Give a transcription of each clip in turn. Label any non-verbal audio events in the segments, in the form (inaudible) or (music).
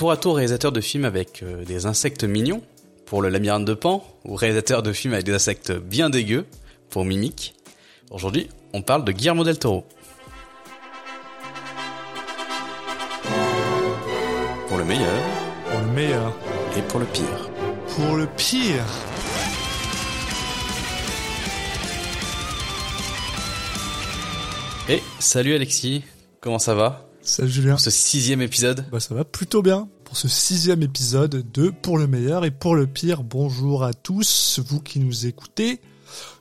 tour à tour réalisateur de films avec euh, des insectes mignons pour le labyrinthe de Pan ou réalisateur de films avec des insectes bien dégueux pour Mimic. Aujourd'hui, on parle de Guillermo del Toro. Pour le meilleur Pour le meilleur. et pour le pire. Pour le pire. Et salut Alexis, comment ça va? Salut Julien. Pour ce sixième épisode Bah ça va plutôt bien pour ce sixième épisode de Pour le meilleur et pour le pire. Bonjour à tous, vous qui nous écoutez.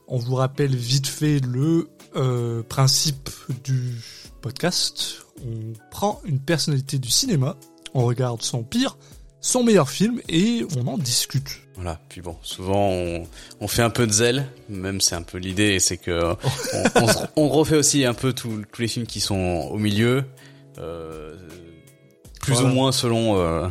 On vous rappelle vite fait le euh, principe du podcast. On prend une personnalité du cinéma, on regarde son pire, son meilleur film et on en discute. Voilà, puis bon, souvent on, on fait un peu de zèle, même c'est un peu l'idée, c'est que (laughs) on, on, se- on refait aussi un peu tous les films qui sont au milieu, plus Voilà. ou moins selon. euh,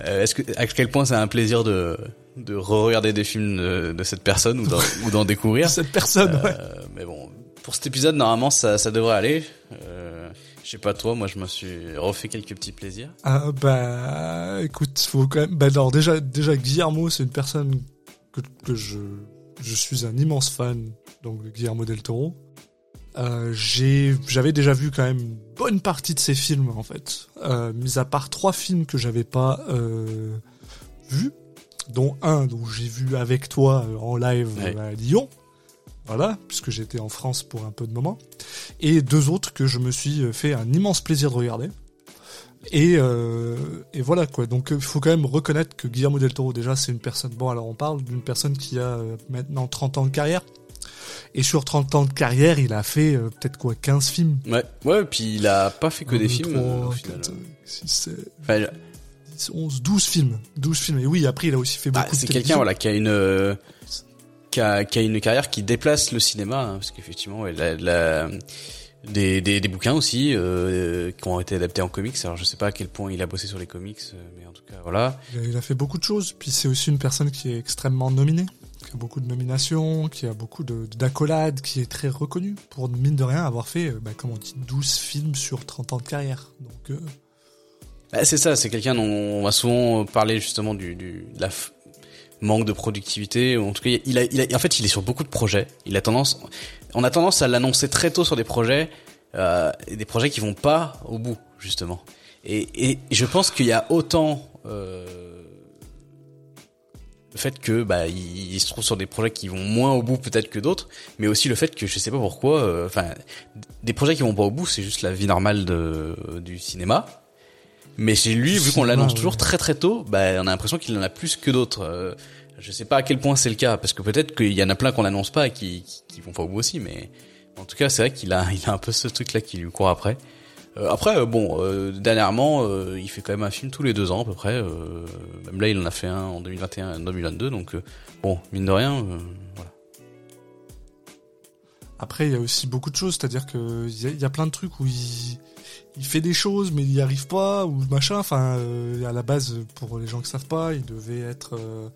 euh, Est-ce que à quel point c'est un plaisir de de re-regarder des films de, de cette personne ou d'en (laughs) ou d'en découvrir. Cette personne, ouais. Euh, mais bon, pour cet épisode normalement ça ça devrait aller. Euh, je sais pas toi, moi je me suis refait quelques petits plaisirs. Ah bah écoute, faut quand même. Bah alors déjà, déjà Guillermo, c'est une personne que, que je je suis un immense fan donc de Guillermo del Toro. Euh, j'avais déjà vu quand même une bonne partie de ses films en fait, euh, mis à part trois films que j'avais pas euh, vus, dont un dont j'ai vu avec toi en live Ouais. à Lyon. Voilà, puisque j'étais en France pour un peu de moment. Et deux autres que je me suis fait un immense plaisir de regarder. Et, euh, et voilà quoi. Donc il faut quand même reconnaître que Guillermo del Toro déjà c'est une personne. Bon alors on parle d'une personne qui a maintenant 30 ans de carrière. Et sur 30 ans de carrière, il a fait euh, peut-être quoi 15 films. Ouais, ouais, puis il a pas fait que des films euh, au final. quatre, cinq, six, sept, Enfin, 10, 11, 12 films. 12 films. Et oui, après il a aussi fait Bah, beaucoup de c'est quelqu'un voilà qui a une euh, qui a, qui a une carrière qui déplace le cinéma hein, parce qu'effectivement ouais, la, la- des, des, des bouquins aussi euh, qui ont été adaptés en comics alors je sais pas à quel point il a bossé sur les comics mais en tout cas voilà Il a- Il a fait beaucoup de choses. Puis c'est aussi une personne qui est extrêmement nominée, qui a beaucoup de nominations, qui a beaucoup de- d'accolades, qui est très reconnue pour, mine de rien, avoir fait, euh, bah, comme on dit, 12 films sur 30 ans de carrière. Donc, euh, Bah, c'est ça c'est quelqu'un dont on va souvent parler justement du, manque de productivité en tout cas il a, en fait il est sur beaucoup de projets il a tendance on a tendance à l'annoncer très tôt sur des projets euh, des projets qui vont pas au bout justement et, et je pense qu'il y a autant euh, le fait que bah il, il se trouve sur des projets qui vont moins au bout peut-être que d'autres mais aussi le fait que je sais pas pourquoi euh, enfin des projets qui vont pas au bout c'est juste la vie normale de du cinéma. Mais chez lui vu qu'on l'annonce ouais. toujours très très tôt bah on a l'impression qu'il en a plus que d'autres. Euh, je sais pas à quel point c'est le cas parce que peut-être qu'il y en a plein qu'on n'annonce pas et qui, qui qui vont pas au bout aussi mais en tout cas c'est vrai qu'il a (laughs) il a un peu ce truc là qui lui court après après, euh, bon, euh, dernièrement, euh, il fait quand même un film tous les deux ans à peu près. Euh, même là, il en a fait un en 2021 et en 2022. Donc, euh, bon, mine de rien, euh, voilà. après, il y a aussi beaucoup de choses, c'est-à-dire que il y, a- plein de trucs où il, il fait des choses, mais il n'y arrive pas, ou machin. Enfin, euh, à la base, pour les gens qui savent pas, il devait être, euh,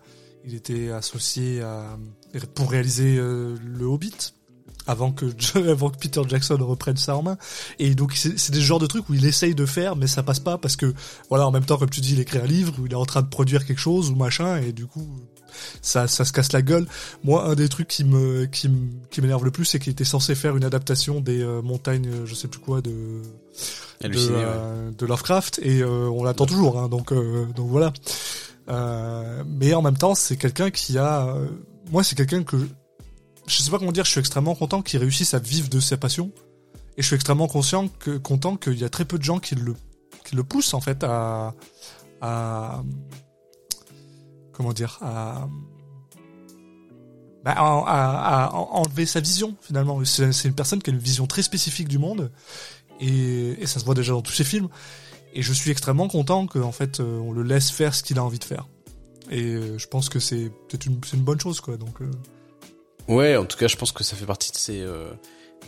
il était associé à pour réaliser euh, le Hobbit. Avant que, (laughs) avant que Peter Jackson reprenne ça en main. Et donc, c'est des genres de trucs où il essaye de faire, mais ça passe pas parce que, voilà, en même temps, comme tu dis, il écrit un livre, où il est en train de produire quelque chose, ou machin, et du coup, ça, ça se casse la gueule. Moi, un des trucs qui me, qui qui m'énerve le plus, c'est qu'il était censé faire une adaptation des euh, montagnes, euh, je sais plus quoi, de, de, ouais. euh, de Lovecraft, et euh, on l'attend toujours, hein, donc, donc voilà. Mais en même temps, c'est quelqu'un qui a, moi, c'est quelqu'un que, je sais pas comment dire, je suis extrêmement content qu'il réussisse à vivre de sa passion, et je suis extrêmement conscient content qu'il y a très peu de gens qui le, poussent en fait à, comment dire, à, bah, enlever sa vision finalement. C'est une personne qui a une vision très spécifique du monde et, ça se voit déjà dans tous ses films. Et je suis extrêmement content qu'en fait euh, on le laisse faire ce qu'il a envie de faire. Et euh, je pense que c'est peut-être une bonne chose quoi. Donc euh, Ouais, en tout cas, je pense que ça fait partie de ces euh,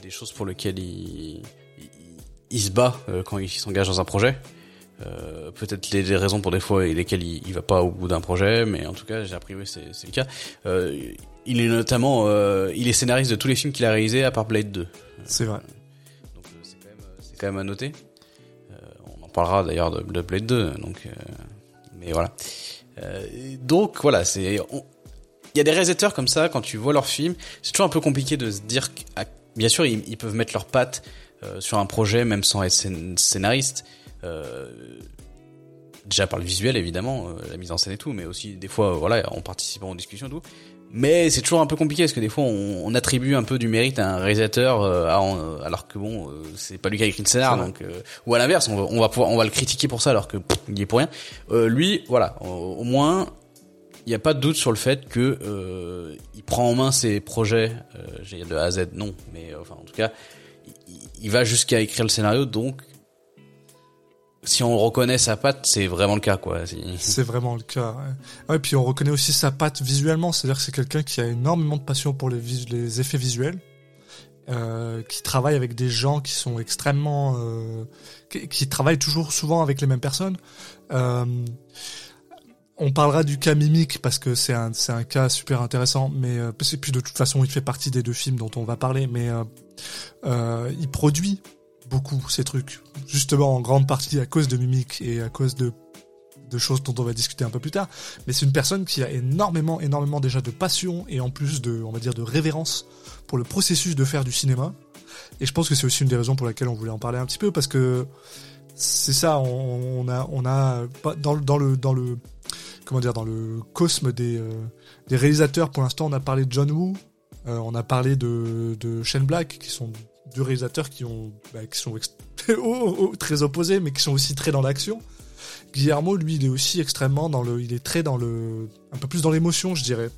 des choses pour lesquelles il, il, il se bat euh, quand il s'engage dans un projet. Euh, Peut-être les, les raisons pour des fois et lesquelles il, il va pas au bout d'un projet, mais en tout cas, j'ai appris oui, c'est c'est le cas. Euh, il est notamment, euh, il est scénariste de tous les films qu'il a réalisés à part Blade 2. c'est vrai. Donc euh, c'est quand même, c'est quand même à noter. Euh, on en parlera d'ailleurs de, de Blade 2. Donc, euh, mais voilà. Euh, donc voilà, c'est il y a des réalisateurs comme ça quand tu vois leurs films, c'est toujours un peu compliqué de se dire que, bien sûr ils, ils, peuvent mettre leurs pattes euh, sur un projet même sans être scénariste. Euh, déjà par le visuel évidemment, euh, la mise en scène et tout, mais aussi des fois voilà en participant aux discussions et tout. Mais c'est toujours un peu compliqué parce que des fois on, on attribue un peu du mérite à un réalisateur euh, alors que bon euh, c'est pas lui qui a écrit le scénar donc euh, ou à l'inverse on va, on va pouvoir on va le critiquer pour ça alors que il est pour rien. lui voilà au, moins il n'y a pas de doute sur le fait que il prend en main ses projets j'ai de A à Z non mais enfin en tout cas il, va jusqu'à écrire le scénario donc si on reconnaît sa patte, c'est vraiment le cas, quoi. C'est (laughs) vraiment le cas. Ouais. puis on reconnaît aussi sa patte visuellement, c'est-à-dire que c'est quelqu'un qui a énormément de passion pour les, effets visuels, euh, qui travaille avec des gens qui sont extrêmement, euh, qui, qui, travaillent toujours souvent avec les mêmes personnes. Euh, on parlera du cas mimique parce que c'est un c'est un cas super intéressant, mais euh, puis de toute façon il fait partie des deux films dont on va parler, mais euh, euh il produit beaucoup ces trucs, justement en grande partie à cause de Mimic et à cause de de choses dont on va discuter un peu plus tard. Mais c'est une personne qui a énormément, énormément déjà de passion et en plus de, on va dire, de révérence pour le processus de faire du cinéma. Et je pense que c'est aussi une des raisons pour laquelle on voulait en parler un petit peu parce que c'est ça, on, a, on a dans, dans le, dans le, comment dire, dans le cosme des, euh, des réalisateurs. Pour l'instant, on a parlé de John Woo, euh, on a parlé de, de Shane Black, qui sont deux réalisateurs qui ont bah, qui sont (laughs) très opposés mais qui sont aussi très dans l'action. Guillermo lui il est aussi extrêmement dans le il est très dans le un peu plus dans l'émotion je dirais.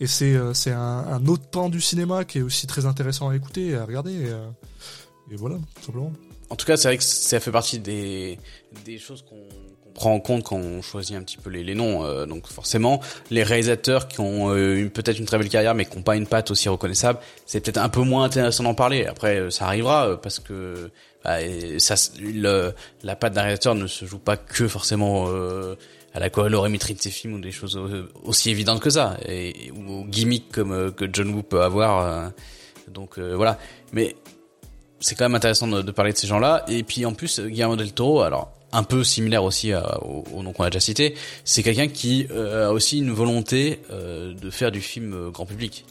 Et c'est euh, c'est un, autre pan du cinéma qui est aussi très intéressant à écouter et à regarder et, et voilà tout simplement. En tout cas, c'est vrai que ça fait partie des des choses qu'on prend en compte quand on choisit un petit peu les, les noms. Euh, donc forcément, les réalisateurs qui ont euh, peut-être une très belle carrière mais qui n'ont pas une patte aussi reconnaissable, c'est peut-être un peu moins intéressant d'en parler. Après, euh, ça arrivera parce que bah, ça, le, la patte d'un réalisateur ne se joue pas que forcément à la colorimétrie de ses films ou des choses aussi évidentes que ça, et, ou aux gimmicks comme que John Woo peut avoir. donc voilà. Mais c'est quand même intéressant de, de, parler de ces gens-là. Et puis en plus, Guillermo del Toro, alors un peu similaire aussi au, au, nom qu'on a déjà cité, c'est quelqu'un qui euh, a aussi une volonté euh, de faire du film euh, grand public.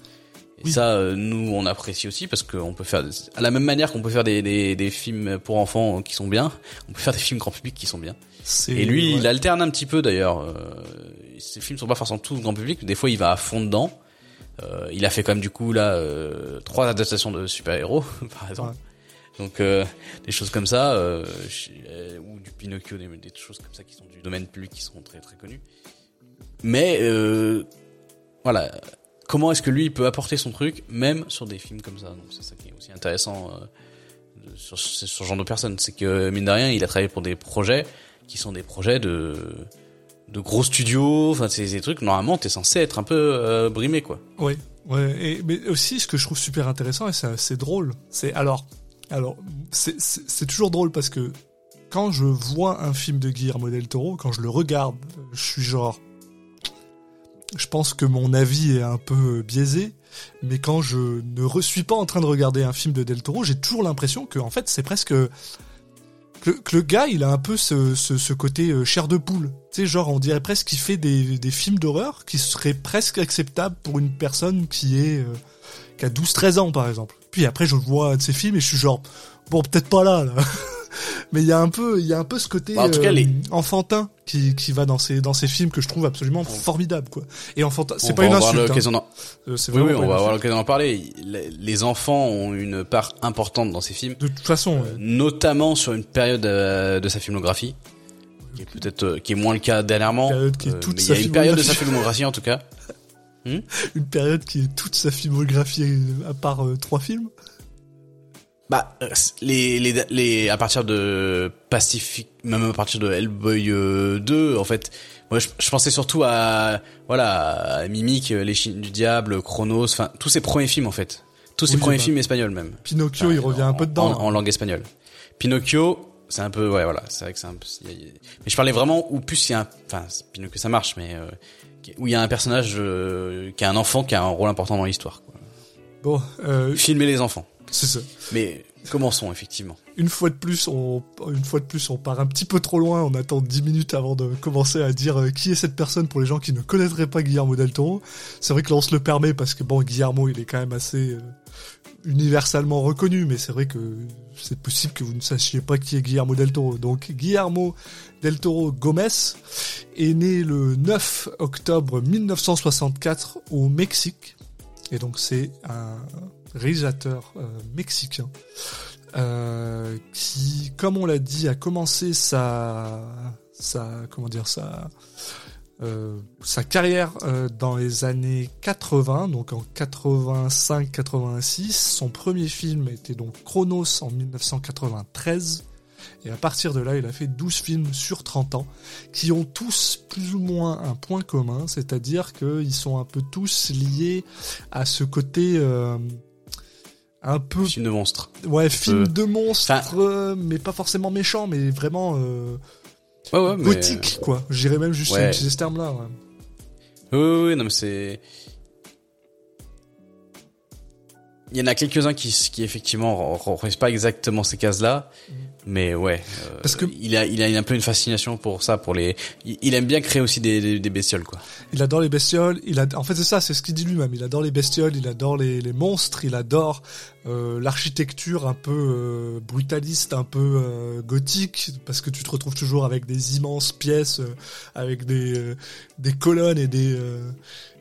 Et ça, nous, on apprécie aussi parce qu'on peut faire, à la même manière qu'on peut faire des, des, des, films pour enfants qui sont bien, on peut faire des films grand public qui sont bien. Et lui, il alterne un petit peu d'ailleurs. Euh, ses films sont pas forcément tous grand public, des fois il va à fond dedans. Euh, il a fait quand même du coup là trois adaptations de super-héros, (laughs) par exemple. Donc euh, des choses comme ça, euh, euh, ou du Pinocchio, des, choses comme ça qui sont du domaine public, qui sont très très connus. Mais voilà, comment est-ce que lui il peut apporter son truc, même sur des films comme ça? Donc c'est ça qui est aussi intéressant sur, ce genre de personnes, c'est que mine de rien, il a travaillé pour des projets qui sont des projets de de gros studios, enfin c'est des trucs normalement t'es censé être un peu brimé quoi. Oui, ouais, mais aussi ce que je trouve super intéressant et c'est drôle, c'est alors alors, c'est toujours drôle parce que quand je vois un film de Guillermo del Toro, quand je le regarde, je suis genre... Je pense que mon avis est un peu biaisé, mais quand je ne suis pas en train de regarder un film de Del Toro, j'ai toujours l'impression que en fait c'est presque que, le gars il a un peu ce, côté euh, chair de poule. Tu sais, genre on dirait presque qu'il fait des, des films d'horreur qui seraient presque acceptables pour une personne qui est euh, qui a 12-13 ans par exemple. Puis après, je vois de ces films et je suis genre, bon, peut-être pas là, là. (laughs) Mais il y a un peu, il y a un peu ce côté bah, en tout cas, euh, enfantin qui, qui va dans ces dans ces films que je trouve absolument formidable, quoi. Et enfantin, c'est pas une insulte. Hein. Euh, oui, oui, on va avoir l'occasion d'en parler. Les enfants ont une part importante dans ces films. De toute façon, euh, notamment sur une période de sa filmographie qui est peut-être qui est moins le cas dernièrement. Qui est toute mais il y a une période de sa filmographie en tout cas. (laughs) Hmm une période qui est toute sa filmographie à part euh, trois films bah les, les les à partir de Pacific même à partir de Hellboy 2 euh, en fait. Moi je, je, pensais surtout à voilà à Mimic les Chines du diable Chronos enfin tous ces premiers films en fait. Tous ces premiers bah, films espagnols même. Pinocchio il revient un peu dedans en, en langue espagnole. Pinocchio c'est un peu ouais voilà c'est vrai que c'est un peu mais je parlais vraiment ou plus il y a un enfin Pinocchio ça marche mais euh, où il y a un personnage euh, qui a un enfant qui a un rôle important dans l'histoire. Bon, euh... filmer les enfants. C'est ça. Mais Commençons effectivement. Une fois de plus, on, une fois de plus, on part un petit peu trop loin. On attend 10 minutes avant de commencer à dire euh, qui est cette personne pour les gens qui ne connaîtraient pas Guillermo del Toro. C'est vrai que là, on se le permet parce que bon, Guillermo, il est quand même assez euh, universellement reconnu, mais c'est vrai que c'est possible que vous ne sachiez pas qui est Guillermo del Toro. Donc, Guillermo del Toro Gomez est né le 9 octobre 1964 au Mexique. Et donc, c'est un réalisateur euh, mexicain euh, qui, comme on l'a dit, a commencé sa, sa comment dire sa euh, sa carrière euh, dans les années 80, donc en 85-86. Son premier film était donc Chronos en 1993. Et à partir de là, il a fait 12 films sur 30 ans, qui ont tous plus ou moins un point commun, c'est-à-dire qu'ils sont un peu tous liés à ce côté euh, un peu... Film de monstre. Ouais, film de monstre, mais pas forcément méchant, mais vraiment... Ouais, ouais, mais... gothique, quoi. J'irais même juste Ouais. utiliser ce terme-là. Ouais. Oui, oui, oui, non, mais c'est. Il y en a quelques-uns qui, qui effectivement re- remplissent pas exactement ces cases-là, mais ouais. euh, Parce que- il a, il a un peu une fascination pour ça, pour les. Il, aime bien créer aussi des, des, des bestioles, quoi. Il adore les bestioles. Il a, en fait, c'est ça, c'est ce qu'il dit lui-même. Il adore les bestioles, il adore les, les monstres, il adore euh, l'architecture un peu euh, brutaliste, un peu euh, gothique, parce que tu te retrouves toujours avec des immenses pièces, euh, avec des euh, des colonnes et des euh,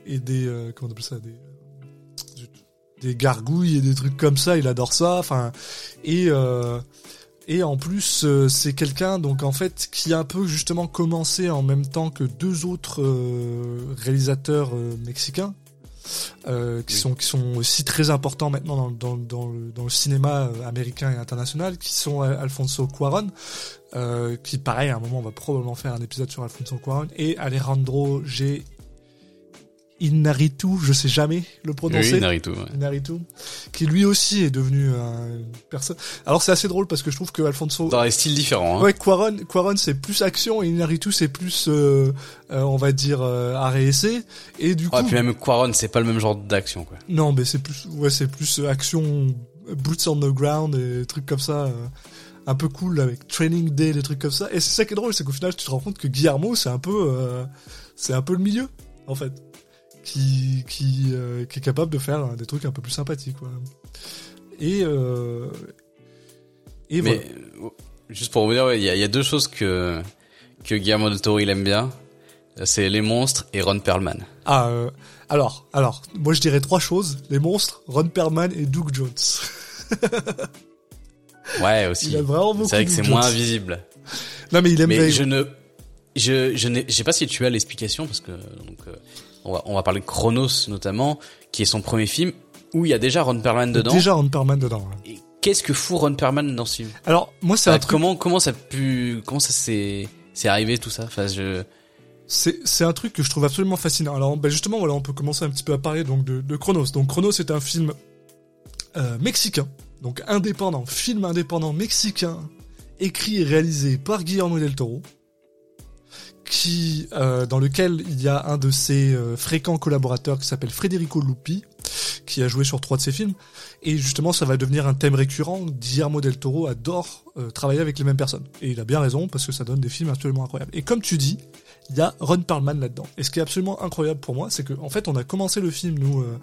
et des euh, comment on appelle ça des euh, des gargouilles et des trucs comme ça. Il adore ça. Enfin et euh, et en plus, euh, c'est quelqu'un donc en fait qui a un peu justement commencé en même temps que deux autres euh, réalisateurs euh, mexicains. qui Oui. sont qui sont aussi très importants maintenant dans, dans, dans, le, dans le cinéma américain et international qui sont Alfonso Cuarón qui pareil à un moment on va probablement faire un épisode sur Alfonso Cuarón et Alejandro G Inarritu je sais jamais le prononcer Oui, Naruto. ouais. Inarritu, qui lui aussi est devenu euh, une personne. Alors c'est assez drôle parce que je trouve que Alfonso, Dans des styles différents. Hein. ouais, Quaron, Quaron c'est plus action et Inarritu c'est plus, euh, euh, on va dire et essai. Et du coup, Ouais, puis même Quaron, c'est pas le même genre d'action, quoi. non, mais c'est plus, ouais, c'est plus action, boots on the ground et trucs comme ça. un peu cool avec Training Day, des trucs comme ça. Et c'est ça qui est drôle, c'est qu'au final, tu te rends compte que Guillermo, c'est un peu, euh, c'est un peu le milieu, en fait, qui, qui, euh, qui est capable de faire des trucs un peu plus sympathiques, quoi. Et, euh, et Mais voilà. euh, juste pour vous dire, ouais, il y, a, il y a deux choses que que Guillermo del Toro il aime bien. C'est les monstres et Ron Perlman. Ah, euh, alors, alors, moi je dirais trois choses les monstres, Ron Perlman et Doug Jones. (laughs) Ouais, aussi. C'est vrai que c'est moins visible. Non, mais il aime bien. Mais je ne, je, je n'ai, je sais pas si tu as l'explication parce que donc euh, on va on va parler de Chronos notamment, qui est son premier film où il y a déjà Ron Perlman dedans. Déjà Ron Perlman dedans. ouais. Et qu'est-ce que fout Ron Perlman dans ce film? Alors, moi c'est Enfin, un truc. Comment comment ça a pu comment ça s'est c'est arrivé tout ça? Enfin je C'est, c'est un truc que je trouve absolument fascinant. Alors, ben justement, voilà, on peut commencer un petit peu à parler donc de, de Chronos. Donc, Chronos est un film euh, mexicain, donc indépendant, film indépendant mexicain, écrit et réalisé par Guillermo del Toro, euh, dans lequel il y a un de ses euh, fréquents collaborateurs qui s'appelle Federico Lupi, qui a joué sur trois de ses films. Et justement, ça va devenir un thème récurrent. Guillermo del Toro adore euh, travailler avec les mêmes personnes. Et il a bien raison, parce que ça donne des films absolument incroyables. Et comme tu dis, il y a Ron Perlman là-dedans. Et ce qui est absolument incroyable pour moi, c'est que en fait, on a commencé le film, nous, euh,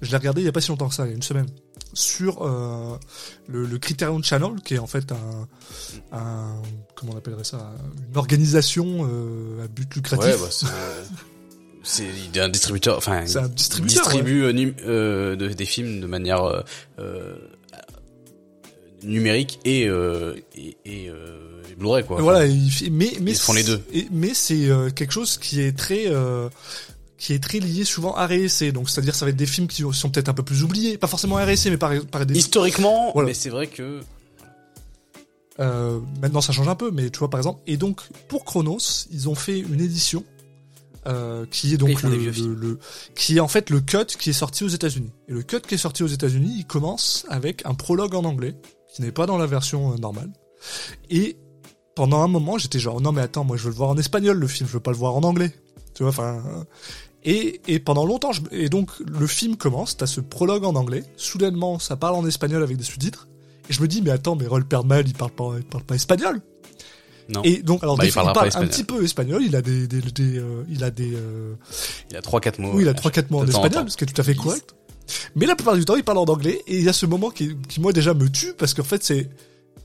je l'ai regardé il y a pas si longtemps que ça, il y a une semaine, sur euh, le, le Criterion Channel, qui est en fait un, un comment on appellerait ça, une organisation euh, à but lucratif. ouais bah, c'est c'est il est un distributeur enfin c'est un distributeur. distribue euh, de- des films de manière euh, numérique et euh, et, et, Blu-ray quoi. Voilà, mais mais Ils font les deux. et- mais c'est euh, quelque chose qui est très euh, qui est très lié souvent à RSC. Donc c'est-à-dire ça va être des films qui sont peut-être un peu plus oubliés, pas forcément RSC, mais par par des Historiquement, Voilà. mais c'est vrai que Euh, maintenant, ça change un peu, mais tu vois, par exemple, et donc pour Chronos, ils ont fait une édition euh, qui est donc le, qui est en fait le cut qui est sorti aux États-Unis. Et le cut qui est sorti aux États-Unis, il commence avec un prologue en anglais qui n'est pas dans la version euh, normale. Et pendant un moment, j'étais genre non mais attends, moi je veux le voir en espagnol le film, je veux pas le voir en anglais. Tu vois, enfin. Et, et pendant longtemps, je- et donc le film commence, t'as ce prologue en anglais, soudainement ça parle en espagnol avec des sous-titres, Et je me dis, mais attends, mais Roll Perlman, il parle pas, il parle pas espagnol. Non. Et donc, alors, Bah, des il fois, il, parle un petit peu espagnol. Il a des, des, des, euh, il a des, euh, Il a trois quatre mots. oui, il a euh, trois quatre mots en espagnol, ce qui est tout à fait correct. Mais la plupart du temps, il parle en anglais. Et il y a ce moment qui, qui moi déjà me tue parce qu'en fait, c'est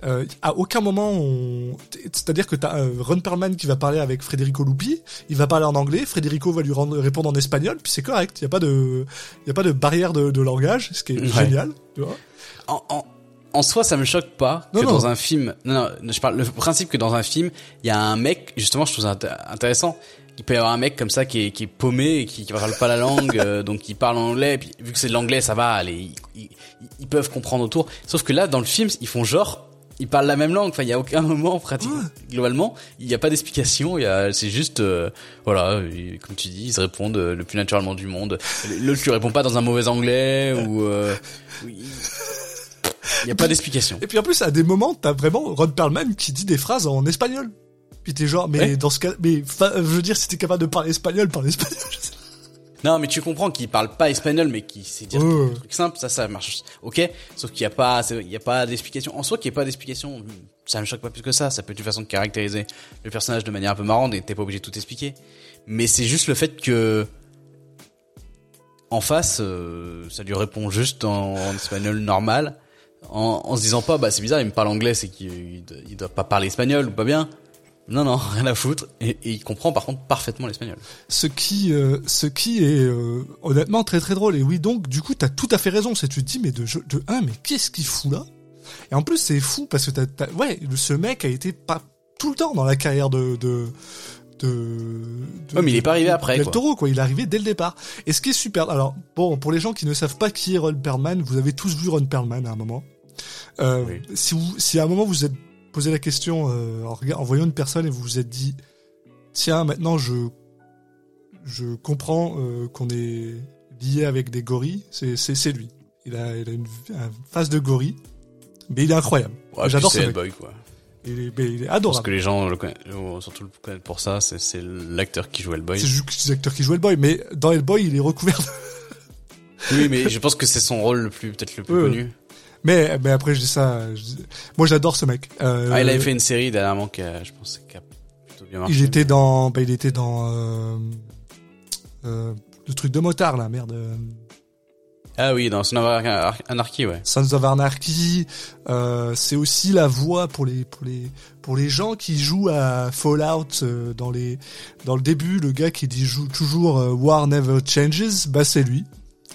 euh, à aucun moment, on... c'est-à-dire que t'as euh, Ron Perlman qui va parler avec Federico Lupi, il va parler en anglais, Federico va lui rendre, répondre en espagnol, puis c'est correct. Il y a pas de, y a pas de barrière de, de langage, ce qui est Ouais. génial. Tu vois En, en, en soi, ça me choque pas Non, que non. dans un film. Non, non, je parle le principe que dans un film, il y a un mec. Justement, je trouve ça int- intéressant. Il peut y avoir un mec comme ça qui est, qui est paumé qui, qui parle pas la langue, (laughs) euh, donc il parle en anglais. Et puis vu que c'est de l'anglais, ça va. Allez, ils, ils- ils peuvent comprendre autour. Sauf que là, dans le film, ils font genre. Ils parlent la même langue. Enfin, il y a aucun (laughs) moment pratique. Globalement, il n'y a pas d'explication. Il y a, c'est juste, euh, voilà, et comme tu dis, ils se répondent euh, le plus naturellement du monde. L'autre lui répond pas dans un mauvais anglais (laughs) ou. Euh, ou il il y a pas d'explication. Et puis en plus, à des moments, t'as vraiment Ron Perlman qui dit des phrases en espagnol. Puis t'es genre, mais Ouais. dans ce cas, mais je veux dire, si t'es capable de parler espagnol, parle espagnol. (laughs) Non, mais tu comprends qu'il parle pas espagnol, mais qu'il sait dire Ouais. des trucs simples, ça, ça marche. Ok, sauf qu'il y a pas, c'est- il y a pas d'explication. En soi, qu'il y ait pas d'explication, ça me choque pas plus que ça. Ça peut être une façon de caractériser le personnage de manière un peu marrante et t'es pas obligé de tout expliquer. Mais c'est juste le fait que en face, euh, ça lui répond juste en, en espagnol normal, en, en se disant pas, bah c'est bizarre, il me parle anglais, c'est qu'il il doit pas parler espagnol ou pas bien. Non, non, rien à foutre. Et, et il comprend par contre parfaitement l'espagnol. ce qui, euh, ce qui est euh, honnêtement très très drôle. Et oui, donc du coup, t'as tout à fait raison. C'est tu te dis, mais de de un, mais qu'est-ce qu'il fout là? Et en plus, c'est fou parce que t'as, t'as- ouais, ce mec a été pas tout le temps dans la carrière de de de. de- Ouais, mais il est pas arrivé de- après, Del. Toro, quoi. Il est arrivé dès le départ. Et ce qui est super. Alors bon, pour les gens qui ne savent pas qui est Ron Perlman, vous avez tous vu Ron Perlman à un moment. Euh, Oui. Si vous, si à un moment vous êtes posé la question euh, en, en voyant une personne et vous vous êtes dit, tiens, maintenant je je comprends euh, qu'on est lié avec des gorilles, c'est lui. Il a il a une, une face de gorille, mais il est incroyable. Ouais, J'adore ce. Hellboy, quoi. Il est, mais il est Parce adorable. que les gens le connaissent, euh, surtout le connaissent pour ça, c'est, c'est l'acteur qui joue Hellboy. C'est juste l'acteur qui joue Hellboy, mais dans Hellboy, il est recouvert. de- Oui, mais je pense que c'est son rôle le plus, peut-être le plus connu. Mais mais après je dis ça, je moi j'adore ce mec. Euh, Ah, il avait fait une série dernièrement qui a, je pense, qui a plutôt bien marché. Il était dans, bah, il était dans euh, euh, le truc de motard là, merde. Ah oui, dans Son of Anar- Anarchy, ouais. Sons of Anarchy. Euh, c'est aussi la voix pour les pour les pour les gens qui jouent à Fallout euh, dans les dans le début, le gars qui dit joue toujours euh, War Never Changes, bah c'est lui.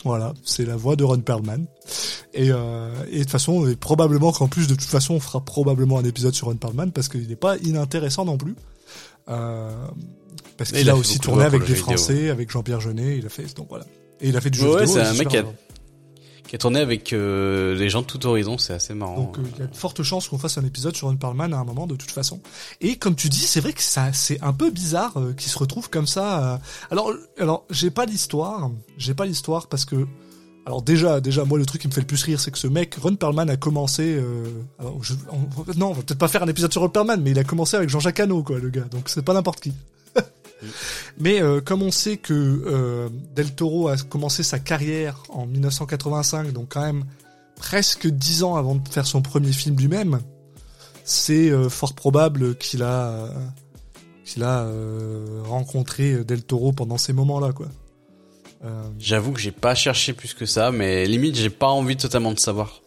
Voilà, c'est la voix de Ron Perlman. Et, euh, et de toute façon, et probablement qu'en plus de toute façon, on fera probablement un épisode sur Ron Perlman parce qu'il n'est pas inintéressant non plus. Euh, parce qu'il il a, aussi tourné avec des vidéo. Français, avec Jean-Pierre Jeunet, il a fait donc voilà. Et il a fait du jeu Ouais, vidéo. c'est un mec qui a-. Qui a tourné avec euh, des gens de tout horizon, c'est assez marrant. Donc euh, il y a de fortes chances qu'on fasse un épisode sur Ron Perlman à un moment de toute façon. Et comme tu dis, c'est vrai que ça c'est un peu bizarre euh, qu'il se retrouve comme ça. Alors alors j'ai pas l'histoire, j'ai pas l'histoire parce que alors déjà déjà moi le truc qui me fait le plus rire c'est que ce mec Ron Perlman a commencé euh, alors je, on- non on va peut-être pas faire un épisode sur Ron Perlman mais il a commencé avec Jean-Jacques Hano quoi le gars donc c'est pas n'importe qui. Mais euh, comme on sait que euh, Del Toro a commencé sa carrière en 1985, donc quand même presque dix ans avant de faire son premier film lui-même, c'est euh, fort probable qu'il a qu'il a rencontré Del Toro pendant ces moments-là, quoi. J'avoue que j'ai pas cherché plus que ça, mais limite, j'ai pas envie totalement de savoir.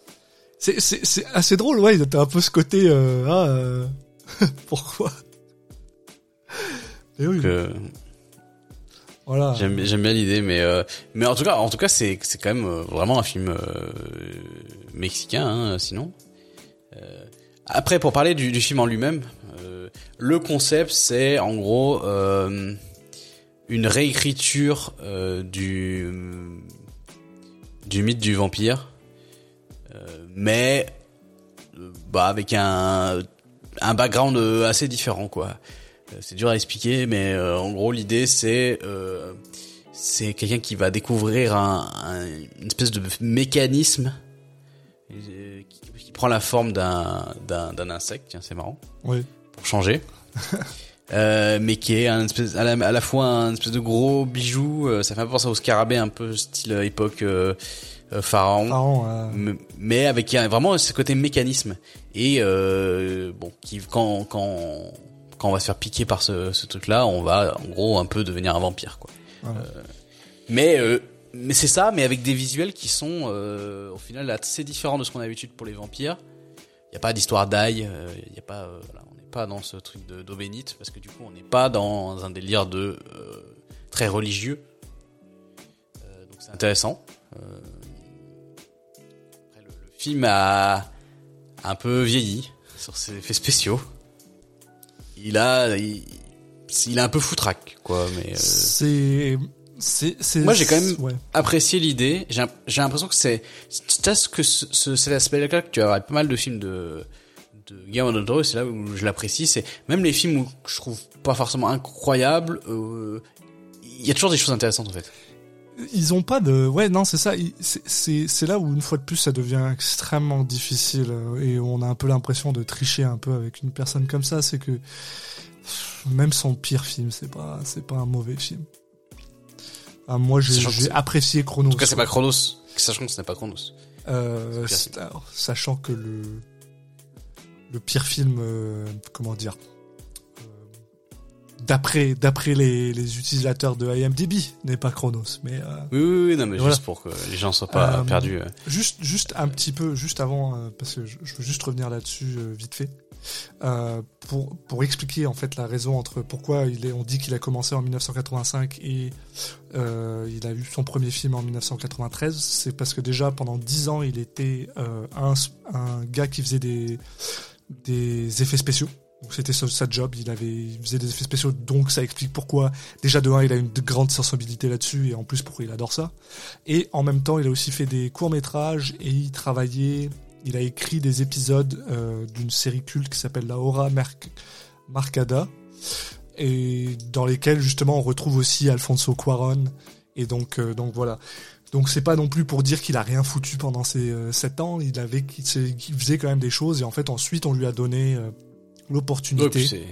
c'est assez drôle, ouais. T'as un peu ce côté ah (laughs) pourquoi? Et oui, Que voilà. j'aime, bien l'idée, mais euh, mais en tout cas, en tout cas, c'est c'est quand même euh, vraiment un film euh, mexicain, hein, sinon. Euh, après, pour parler du, du film en lui-même, euh, le concept, c'est en gros euh, une réécriture euh, du du mythe du vampire, euh, mais euh, bah avec un un background euh, assez différent, quoi. Euh, C'est dur à expliquer, mais euh, en gros l'idée c'est euh, c'est quelqu'un qui va découvrir un, un- une espèce de mécanisme euh, qui, qui prend la forme d'un insecte, tiens c'est marrant, Oui. pour changer. (laughs) Euh, mais qui est un espèce, à, la, à la fois un espèce de gros bijou, euh, ça fait un peu penser au scarabée un peu style époque pharaon, Pharaon, euh, m- mais avec vraiment ce côté mécanisme et euh, bon qui quand quand quand on va se faire piquer par ce, ce truc là on va en gros un peu devenir un vampire quoi Voilà. Euh, mais euh, mais c'est ça mais avec des visuels qui sont euh, au final assez différents de ce qu'on a l'habitude pour les vampires il y a pas d'histoire d'ail il y a pas voilà, on n'est pas dans ce truc de d'eau bénite parce que du coup on n'est pas dans un délire de très religieux donc c'est intéressant après, le, le film a un peu vieilli sur ses effets spéciaux. Il a, il, il a un peu foutraque, quoi. Mais euh, c'est c'est c'est Moi, j'ai quand même- ouais. apprécié l'idée. J'ai j'ai l'impression que c'est, c'est ce que ce, ce- cet aspect-là que tu as pas mal de films de de del Toro. et C'est là où je l'apprécie. C'est même les films où je trouve pas forcément incroyables. euh, Il y a toujours des choses intéressantes en fait. Ils ont pas de ouais non c'est ça c'est là où une fois de plus ça devient extrêmement difficile euh, et on a un peu l'impression de tricher un peu avec une personne comme ça c'est que même son pire film c'est pas c'est pas un mauvais film Ah, moi j'ai apprécié Chronos En tout cas, c'est pas Chronos. Sachant que ce n'est pas Chronos. Euh, alors, sachant que le le pire film, euh, comment dire, d'après d'après les, les utilisateurs de IMDb n'est pas Chronos, mais euh, Oui, oui, oui, non, mais Voilà. juste pour que les gens soient pas Euh, perdus. juste juste un petit peu juste avant euh, parce que je, je veux juste revenir là-dessus euh, vite fait euh, pour pour expliquer en fait la raison entre pourquoi il est on dit qu'il a commencé en 1985 et euh, il a eu son premier film en 1993 c'est parce que déjà pendant 10 ans il était euh, un un gars qui faisait des des effets spéciaux donc c'était sa, job, il avait, il faisait des effets spéciaux, donc ça explique pourquoi. Déjà de un, il a une de grande sensibilité là-dessus, et en plus pourquoi il adore ça. Et en même temps, il a aussi fait des courts métrages et il travaillait, il a écrit des épisodes euh, d'une série culte qui s'appelle La Hora Merc- Marcada, et dans lesquels justement on retrouve aussi Alfonso Cuaron. Et donc, euh, donc voilà. Donc c'est pas non plus pour dire qu'il a rien foutu pendant ces euh, sept ans. Il avait, s'est- qu'il faisait quand même des choses et en fait ensuite on lui a donné euh, l'opportunité c'est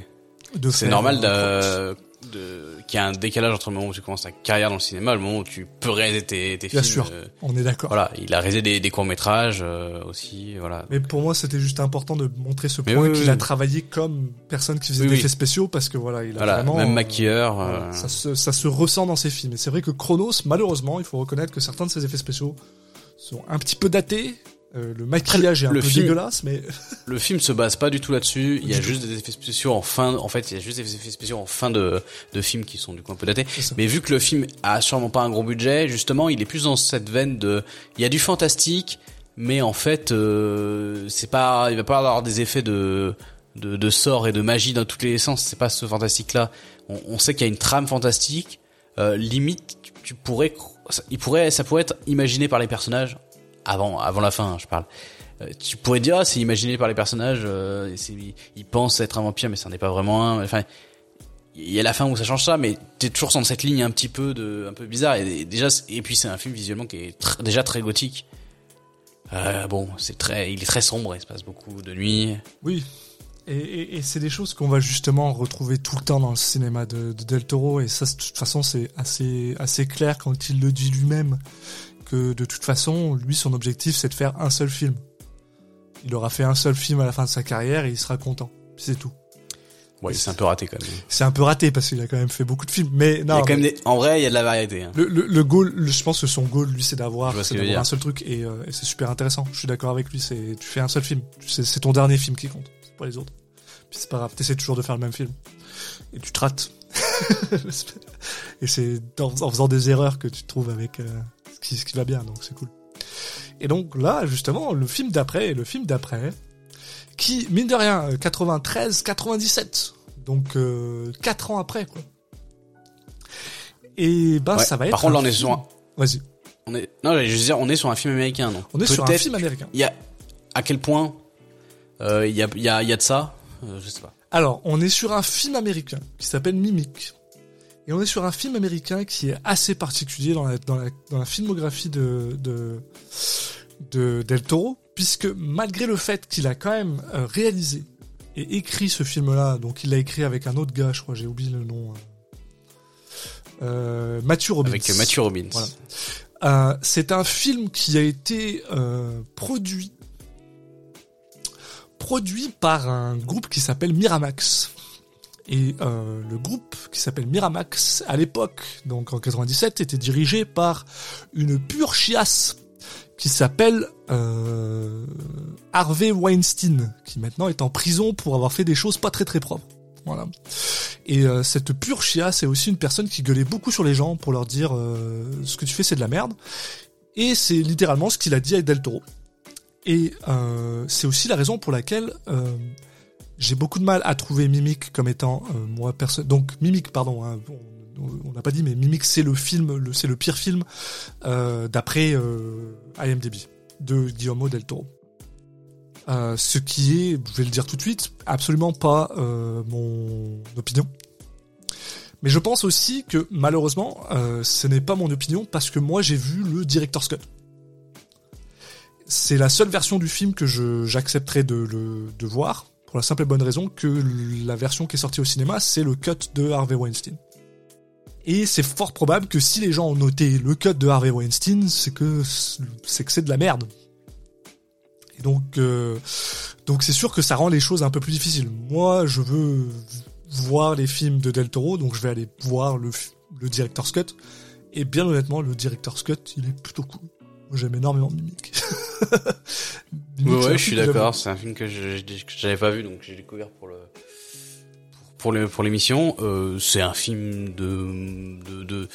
de c'est normal euh, de, de, qu'il y a un décalage entre le moment où tu commences ta carrière dans le cinéma et le moment où tu peux réaliser tes, tes Bien films. sûr. euh, On est d'accord. voilà, il a réalisé des, des courts métrages aussi, voilà. Mais pour moi, c'était juste important de montrer ce point oui, qu'il oui, a oui. travaillé comme personne qui faisait Oui, des oui. effets spéciaux parce que voilà, il a Voilà, vraiment même euh, maquilleur. euh, ça, se, ça se ressent dans ses films. Et c'est vrai que Chronos, malheureusement, il faut reconnaître que certains de ses effets spéciaux sont un petit peu datés. Euh, le maquillage est un le peu film- dégueulasse, mais (laughs) Le film se base pas du tout là-dessus. Il y a juste des effets spéciaux en fin. En fait, il y a juste des effets spéciaux en fin de de film qui sont du coup un peu datés. Mais vu que le film a sûrement pas un gros budget, justement, il est plus dans cette veine de. Il y a du fantastique, mais en fait, euh, c'est pas. Il va pas avoir des effets de de, de sort et de magie dans tous les sens. C'est pas ce fantastique-là. On, on sait qu'il y a une trame fantastique. Euh, limite, tu, pourrais. Il pourrait. Ça pourrait être imaginé par les personnages avant avant la fin. hein, je parle. Euh, tu pourrais dire ah, c'est imaginé par les personnages euh, ils, pensent être un vampire mais ça n'est pas vraiment un enfin il y a la fin où ça change ça mais t'es toujours dans cette ligne un petit peu de un peu bizarre et, déjà et puis c'est un film visuellement qui est déjà très gothique euh, bon c'est très il est très sombre il se passe beaucoup de nuit oui. Et c'est des choses qu'on va justement retrouver tout le temps dans le cinéma de, de Del Toro. Et ça, de toute façon, c'est assez, assez clair quand il le dit lui-même que de toute façon, lui, son objectif, c'est de faire un seul film. Il aura fait un seul film à la fin de sa carrière et il sera content. C'est tout. ouais c'est un peu raté quand même C'est un peu raté parce qu'il a quand même fait beaucoup de films. Mais il y non, a quand même mais des... en vrai il y a de la variété hein. le, le, le goal, le- je pense que son goal, lui, c'est d'avoir, ce un seul truc et, euh, et c'est super intéressant. Je suis d'accord avec lui. C'est, tu fais un seul film. C'est, ton dernier film qui compte. C'est pas les autres. Puis c'est pas grave. T'essaies toujours de faire le même film et tu te rates. (laughs) et c'est en, en faisant des erreurs que tu te trouves avec euh, qui, ce qui va bien. Donc c'est cool. Et donc là, justement, le film d'après et le film d'après, qui mine de rien, euh, 93, 97, donc euh, 4 ans après quoi. Et ben Ouais. ça va être. par contre là on est sur un... Vas-y. on est non je veux dire on est sur un film américain non On est sur un film américain. il y a à quel point euh, il y a y a y a de ça Euh, je sais pas Alors, on est sur un film américain qui s'appelle Mimic. Et on est sur un film américain qui est assez particulier dans la, dans la, dans la filmographie de, de, de Del Toro, puisque malgré le fait qu'il a quand même euh, réalisé et écrit ce film-là, donc il l'a écrit avec un autre gars, je crois, j'ai oublié le nom. euh, euh, Matthew Robbins. avec euh, Matthew Robbins Voilà. euh, c'est un film qui a été euh, produit produit par un groupe qui s'appelle Miramax. Et euh, le groupe qui s'appelle Miramax, à l'époque, donc en 97, était dirigé par une pure chiasse qui s'appelle euh, Harvey Weinstein, qui maintenant est en prison pour avoir fait des choses pas très très propres. Voilà. Et euh, cette pure chiasse c'est aussi une personne qui gueulait beaucoup sur les gens pour leur dire euh, ce que tu fais c'est de la merde. Et c'est littéralement ce qu'il a dit à Del Toro. Et euh, c'est aussi la raison pour laquelle euh, j'ai beaucoup de mal à trouver Mimic comme étant euh, moi personne. Donc Mimic, pardon. Hein, on n'a pas dit, mais Mimic c'est le film, c'est le pire film euh, d'après euh, IMDb de Guillermo del Toro. Ce qui est, je vais le dire tout de suite, absolument pas mon opinion. Mais je pense aussi que malheureusement, ce n'est pas mon opinion parce que moi j'ai vu le director's cut. C'est la seule version du film que je j'accepterais de le de voir pour la simple et bonne raison que la version qui est sortie au cinéma c'est le cut de Harvey Weinstein. Et c'est fort probable que si les gens ont noté le cut de Harvey Weinstein, c'est que c'est que de la merde. Et donc euh, donc c'est sûr que ça rend les choses un peu plus difficiles. Moi, je veux voir les films de Del Toro, donc je vais aller voir le, le director's cut. Et bien honnêtement, le director's cut, il est plutôt cool. Moi, j'aime énormément Mimic. (laughs) Mimic, ouais, ouais je suis d'accord. C'est un film que je j'avais pas vu, donc j'ai découvert pour le pour le pour l'émission. Euh, c'est un film de de, de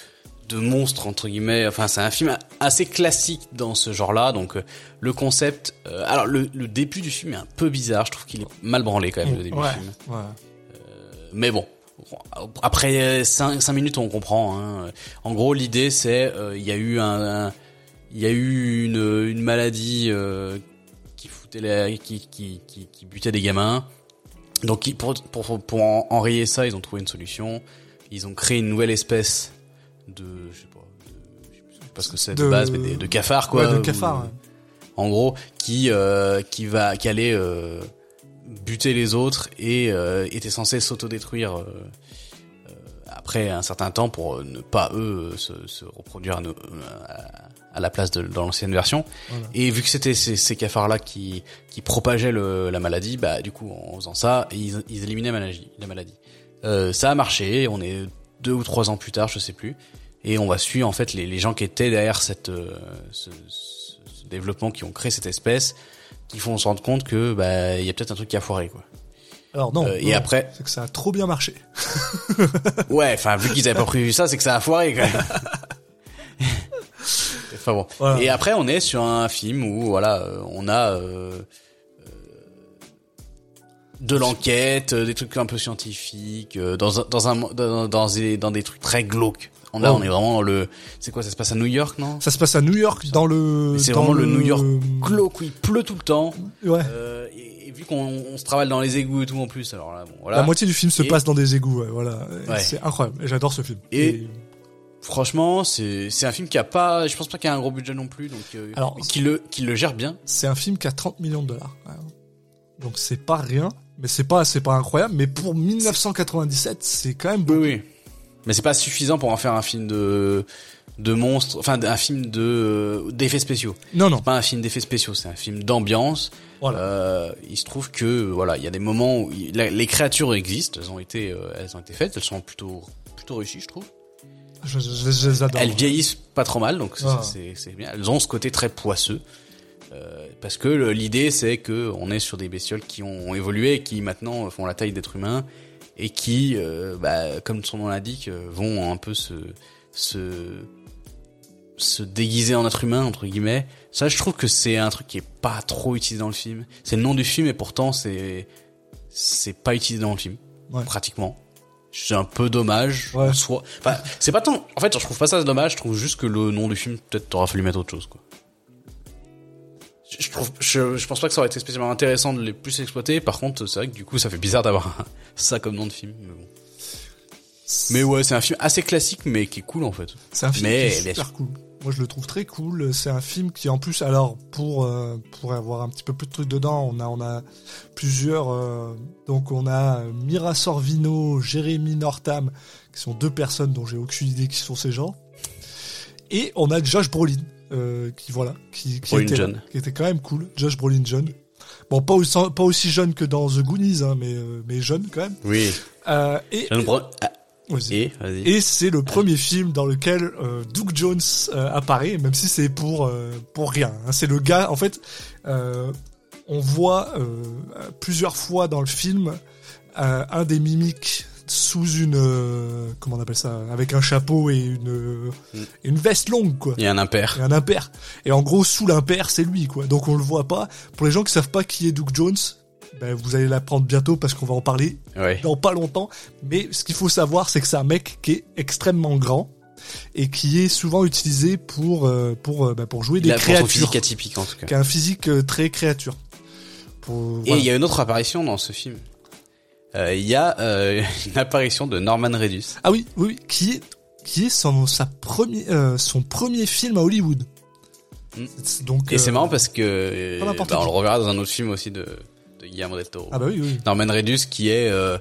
de monstres entre guillemets. Enfin, c'est un film assez classique dans ce genre-là. Donc, euh, le concept. Euh, alors, le, le début du film est un peu bizarre. Je trouve qu'il est mal branlé quand même le début ouais, du film. ouais. Mais bon, après 5, minutes, on comprend. Hein. En gros, l'idée, c'est euh, il y a eu un, il y a eu une, une maladie euh, qui foutait les, qui, qui, qui, qui butait des gamins. Donc, pour, pour, pour en- enrayer ça, ils ont trouvé une solution. Ils ont créé une nouvelle espèce de, je sais pas, de, je sais pas ce que c'est de, De- base, mais des- de cafards quoi. Ouais, de cafards, ouais. En gros, qui euh, qui va, qui allait euh, buter les autres et euh, était censé s'autodétruire euh, euh, après un certain temps pour ne pas eux se, se reproduire à, nos- à- à la place de dans l'ancienne version. Voilà. Et vu que c'était ces, ces cafards-là qui qui propageaient le, la maladie, bah du coup en faisant ça, ils, ils éliminaient la maladie. La maladie. Euh, ça a marché. On est deux ou trois ans plus tard, je sais plus, et on va suivre en fait les, les gens qui étaient derrière cette euh, ce, ce- ce développement, qui ont créé cette espèce, qui font se rendre compte que bah il y a peut-être un truc qui a foiré quoi. Alors non. Euh, et non, après- c'est que ça a trop bien marché. (laughs) Ouais, enfin vu qu'ils avaient pas prévu ça, c'est que ça a foiré quand même. (laughs) enfin bon. Voilà. Et après, on est sur un film où voilà, euh, on a euh, euh, de l'enquête, des trucs un peu scientifiques, dans un dans un dans, dans des dans des trucs très glauques. On Oh. on est vraiment dans le. C'est quoi Ça se passe à New York, non? Ça se passe à New York, dans le. C'est vraiment le New York Glauque où il pleut tout le temps. Ouais. Euh, et, et vu qu'on on se travaille dans les égouts et tout en plus, alors là, bon, voilà. La moitié du film se Et- passe dans des égouts, ouais, voilà. Ouais. C'est incroyable. J'adore ce film. Et- Franchement, c'est c'est un film qui a pas, je pense pas qu'il y a un gros budget non plus, donc euh, Alors, qui le qui le gère bien. c'est un film qui a 30 millions de dollars. Donc c'est pas rien, mais c'est pas c'est pas incroyable. Mais pour 1997, c'est quand même Oui, beaucoup. oui. Mais c'est pas suffisant pour en faire un film de de monstres, enfin un film de d'effets spéciaux. Non non. Pas un film d'effets spéciaux, c'est un film d'ambiance. Voilà. Euh, il se trouve que voilà, il y a des moments où il- la- les créatures existent, elles ont été euh, elles ont été faites, elles sont plutôt plutôt réussies, je trouve. Je, je- je- je les adore. Elles vieillissent pas trop mal, donc c'est- Ah. c'est bien. Elles ont ce côté très poisseux. Euh, parce que l'idée c'est que on est sur des bestioles qui ont évolué qui maintenant font la taille d'êtres humains et qui, euh, bah, comme son nom l'indique, euh, vont un peu se, se se déguiser en être humain entre guillemets. Ça, je trouve que c'est un truc qui est pas trop utilisé dans le film. C'est le nom du film et pourtant c'est c'est pas utilisé dans le film Ouais. pratiquement. C'est un peu dommage. Ouais. en soi. Enfin, c'est pas tant. En fait, je trouve pas ça dommage. Je trouve juste que le nom du film, peut-être, t'aurais fallu mettre autre chose, quoi. Je, trouve, je, je pense pas que ça aurait été spécialement intéressant de les plus exploiter. Par contre, c'est vrai que du coup, ça fait bizarre d'avoir (laughs) ça comme nom de film. Mais, bon. mais ouais, c'est un film assez classique, mais qui est cool en fait. C'est un film Mais qui est bien super cool. Moi, je le trouve très cool. C'est un film qui, en plus, alors pour euh, pour avoir un petit peu plus de trucs dedans, on a on a plusieurs. euh, donc, on a Mira Sorvino, Jérémy Northam, qui sont deux personnes dont j'ai aucune idée qui sont ces gens. Et on a Josh Brolin, euh, qui voilà, qui, était, jeune. qui était quand même cool. Josh Brolin jeune. Bon, pas aussi, pas aussi jeune que dans The Goonies, hein, mais, mais jeune quand même. Oui. Et, vas-y. Et. Et c'est le premier film dans lequel euh, Doug Jones euh, apparaît, même si c'est pour euh, pour rien. hein. C'est le gars. En fait, euh, on voit plusieurs fois dans le film un des mimiques sous une comment on appelle ça, avec un chapeau et une Mm. une veste longue quoi. A un impair. Et un impair. Et en gros, sous l'impair, c'est lui, quoi. Donc on le voit pas. Pour les gens qui savent pas qui est Doug Jones, ben, vous allez l'apprendre bientôt parce qu'on va en parler Ouais. dans pas longtemps. Mais ce qu'il faut savoir, c'est que c'est un mec qui est extrêmement grand et qui est souvent utilisé pour euh, pour euh, ben, pour jouer Il des pour son créatures. physique atypique en tout cas. Qui a un physique euh, très créature. Pour, Et il y a une autre apparition dans ce film. Euh, Il y a euh, (laughs) une apparition de Norman Reedus. Ah oui, oui, oui, qui est qui est son sa premier euh, son premier film à Hollywood. Mm. C'est Donc Et c'est marrant parce que bah, on le reverra dans un autre film aussi de, de Guillermo del Toro. Ah bah oui oui. Norman Reedus qui est euh,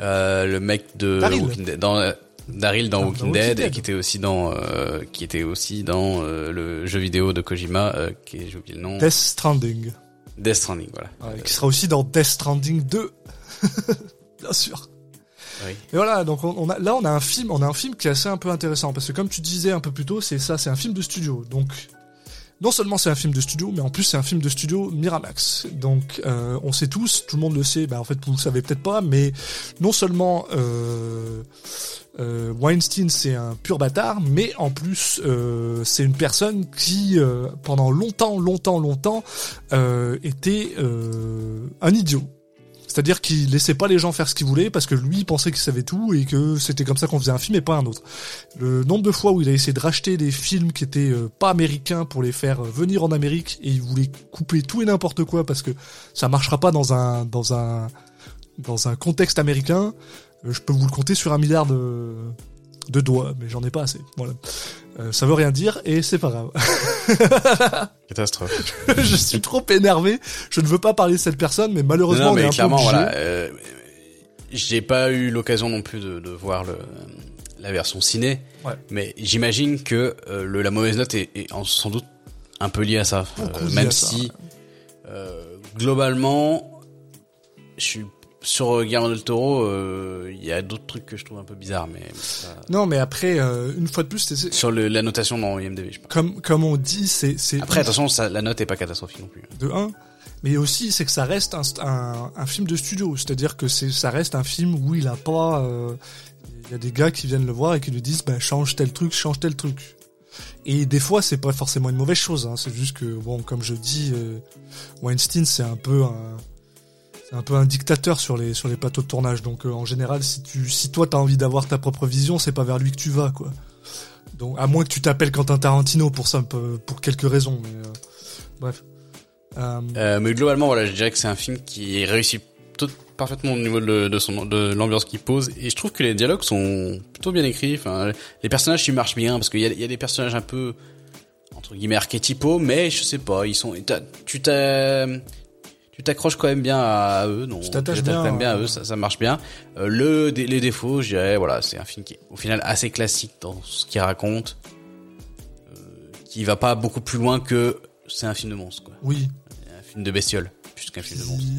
euh, le mec de Daryl. Walking Dead, dans euh, Daryl dans Ah, dans Walking, Walking Dead, Dead. et qui était aussi dans euh, qui était aussi dans euh, le jeu vidéo de Kojima euh, qui est j'ai oublié le nom Death Stranding. Death Stranding voilà. Ouais, qui sera aussi dans Death Stranding 2. (laughs) Bien sûr. Oui. Et voilà, donc on, on a, là on a un film, on a un film qui est assez un peu intéressant parce que comme tu disais un peu plus tôt, c'est ça, c'est un film de studio. Donc non seulement c'est un film de studio, mais en plus c'est un film de studio Miramax. Donc euh, on sait tous, tout le monde le sait. Bah en fait vous le savez peut-être pas, mais non seulement euh, euh, Weinstein c'est un pur bâtard, mais en plus euh, c'est une personne qui euh, pendant longtemps, longtemps, longtemps euh, était un idiot. C'est-à-dire qu'il laissait pas les gens faire ce qu'ils voulaient parce que lui il pensait qu'il savait tout et que c'était comme ça qu'on faisait un film et pas un autre. Le nombre de fois où il a essayé de racheter des films qui étaient euh, pas américains pour les faire euh, venir en Amérique et il voulait couper tout et n'importe quoi parce que ça marchera pas dans un dans un contexte américain, euh, je peux vous le compter sur un milliard de de doigts, mais j'en ai pas assez. Voilà. Euh, ça veut rien dire et c'est pas grave. (laughs) Catastrophe. je suis trop énervé. Je ne veux pas parler de cette personne, mais malheureusement non, on est mais un peu clairement voilà. Euh, j'ai pas eu l'occasion non plus de, de voir le la version ciné, Ouais. mais j'imagine que euh, le, la mauvaise note est, sans doute un peu liée à ça. Même ça, si ouais. globalement, je suis sur Guillermo del Toro, euh, il y a d'autres trucs que je trouve un peu bizarres, mais ça- Non, mais après, euh, une fois de plus, c'est- sur le, la notation dans IMDb, je pas. comme comme on dit, c'est c'est Après, attention, ça, la note est pas catastrophique non plus. de 1 mais aussi c'est que ça reste un, un, un film de studio c'est-à-dire que c'est ça reste un film où il a pas euh, il y a des gars qui viennent le voir et qui lui disent bah change tel truc change tel truc et des fois c'est pas forcément une mauvaise chose hein, c'est juste que bon comme je dis euh, Weinstein c'est un peu un un peu un dictateur sur les sur les plateaux de tournage donc euh, en général si tu si toi t'as envie d'avoir ta propre vision c'est pas vers lui que tu vas quoi donc à moins que tu t'appelles Quentin Tarantino pour ça pour quelques raisons mais euh, bref euh, mais globalement, voilà, je dirais que c'est un film qui réussit parfaitement au niveau de, son de l'ambiance qu'il pose, et je trouve que les dialogues sont plutôt bien écrits. Les personnages ils marchent bien parce qu'il y a, y a des personnages un peu entre guillemets archétypaux, mais je sais pas, ils sont. Tu t'as tu t'accroches quand même bien à eux, non Tu t'attaches bien, bien à eux, ça, ça marche bien. Euh, le les défauts, je dirais, voilà, c'est un film qui est au final assez classique dans ce qu'il raconte, euh, qui va pas beaucoup plus loin que c'est un film de monstre, quoi, oui un film de bestiole, plus qu'un film de monstre.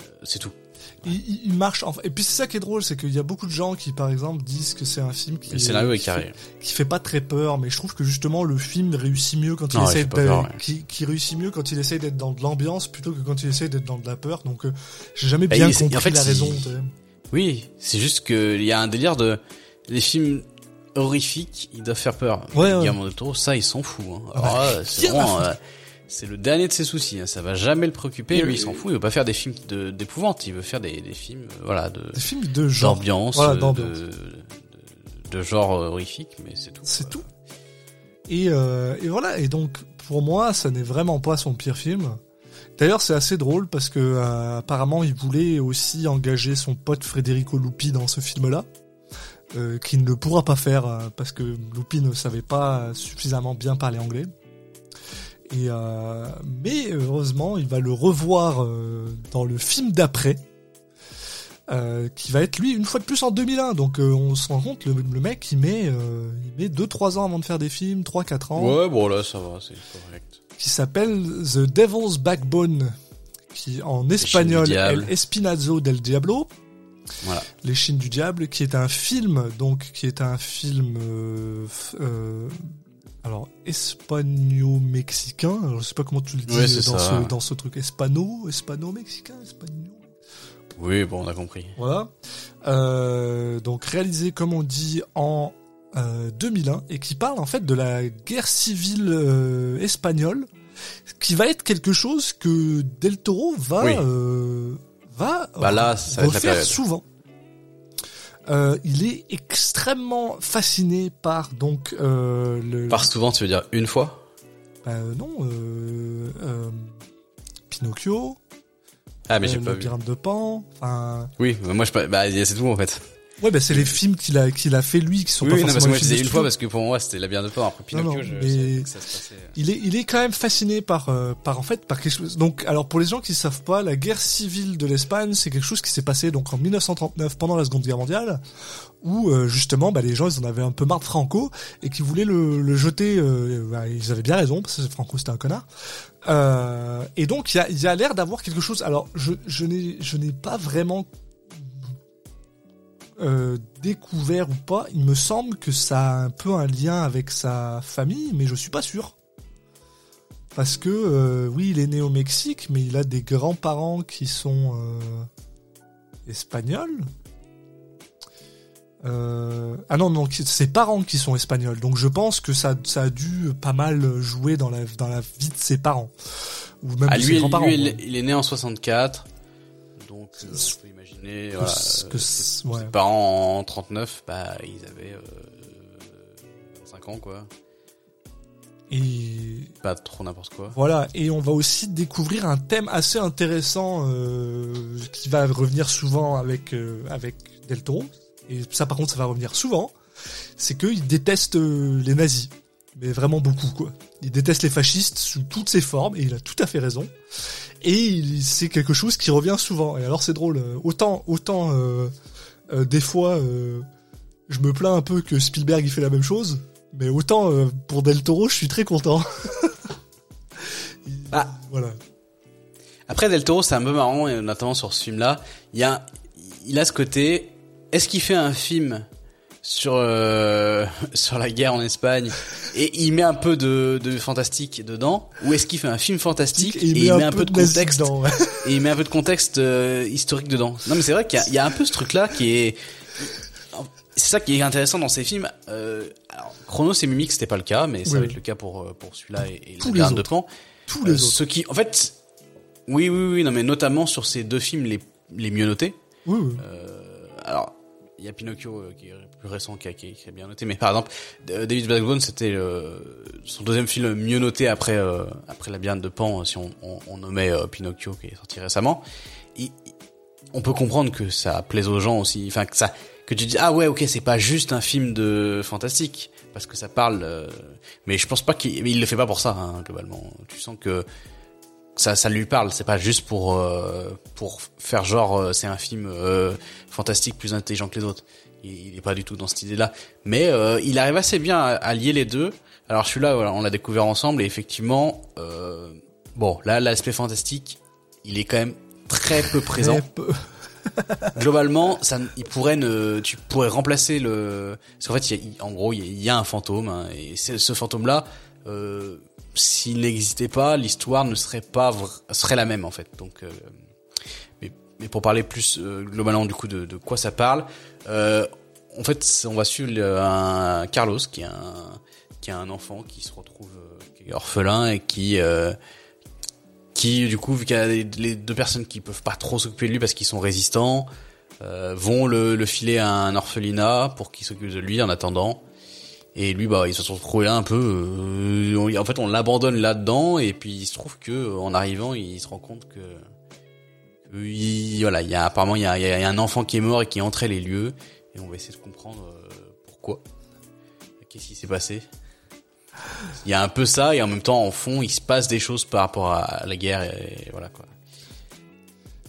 Euh, C'est tout. Il, marche enfin, et puis c'est ça qui est drôle c'est qu'il y a beaucoup de gens qui par exemple disent que c'est un film qui Le scénario est qui carré. fait, qui fait pas très peur mais je trouve que justement le film réussit mieux quand il Non, essaie peur, ouais. qui, qui réussit mieux quand il essaie d'être dans de l'ambiance plutôt que quand il essaie d'être dans de la peur donc euh, j'ai jamais Bah, bien il- compris en fait, la raison sais. Oui, c'est juste que il y a un délire de les films horrifiques, ils doivent faire peur. Ouais, ouais. Guillermo del Toro, ça, il s'en fout. Hein. Ah bah, Alors là, c'est (laughs) vraiment, c'est le dernier de ses soucis. Hein. Ça va jamais le préoccuper. Lui, il s'en fout. Il veut pas faire des films de- d'épouvante. Il veut faire des, des films, euh, voilà, de des films de genre d'ambiance, Voilà, de, d'ambiance. de, de genre horrifique, mais c'est tout. c'est tout et, euh, et voilà et donc pour moi ça n'est vraiment pas son pire film D'ailleurs, c'est assez drôle parce que euh, apparemment, il voulait aussi engager son pote Federico Lupi dans ce film-là, euh, qui ne le pourra pas faire euh, parce que Lupi ne savait pas suffisamment bien parler anglais. Et euh, mais heureusement, il va le revoir euh, dans le film d'après. euh, qui va être lui une fois de plus en 2001. Donc on se rend compte, le, le mec il met il met 2-3 ans avant de faire des films, 3-4 ans, Ouais, bon là ça va, c'est correct. qui s'appelle The Devil's Backbone, qui en espagnol. El Espinazo del Diablo, Voilà. Les Chines du Diable, qui est un film, donc qui est un film, alors espagno-mexicain. Je sais pas comment tu le dis Ouais, dans ce dans ce truc, espano, espano-mexicain, espagno. Oui, bon, on a compris. Voilà. Euh, donc réalisé comme on dit en euh, 2001 et qui parle en fait de la guerre civile euh, espagnole, qui va être quelque chose que Del Toro va Oui. euh, va Bah là, ça refaire souvent. Euh, il est extrêmement fasciné par donc euh, le Par souvent, tu veux dire une fois? Bah, euh, non euh, Pinocchio, Ah, mais le vu. de Pan, enfin Oui, moi je. Bah, c'est tout en fait. Ouais, bah c'est les films qu'il a qu'il a fait lui qui sont Oui, pas oui, non, parce forcément que moi je une fois parce que pour moi c'était la bien de peur. Après Pinocchio, non, je mais- savais que ça se passait. Il est il est quand même fasciné par euh, par en fait par quelque chose. Donc alors pour les gens qui savent pas, la guerre civile de l'Espagne, c'est quelque chose qui s'est passé donc en 1939 pendant la Seconde Guerre mondiale où euh, justement bah les gens ils en avaient un peu marre de Franco et qui voulaient le, le jeter euh, bah, ils avaient bien raison parce que Franco c'était un connard. Euh, et donc il y a il y a l'air d'avoir quelque chose. Alors je je n'ai je n'ai pas vraiment euh, découvert ou pas, il me semble que ça a un peu un lien avec sa famille, mais je suis pas sûr. Parce que euh, oui, il est né au Mexique, mais il a des grands-parents qui sont euh, espagnols. Ah non, non, ses parents qui sont espagnols. Donc je pense que ça, ça a dû pas mal jouer dans la, dans la vie de ses parents. Ou même Ah, de lui, ses lui, grands-parents. ouais. est- il est né en 64. Donc, Voilà, que euh, ses, ouais. ses parents en 39, bah, ils avaient euh, 5 ans, quoi. Et Pas trop n'importe quoi. Voilà, et on va aussi découvrir un thème assez intéressant euh, qui va revenir souvent avec euh, avec Del Toro. Et ça, par contre, ça va revenir souvent. C'est qu'il déteste euh, les nazis, mais vraiment beaucoup quoi. Il déteste les fascistes sous toutes ses formes, et il a tout à fait raison. Et c'est quelque chose qui revient souvent. Et alors c'est drôle, autant autant euh, euh, des fois euh, je me plains un peu que Spielberg il fait la même chose, mais autant pour Del Toro je suis très content. (laughs) Il- Ah. Voilà. Après, Del Toro, c'est un peu marrant, et notamment sur ce film-là. Il y a, il a ce côté. Est-ce qu'il fait un film sur euh, (laughs) sur la guerre en Espagne et il met un peu de, de fantastique dedans, ou est-ce qu'il fait un film fantastique et, il met un peu de contexte dedans, ouais. (laughs) et il met un peu de contexte euh, historique dedans. Non, mais c'est vrai qu'il y y a un peu ce truc-là qui est. C'est ça qui est intéressant dans ces films. Euh, alors, Chronos et Mimic, c'était pas le cas, mais ça Oui, va être le cas pour euh, pour celui-là et, et Tous le les de autres. Pan. Tous Euh, les autres. Ce qui, en fait, oui, oui, oui, non, mais notamment sur ces deux films les les mieux notés. Oui, oui. Euh, alors, il y a Pinocchio euh, qui est plus récent, qui qui est, bien noté, mais par exemple, euh, David Blackbone, c'était euh, son deuxième film mieux noté après euh, après La Bienne de Pan, si on, on, on nommait euh, Pinocchio qui est sorti récemment. Il- on peut comprendre que ça plaise aux gens aussi, enfin que ça, que tu dis ah ouais ok c'est pas juste un film de fantastique parce que ça parle, euh, mais je pense pas qu'il il le fait pas pour ça hein, globalement. Tu sens que ça, ça lui parle. C'est pas juste pour euh, pour faire genre euh, c'est un film euh, fantastique plus intelligent que les autres. Il, il est pas du tout dans cette idée-là. Mais euh, il arrive assez bien à, à lier les deux. Alors celui-là, voilà, on l'a découvert ensemble et effectivement, euh, bon là l'aspect fantastique, il est quand même très peu présent. Très peu. (laughs) Globalement, ça, il pourrait ne, tu pourrais remplacer le, parce qu'en fait, il y a- en gros, il y a, un fantôme hein, et ce fantôme-là, euh, s'il n'existait pas, l'histoire ne serait pas, serait la même en fait. Donc, euh, mais, pour parler plus euh, globalement du coup de, de quoi ça parle, euh, en fait, on va suivre un Carlos qui est un, qui a un enfant qui se retrouve euh, qui est orphelin et qui euh, qui du coup vu qu'il y a les, les deux personnes qui peuvent pas trop s'occuper de lui parce qu'ils sont résistants euh, vont le, le filer à un orphelinat pour qu'il s'occupe de lui en attendant et lui bah il se retrouve là un peu euh, en fait on l'abandonne là dedans et puis il se trouve que en arrivant il se rend compte que, il- voilà il y a apparemment il y a, il y a un enfant qui est mort et qui entrait les lieux. Et on va essayer de comprendre euh, pourquoi. Qu'est-ce qui s'est passé? Il y a un peu ça et en même temps en fond il se passe des choses par rapport à la guerre et, voilà quoi.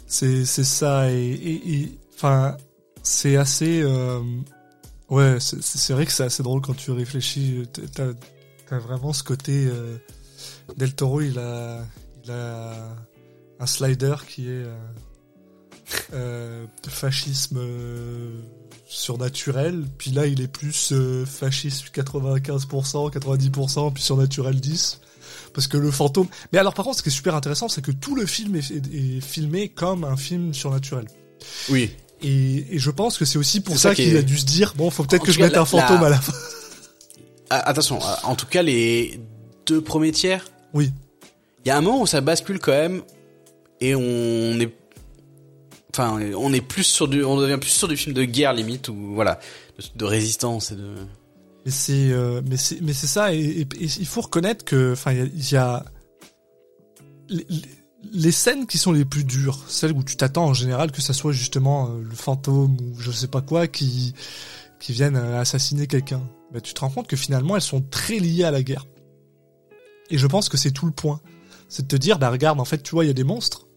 C'est c'est ça et, et, et enfin, c'est assez. euh, ouais, c'est- vrai que c'est assez drôle quand tu réfléchis. T'as as vraiment ce côté. euh, Del Toro, il a, il a un slider qui est euh, euh, fascisme euh, surnaturel. Puis là, il est plus fascisme 95%, 90%, puis surnaturel 10%. Parce que le fantôme. Mais alors, par contre, ce qui est super intéressant, c'est que tout le film est- est filmé comme un film surnaturel. Oui. Et, et je pense que c'est aussi pour ça, ça qui qu'il a dû se dire bon, faut peut-être que je mette la- un fantôme la- à la fin. Ah, attention, en tout cas, les deux premiers tiers, Oui, il y a un moment où ça bascule quand même, et on est, enfin, on est plus sur du, on devient plus sur du film de guerre limite, ou voilà, de, de résistance et de. mais c'est euh, mais c'est mais c'est ça et, et- et il faut reconnaître que enfin il y a, y a les, les- scènes qui sont les plus dures, celles où tu t'attends en général que ça soit justement euh, le fantôme ou je sais pas quoi qui qui viennent euh, assassiner quelqu'un. Mais tu te rends compte que finalement elles sont très liées à la guerre. Et je pense que c'est tout le point. C'est de te dire bah regarde en fait tu vois il y a des monstres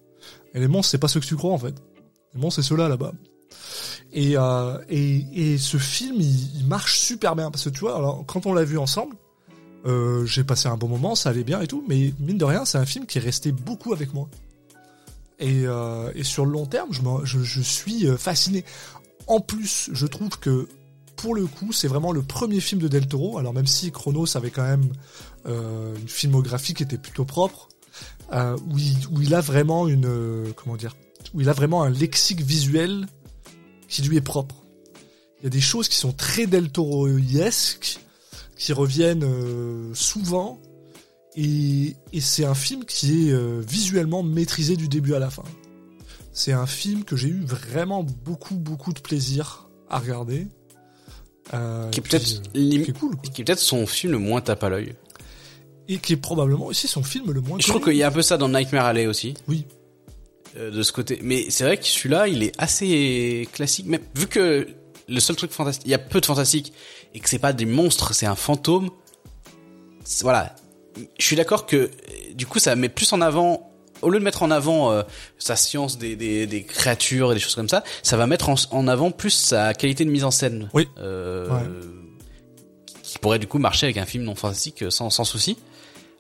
et les monstres c'est pas ceux que tu crois en fait. Les monstres c'est ceux-là là-bas. Et, euh, et, et ce film, il, il marche super bien. Parce que tu vois, alors, quand on l'a vu ensemble, euh, j'ai passé un bon moment, ça allait bien et tout. Mais mine de rien, c'est un film qui est resté beaucoup avec moi. Et, euh, sur le long terme, je, suis euh, fasciné. En plus, je trouve que pour le coup, c'est vraiment le premier film de Del Toro. Alors même si Chronos avait quand même une filmographie qui était plutôt propre, où, il, a vraiment une comment dire, où il a vraiment un lexique visuel qui lui est propre. Il y a des choses qui sont très Del Toro-esques, qui reviennent euh, souvent, et, et c'est un film qui est euh, visuellement maîtrisé du début à la fin. C'est un film que j'ai eu vraiment beaucoup, beaucoup de plaisir à regarder. Euh, Qui est peut-être euh, lim- qui est cool, peut-être son film le moins tape à l'œil. Et qui est probablement aussi son film le moins Je trouve qu'il y a un peu ça dans Nightmare Alley aussi. Oui. Euh, de ce côté. Mais c'est vrai que celui-là, il est assez classique. Même vu que le seul truc fantastique, il y a peu de fantastique et que c'est pas des monstres, c'est un fantôme. Voilà. Je suis d'accord que du coup, ça met plus en avant. Au lieu de mettre en avant euh, sa science des, des, des créatures et des choses comme ça, ça va mettre en, en avant plus sa qualité de mise en scène. Oui. Euh, Ouais. Qui pourrait du coup marcher avec un film non fantastique euh, sans, sans souci.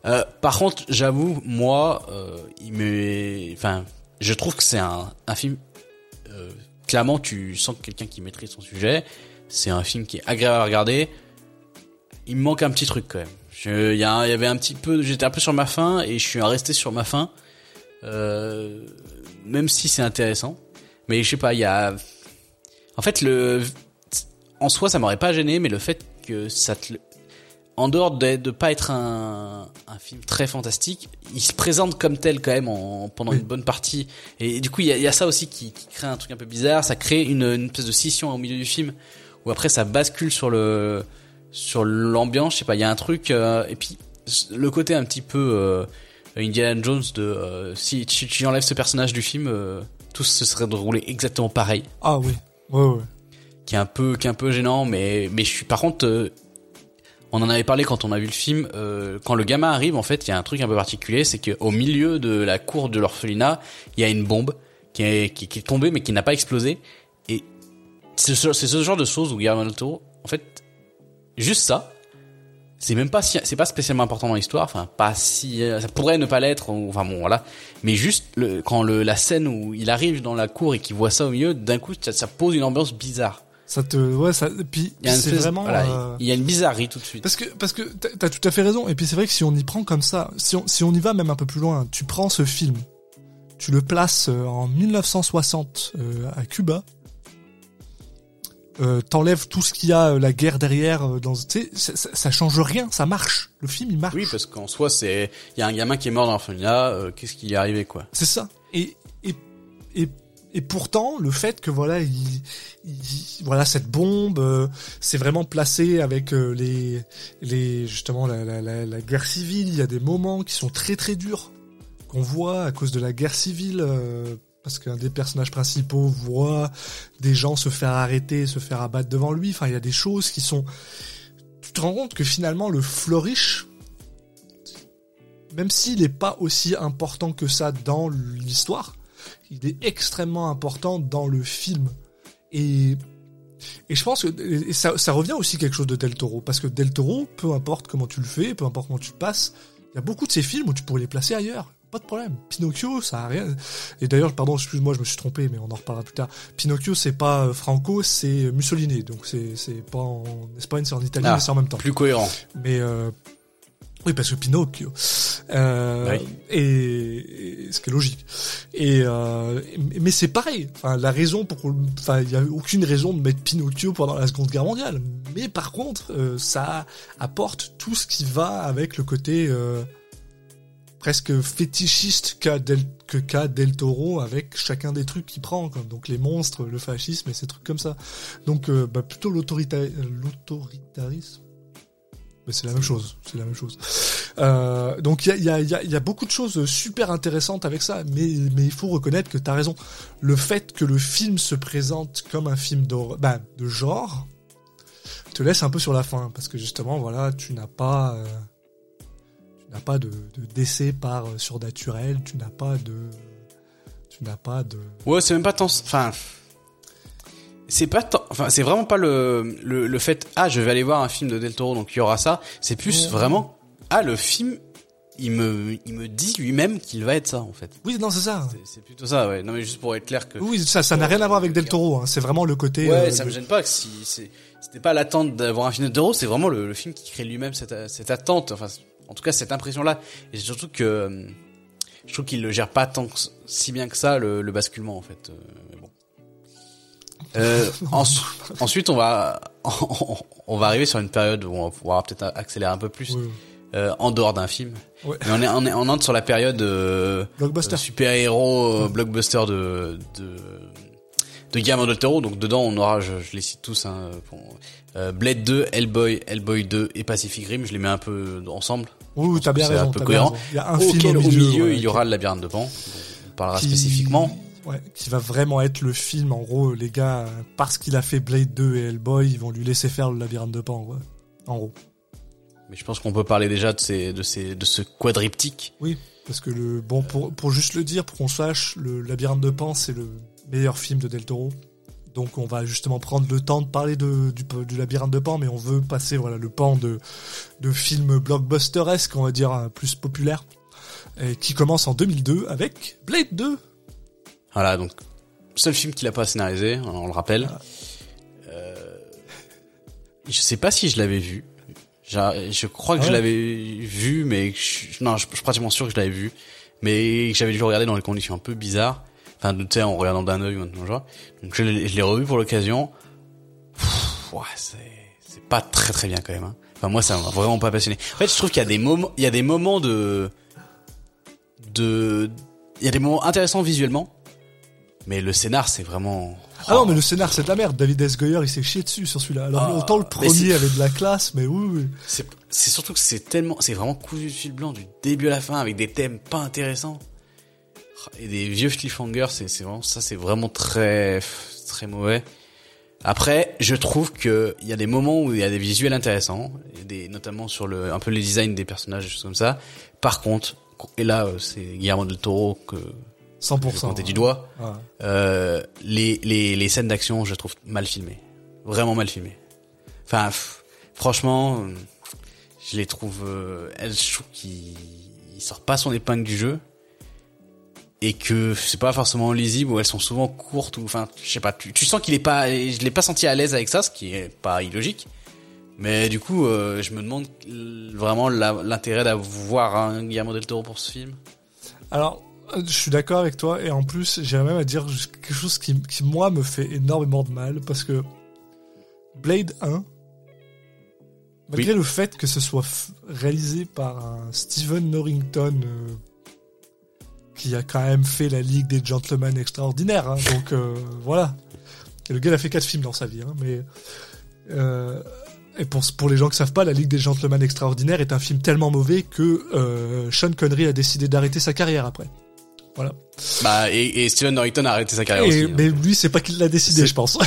Euh, par contre, j'avoue, moi, euh, il me, enfin, je trouve que c'est un, un film. euh, clairement, tu sens que quelqu'un qui maîtrise son sujet. C'est un film qui est agréable à regarder. Il me manque un petit truc quand même. Il y, avait un petit peu, j'étais un peu sur ma faim et je suis resté sur ma faim. Euh, même si c'est intéressant, mais je sais pas, il y a. En fait, le, en soi, ça m'aurait pas gêné, mais le fait que ça te, en dehors de, de pas être un, un film très fantastique, il se présente comme tel quand même en, pendant Oui. une bonne partie. Et du coup, il y a, il y a ça aussi qui, qui crée un truc un peu bizarre. Ça crée une, une espèce de scission au milieu du film où après ça bascule sur le sur l'ambiance. Je sais pas, il y a un truc. euh, et puis le côté un petit peu euh, Indiana Jones de euh, si tu, tu enlèves ce personnage du film, tout se serait déroulé exactement pareil Ah oui. Ouais, ouais. qui est un peu qui est un peu gênant mais mais je suis par contre on en avait parlé quand on a vu le film euh, quand le gamin arrive en fait il y a un truc un peu particulier c'est que au milieu de la cour de l'orphelinat il y a une bombe qui est qui, qui est tombée mais qui n'a pas explosé c'est ce, genre de choses où Guillermo del Toro en fait juste ça c'est même pas si c'est pas spécialement important dans l'histoire enfin pas si ça pourrait ne pas l'être enfin bon voilà mais juste le, quand le, la scène où il arrive dans la cour et qu'il voit ça au milieu d'un coup ça, ça pose une ambiance bizarre Ça te, ouais, ça, et puis c'est vraiment. voilà, euh, il y a une bizarrerie tout de suite Parce que parce que t'as t'as tout à fait raison. Et puis c'est vrai que si on y prend comme ça, si on si on y va même un peu plus loin, tu prends ce film, tu le places euh, en 1960 euh, à Cuba. Euh, T'enlèves tout ce qu'il y a, euh, la guerre derrière, euh, dans, tu sais, ça, ça, ça change rien, ça marche. Le film, il marche. oui parce qu'en soi c'est il y a un gamin qui est mort dans l'orphelinat euh, qu'est-ce qui lui est arrivé quoi? C'est ça. Et, et, et, et pourtant, le fait que voilà, il, il- voilà cette bombe, euh, c'est vraiment placé avec euh, les, les justement la, la, la, la guerre civile. Il y a des moments qui sont très très durs qu'on voit à cause de la guerre civile. Parce qu'un des personnages principaux voit des gens se faire arrêter, se faire abattre devant lui. Enfin, il y a des choses qui sont. Tu te rends compte que finalement le flourish, même s'il n'est pas aussi important que ça dans l'histoire, il est extrêmement important dans le film. Et et je pense que ça, ça revient aussi quelque chose de Del Toro parce que Del Toro, peu importe comment tu le fais, peu importe comment tu passes, il y a beaucoup de ces films où tu pourrais les placer ailleurs. Pas de problème. Pinocchio, ça a rien. Et d'ailleurs, pardon, excuse-moi, je me suis trompé, mais on en reparlera plus tard. Pinocchio, c'est pas euh, Franco, c'est Mussolini. Donc c'est c'est pas en Espagne, c'est en Italie, Ah, mais c'est en même temps. Plus cohérent. Mais euh, oui, parce que Pinocchio. Euh, Oui. et, et ce qui est logique. Et euh, mais c'est pareil. Enfin, la raison pour, enfin, il y a aucune raison de mettre Pinocchio pendant la Seconde Guerre mondiale. Mais par contre, euh, ça apporte tout ce qui va avec le côté euh, presque fétichiste qu'a Del, que qu'a Del Toro avec chacun des trucs qu'il prend. Donc les monstres, le fascisme et ces trucs comme ça. Donc euh, bah, plutôt l'autorita- l'autoritarisme. Mais c'est la même chose, c'est la même chose. Euh, donc il y a, y, a, y, a, beaucoup de choses super intéressantes avec ça, mais, il faut reconnaître que tu as raison. Le fait que le film se présente comme un film bah, de genre te laisse un peu sur la fin, parce que justement, voilà, tu n'as pas, euh, n'as pas de, de décès par euh, surnaturel, tu n'as pas de, tu n'as pas de. Ouais, c'est même pas tant. Enfin, c'est pas tant. Enfin, c'est vraiment pas le, le le fait. Ah, je vais aller voir un film de Del Toro, donc il y aura ça. C'est plus Ouais. vraiment. Ah, le film, il me il me dit lui-même qu'il va être ça en fait. Oui, non, c'est ça. C'est- plutôt ça, ouais. Non mais juste pour être clair que. Oui, ça, ça n'a rien à voir avec Del Toro. Hein. C'est vraiment le côté. Ouais, euh, ça me gêne pas que si c'est c'était pas l'attente d'avoir un film de Toro, c'est vraiment le, le film qui crée lui-même cette cette attente. Enfin, en tout cas cette impression là. Et c'est surtout que euh, je trouve qu'il le gère pas tant que, si bien que ça le, le basculement en fait. Euh, mais bon. Euh, ensu- (laughs) ensuite, on va (laughs) on va arriver sur une période où on va pouvoir peut-être accélérer un peu plus Oui, euh, en dehors d'un film. Ouais. Mais on est on est on entre sur la période euh, Blockbuster. super héros blockbuster de de de Guillermo del Toro. Donc dedans, on aura, je, je les cite tous, hein, Blade 2, Hellboy, Hellboy 2 et Pacific Rim. Je les mets un peu ensemble. Oui, t'as bien c'est un raison. peu cohérent. Il y a un Auquel, film au milieu, ouais, il y aura le labyrinthe de Pan. On parlera qui- spécifiquement. Ouais, qui va vraiment être le film. En gros, les gars, parce qu'il a fait Blade 2 et Hellboy, ils vont lui laisser faire le labyrinthe de Pan. En gros. Mais je pense qu'on peut parler déjà de ces, de ces, de ce quadriptyque. Oui, parce que le bon pour pour juste le dire, pour qu'on sache, le labyrinthe de Pan, c'est le meilleur film de Del Toro. Donc on va justement prendre le temps de parler de, du, du labyrinthe de Pan, mais on veut passer voilà le pan de de films blockbusteresques, on va dire euh, plus populaires, et qui commence en 2002 avec Blade 2. Voilà, donc seul film qu'il a pas scénarisé, on le rappelle. Ah. Euh, je sais pas si je l'avais vu. Je crois que Ah je ouais l'avais vu, mais je, non, je, je suis pratiquement sûr que je l'avais vu, mais que j'avais dû le regarder dans des conditions un peu bizarres. Enfin, tu sais, en regardant d'un œil un genre. Donc je l'ai je l'ai revu pour l'occasion. Pff, Ouais, c'est c'est pas très très bien quand même. Hein. Enfin moi, ça m'a vraiment pas passionné. En fait, je trouve qu'il y a des moments, il y a des moments de de il y a des moments intéressants visuellement, mais le scénar c'est vraiment Ah non, mais le scénar c'est de la merde. David S. Goyer, il s'est chié dessus sur celui-là. Alors Ah, autant le premier avait de la classe, mais oui, oui. C'est c'est surtout que c'est tellement, c'est vraiment cousu de fil blanc du début à la fin avec des thèmes pas intéressants et des vieux cliffhangers. C'est vraiment ça, c'est vraiment très très mauvais. Après, je trouve que il y a des moments où il y a des visuels intéressants, des notamment sur le un peu les designs des personnages, des choses comme ça. Par contre, et là euh, c'est Guillermo del Toro que je 100%. vais pointer du doigt. Ouais. Euh, les, les, les scènes d'action, je trouve mal filmées. Vraiment mal filmées. Enfin, franchement, euh, je les trouve... Euh, elle, je trouve qu'il il sort pas son épingle du jeu. Et que c'est pas forcément lisible, ou elles sont souvent courtes, ou enfin, je sais pas, tu, tu sens qu'il est pas... Je l'ai pas senti à l'aise avec ça, ce qui est pas illogique. Mais du coup, euh, je me demande vraiment l'intérêt d'avoir un Guillermo del Toro pour ce film. Alors, je suis d'accord avec toi, et en plus, j'irais même à dire quelque chose qui, qui, moi, me fait énormément de mal, parce que Blade 1, malgré le fait que ce soit réalisé par un Steven Norrington, euh, qui a quand même fait la Ligue des Gentlemen extraordinaires, hein, donc euh, voilà. Et le gars il a fait quatre films dans sa vie, hein, mais... Euh, et pour, pour les gens qui savent pas, La Ligue des Gentlemen Extraordinaires est un film tellement mauvais que euh, Sean Connery a décidé d'arrêter sa carrière après. Voilà. Bah, et, et Steven Norrington a arrêté sa carrière Et- aussi. hein. mais lui, c'est pas qu'il l'a décidé, je pense. Ah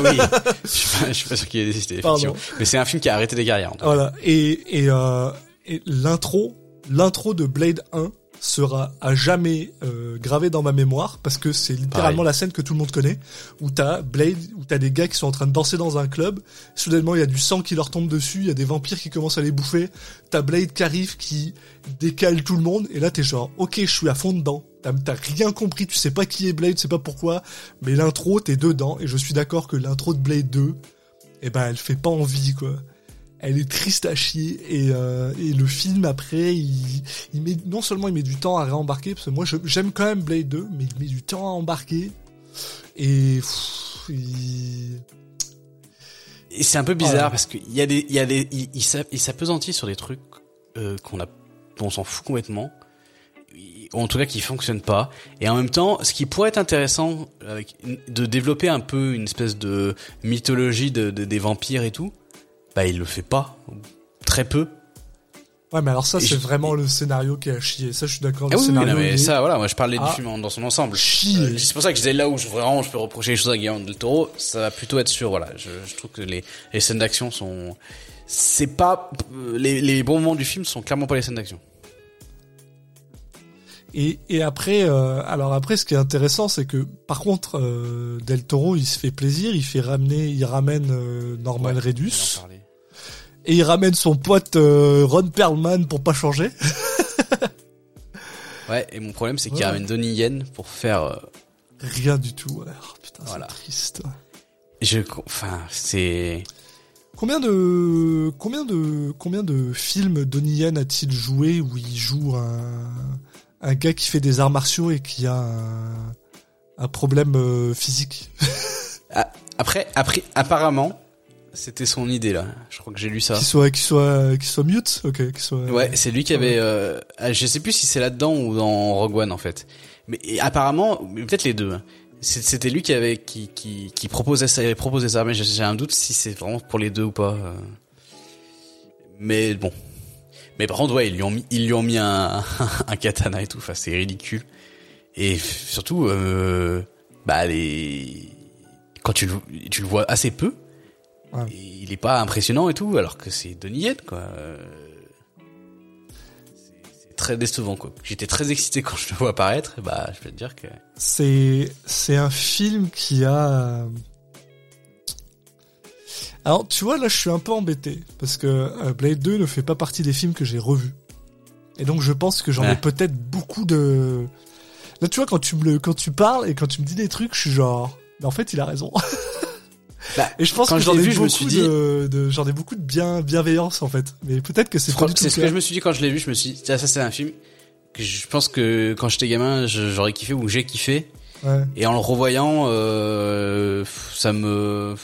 (laughs) oui, (laughs) je suis pas, je suis pas sûr qu'il ait décidé, Pardon. effectivement. Mais c'est un film qui a arrêté des carrières. en tout cas. voilà. Et, et, euh, et l'intro, l'intro de Blade 1 sera à jamais euh, gravé dans ma mémoire parce que c'est littéralement Pareil. la scène que tout le monde connaît où t'as Blade où t'as des gars qui sont en train de danser dans un club. Soudainement il y a du sang qui leur tombe dessus il y a des vampires qui commencent à les bouffer. T'as Blade qui arrive qui décale tout le monde et là t'es genre ok je suis à fond dedans. T'as t'as rien compris tu sais pas qui est Blade tu sais pas pourquoi mais l'intro t'es dedans et je suis d'accord que l'intro de Blade 2 eh ben elle fait pas envie quoi elle est triste à chier et, euh, et le film après il, il met non seulement il met du temps à réembarquer parce que moi j'aime quand même Blade 2 mais il met du temps à embarquer. Et pff, il- Et c'est un peu bizarre parce qu'il y a des, il y a des, il, il s'a- il s'appesantit sur des trucs euh, qu'on a, dont on s'en fout complètement, ou en tout cas qui fonctionnent pas. Et en même temps, ce qui pourrait être intéressant, avec, de développer un peu une espèce de mythologie de, de- des vampires et tout, bah il le fait pas, très peu. ouais mais alors ça c'est je- vraiment le scénario qui a chié ça je suis d'accord Ah oui, scénario non, mais est ça, voilà, moi je parlais Ah. du film dans son ensemble. Euh, c'est pour ça que je disais là où je, vraiment je peux reprocher les choses à Guillermo del Toro, ça va plutôt être sur voilà, je, je trouve que les, les scènes d'action sont c'est pas euh, les, les bons moments du film sont clairement pas les scènes d'action. Et, et après, euh, alors après, ce qui est intéressant, c'est que par contre, euh, Del Toro, il se fait plaisir, il fait ramener, il ramène euh, Norman Ouais, Redus et il ramène son pote euh, Ron Perlman pour pas changer. (laughs) Ouais, et mon problème c'est qu'il Ouais. ramène Donnie Yen pour faire Rien du tout. Ouais. Oh, putain, Voilà. c'est triste. je enfin c'est Combien de combien de combien de films Donnie Yen a-t-il joué où il joue un un gars qui fait des arts martiaux et qui a un, un problème euh, physique (laughs) Ah, après après apparemment c'était son idée là. Je crois que j'ai lu ça. qui soit qui soit qui soit mute? Ok qui soit Ouais, c'est lui qui avait. Euh, ah, je sais plus si c'est là-dedans ou dans Rogue One en fait. Mais et apparemment, peut-être les deux. hein. C'était lui qui avait qui qui qui proposait ça, il avait proposé ça, mais j'ai j'ai un doute si c'est vraiment pour les deux ou pas. euh. Mais bon. Mais par contre, ouais, ils lui ont mis, ils lui ont mis un, (laughs) un katana et tout. Enfin, c'est ridicule. Et surtout, euh, bah les quand tu le tu le vois assez peu, Ouais. il est pas impressionnant et tout, alors que c'est Donnie Yen quoi. Euh, c'est- très décevant quoi. J'étais très excité quand je le vois apparaître. Bah, je peux te dire que C'est c'est un film qui a. Alors tu vois là je suis un peu embêté parce que euh, Blade 2 ne fait pas partie des films que j'ai revus et donc je pense que j'en ai peut-être beaucoup de. Là tu vois quand tu me quand tu parles et quand tu me dis des trucs je suis genre mais en fait il a raison. (laughs) Bah, et je pense que je j'en ai vu, je me beaucoup suis dit- de, de j'en ai beaucoup de bien bienveillance en fait mais peut-être que c'est pas c'est ce que je me suis dit quand je l'ai vu. Je me suis dit, tiens, ça c'est un film que je pense que quand j'étais gamin, j'aurais kiffé ou j'ai kiffé. Ouais. Et en le revoyant, euh, ça me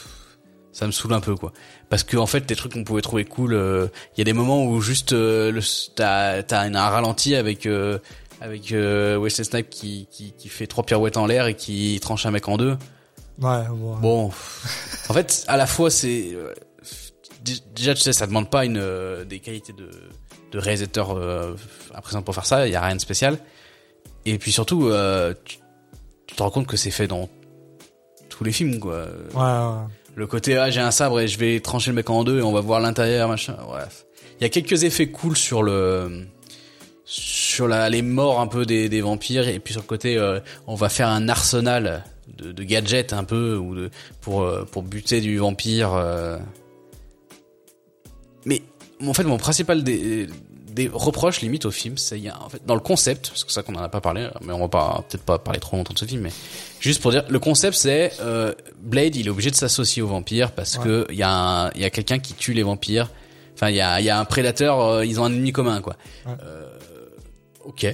ça me saoule un peu quoi. Parce que en fait, les trucs qu'on pouvait trouver cool, euh, il y a des moments où juste euh, le t'as t'as un, ralenti avec euh, avec euh, Wesley Snipes qui, qui qui fait trois pirouettes en l'air et qui tranche un mec en deux. Ouais, bon. Bon, en fait, à la fois c'est euh, dé- déjà tu sais, ça demande pas une euh, des qualités de de réalisateur euh, impressionnantes pour faire ça. Il y a rien de spécial. Et puis surtout, euh, tu, tu te rends compte que c'est fait dans tous les films quoi. Ouais, ouais. Le côté ah j'ai un sabre et je vais trancher le mec en deux et on va voir l'intérieur machin. Bref, il y a quelques effets cool sur le sur la, les morts un peu des, vampires et puis sur le côté euh, on va faire un arsenal de, gadgets un peu ou pour euh, pour buter du vampire. euh. Mais en fait mon principal des reproches limite au film c'est il y a en fait dans le concept parce que c'est ça qu'on en a pas parlé mais on va pas peut-être pas parler trop longtemps de ce film mais juste pour dire le concept c'est euh, Blade il est obligé de s'associer aux vampires parce Ouais. que il y a il y a quelqu'un qui tue les vampires enfin il y a il y a un prédateur euh, ils ont un ennemi commun quoi Ouais. Euh, ok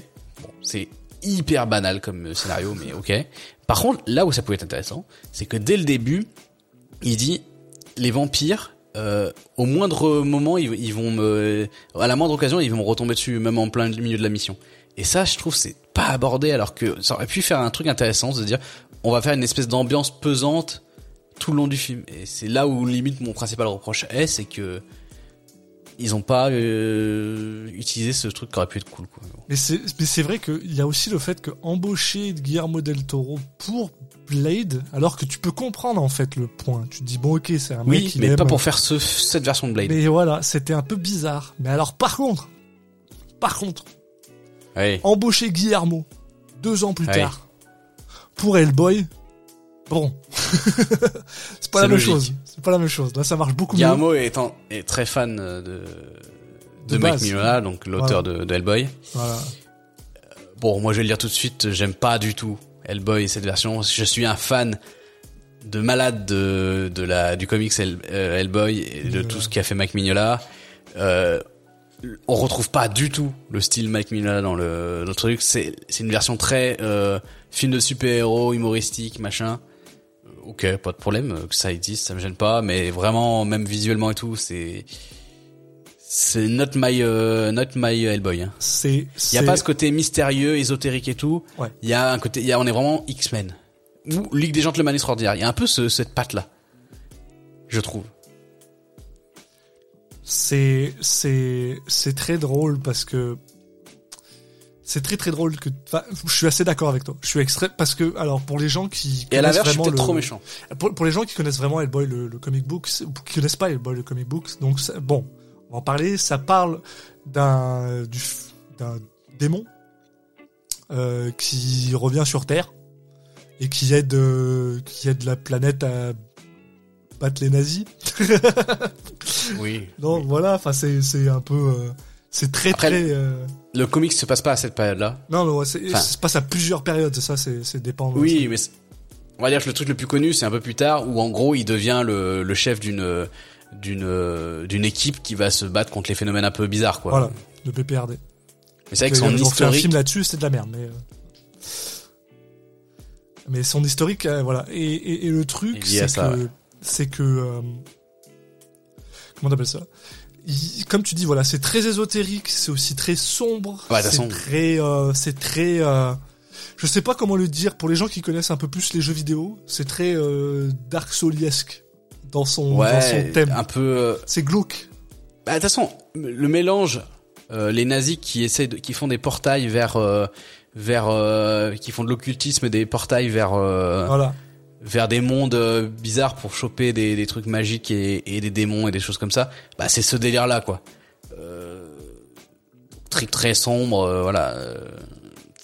bon c'est hyper banal comme scénario mais ok par contre là où ça pouvait être intéressant c'est que dès le début il dit les vampires euh, au moindre moment ils, vont me à la moindre occasion ils vont me retomber dessus même en plein milieu de la mission et ça je trouve c'est pas abordé alors que ça aurait pu faire un truc intéressant de se dire on va faire une espèce d'ambiance pesante tout le long du film et c'est là où limite mon principal reproche est c'est que ils ont pas euh, utilisé ce truc qui aurait pu être cool quoi. Mais c'est vrai qu'il y a aussi le fait que embaucher Guillermo del Toro pour Blade, alors que tu peux comprendre en fait le point. Tu te dis bon ok c'est un mec oui qui mais aime- pas pour faire ce, cette version de Blade Mais voilà, c'était un peu bizarre. Mais alors par contre, par contre, Oui. embaucher Guillermo deux ans plus tard pour Hellboy. Bon, (laughs) c'est pas la même chose. C'est pas la même chose. Là, ça marche beaucoup mieux. Guillermo est, est très fan euh, de, de, De Mike. Mignola, donc l'auteur de, de Hellboy. Voilà. Bon, moi je vais le dire tout de suite, j'aime pas du tout Hellboy cette version. Je suis un fan de malade de, de la du comics Hell- euh, Hellboy et de tout ce qu'a fait Mike Mignola. Euh, on retrouve pas du tout le style Mike Mignola dans le, dans le truc. C'est c'est une version très euh, film de super-héros, humoristique, machin. Euh, Ok, pas de problème que ça existe, ça me gêne pas, mais vraiment même visuellement et tout, c'est c'est not my euh, not my Hellboy. Hein. C'est. Il y a pas ce côté mystérieux, ésotérique et tout. Ouais. Il y a un côté, il y a, on est vraiment X-Men. Ou Ligue des Gentlemen Extraordinaires. Il y a un peu ce, cette patte-là. Je trouve. c'est c'est c'est très drôle parce que c'est très très drôle que enfin, je suis assez d'accord avec toi. Je suis extrait parce que alors pour les gens qui Et à connaissent l'inverse, je suis vraiment peut-être le- trop méchant. Pour, pour les gens qui connaissent vraiment Hellboy le, le comic book, qui connaissent pas Hellboy le comic book, donc bon, on va en parler. Ça parle d'un démon euh, qui revient sur Terre et qui aide euh, qui aide la planète à battre les nazis. (laughs) Oui. (laughs) Donc voilà, enfin c'est c'est un peu euh, c'est très Après, très Le comic se passe pas à cette période-là. non Enfin- ça se passe à plusieurs périodes, c'est ça, c'est c'est dépend. Oui, mais on va dire que le truc le plus connu, c'est un peu plus tard, où en gros, il devient le, le chef d'une d'une d'une équipe qui va se battre contre les phénomènes un peu bizarres, quoi. Voilà, le PPRD. Mais c'est vrai que son ont fait un historique. film là-dessus, c'est de la merde, mais. euh, Mais son historique, euh, voilà. Et, et, et le truc, c'est ça, que, ouais. c'est que, euh, comment t'appelles ça? Il- Comme tu dis, voilà, c'est très ésotérique, c'est aussi très sombre. Ouais, de c'est très, euh, c'est très. euh, je sais pas comment le dire pour les gens qui connaissent un peu plus les jeux vidéo. C'est très euh, Dark Souliesque dans son, dans son thème. un peu. euh, C'est glauque. Bah, de toute façon, le mélange, euh, les nazis qui essaient de, qui font des portails vers, euh, vers, euh, qui font de l'occultisme, des portails vers, euh, Voilà. vers des mondes bizarres pour choper des, des trucs magiques et, et des démons et des choses comme ça. Bah, c'est ce délire-là, quoi. Euh, très très sombre, euh, voilà.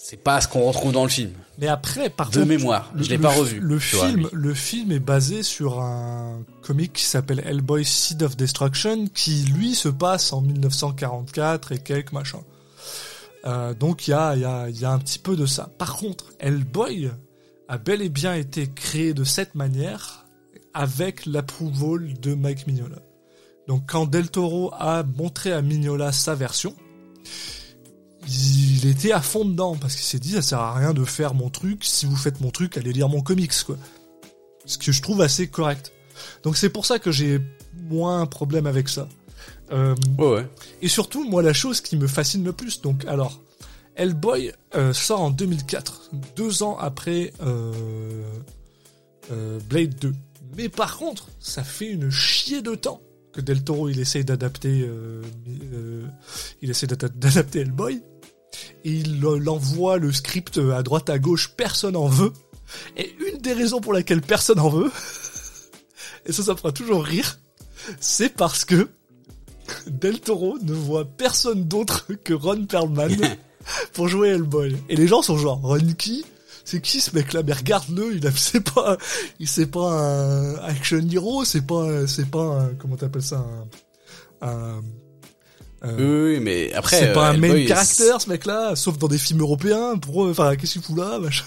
C'est pas ce qu'on retrouve dans le film. Mais après, par De contre, mémoire, le- je l'ai pas revu. Le vois, film, le film est basé sur un comic qui s'appelle Hellboy Seed of Destruction, qui lui se passe en 1944 et quelques machins. Euh, donc il y a, il y, a, il y a un petit peu de ça. Par contre, Hellboy a bel et bien été créé de cette manière avec l'approval de Mike Mignola. Donc quand Del Toro a montré à Mignola sa version, il était à fond dedans parce qu'il s'est dit ça sert à rien de faire mon truc si vous faites mon truc allez lire mon comics quoi. Ce que je trouve assez correct. Donc c'est pour ça que j'ai moins un problème avec ça. Euh, Ouais, ouais. et surtout moi la chose qui me fascine le plus donc alors Hellboy euh, sort en 2004 deux ans après euh, Blade 2 mais par contre ça fait une chier de temps que Del Toro il essaye d'adapter euh, euh, il essaie d'ada- d'adapter Hellboy et il l'envoie le script à droite à gauche, personne en veut. Et une des raisons pour laquelle personne en veut, (laughs) et ça ça me fera toujours rire, c'est parce que (laughs) Del Toro ne voit personne d'autre que Ron Perlman (laughs) pour jouer Hellboy. Et les gens sont genre, Ron qui? C'est qui ce mec-là? Mais regarde-le, il a, c'est pas, il c'est pas un action hero, c'est pas, un- c'est pas un, comment t'appelles ça, un, un- un- Oui, mais après. c'est pas euh, un main Hellboy, character ce mec-là, sauf dans des films européens. Pour eux, enfin, qu'est-ce qu'il fout là machin.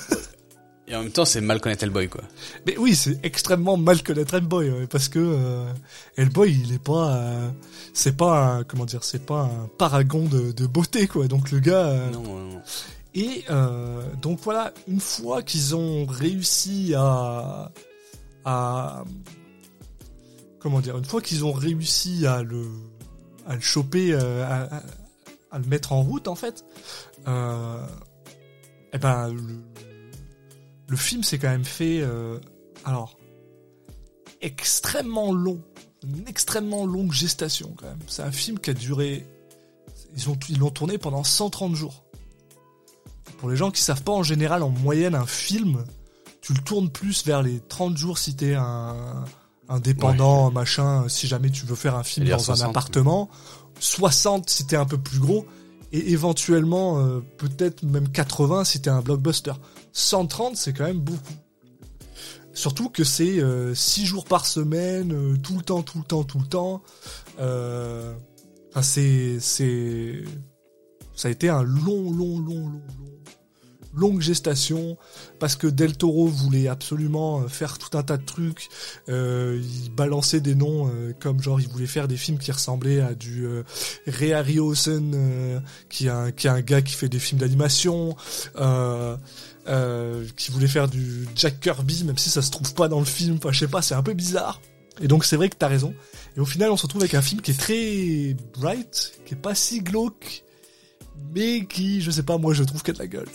Et en même temps, c'est mal connaître Hellboy, quoi. Mais oui, c'est extrêmement mal connaître Hellboy ouais, parce que euh, Hellboy, il est pas, euh, c'est pas, un, comment dire, c'est pas un paragon de, de beauté quoi. Donc le gars. euh, Non, non, non. Et euh, donc voilà, une fois qu'ils ont réussi à, à comment dire, une fois qu'ils ont réussi à le, à le choper, euh, à, le mettre en route en fait, euh, eh ben le, le film s'est quand même fait, euh, alors extrêmement long, une extrêmement longue gestation quand même. C'est un film qui a duré, ils ont ils l'ont tourné pendant 130 jours. Pour les gens qui savent pas, en général, en moyenne, un film, tu le tournes plus vers les 30 jours si t'es un indépendant, machin, si jamais tu veux faire un film dans un 60. appartement. 60 si t'es un peu plus gros. et éventuellement euh, peut-être même 80 si t'es un blockbuster. 130 c'est quand même beaucoup. Surtout que c'est 6 jours par semaine, tout le temps, tout le temps, tout le temps. Enfin, c'est, c'est, ça a été un long, long, long, long, long longue gestation parce que Del Toro voulait absolument euh, faire tout un tas de trucs. Euh, il balançait des noms euh, comme genre il voulait faire des films qui ressemblaient à du euh, Ray qui est un qui est un gars qui fait des films d'animation. qui voulait faire du Jack Kirby, même si ça se trouve pas dans le film. Enfin, je sais pas, c'est un peu bizarre. Et donc c'est vrai que t'as raison. Et au final, on se retrouve avec un film qui est très bright, qui est pas si glauque, mais qui, je sais pas, moi je trouve qu'il a de la gueule.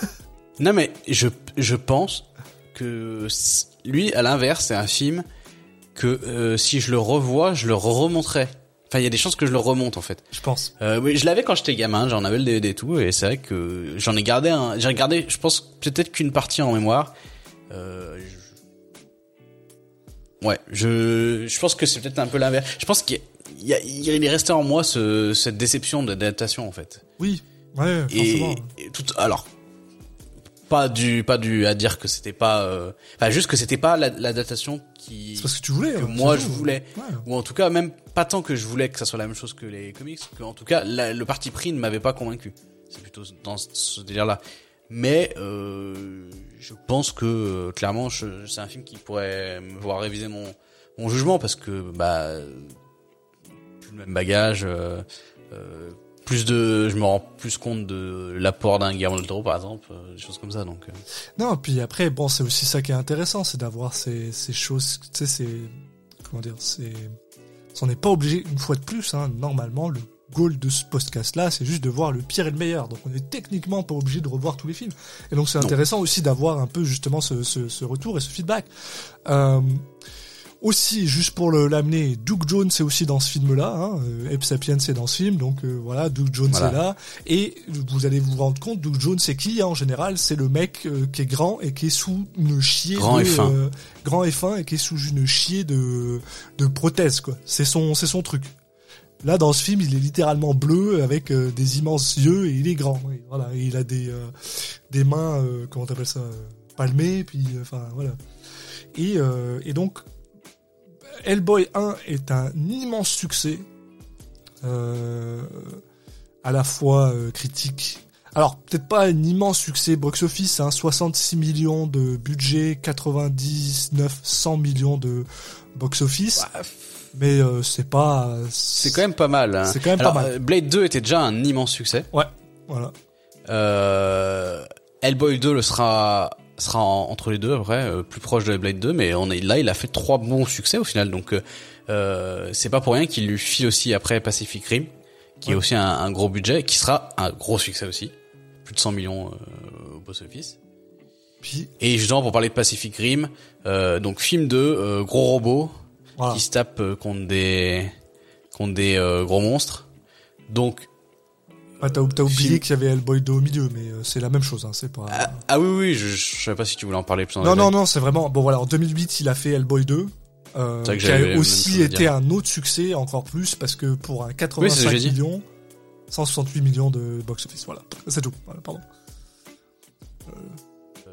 (laughs) non mais je, je pense que lui, à l'inverse, c'est un film que euh, si je le revois, je le remonterai. Enfin, il y a des chances que je le remonte en fait. Je pense. Euh, oui, je l'avais quand j'étais gamin, j'en avais le DVD et tout, et c'est vrai que j'en ai gardé un. J'ai regardé, je pense peut-être qu'une partie en mémoire. Euh, Ouais, je je pense que c'est peut-être un peu l'inverse. Je pense qu'il y a, il est resté en moi ce, cette déception d'adaptation en fait. Oui, ouais, forcément. Et, tout, alors pas du pas du à dire que c'était pas euh, enfin juste que c'était pas l'adaptation qui c'est parce que tu voulais que hein, moi je voulais. Ou en tout cas même pas tant que je voulais que ça soit la même chose que les comics que en tout cas le parti pris ne m'avait pas convaincu. C'est plutôt dans ce délire là mais euh, je pense que euh, clairement c'est un film qui pourrait me voir réviser mon mon jugement parce que bah plus le même bagage euh, euh, plus de je me rends plus compte de l'apport d'un Guillermo del Toro par exemple des choses comme ça donc non puis après bon c'est aussi ça qui est intéressant c'est d'avoir ces ces choses tu sais c'est comment dire c'est on n'est pas obligé une fois de plus hein, normalement le goal de ce podcast-là, c'est juste de voir le pire et le meilleur. Donc on est techniquement pas obligé de revoir tous les films. Et donc c'est intéressant aussi d'avoir un peu justement ce, ce, ce, retour et ce feedback. Euh, aussi, juste pour l'amener, Doug Jones est aussi dans ce film-là. Hein, euh, Sapiens est dans ce film, donc euh, voilà, Doug Jones est là. Et vous allez vous rendre compte, Doug Jones c'est qui hein, En général, c'est le mec euh, qui est grand et qui est sous une chier grand de, et fin. grand et fin et qui est sous une chier de de prothèse quoi. C'est son c'est son truc. Là, dans ce film, il est littéralement bleu avec des immenses yeux et il est grand. voilà, il a des des mains, comment t'appelles ça, palmées, puis enfin voilà. Et et donc, Hellboy 1 est un immense succès, à la fois critique. Alors peut-être pas un immense succès box-office, hein, 66 millions de budget, 99, 100 millions de box-office mais euh, c'est pas. C'est quand même pas mal. Hein. C'est quand même pas mal. Euh, Blade 2 était déjà un immense succès. Ouais, voilà. Euh, Hellboy 2 le sera sera entre les deux après, euh, plus proche de Blade 2, mais on est là, il a fait trois bons succès au final, donc euh, c'est pas pour rien qu'il lui file aussi après Pacific Rim, qui est aussi un, un, gros budget, qui sera un gros succès aussi, plus de 100 millions au box-office. Et justement pour parler de Pacific Rim, donc film de gros robots qui se tape euh, contre des contre des euh, gros monstres. Donc ah, t'as, oublié qu'il y avait Hellboy 2 au milieu, mais euh, c'est la même chose, hein, c'est pas. Ah, ah, oui, oui, je, je savais pas si tu voulais en parler plus. En non, non, non, c'est vraiment bon. Voilà, en 2008, il a fait Hellboy 2, euh, qui a aussi été un autre succès, encore plus, parce que pour un 85 millions, 168 millions de box office, voilà, c'est tout. Voilà, pardon.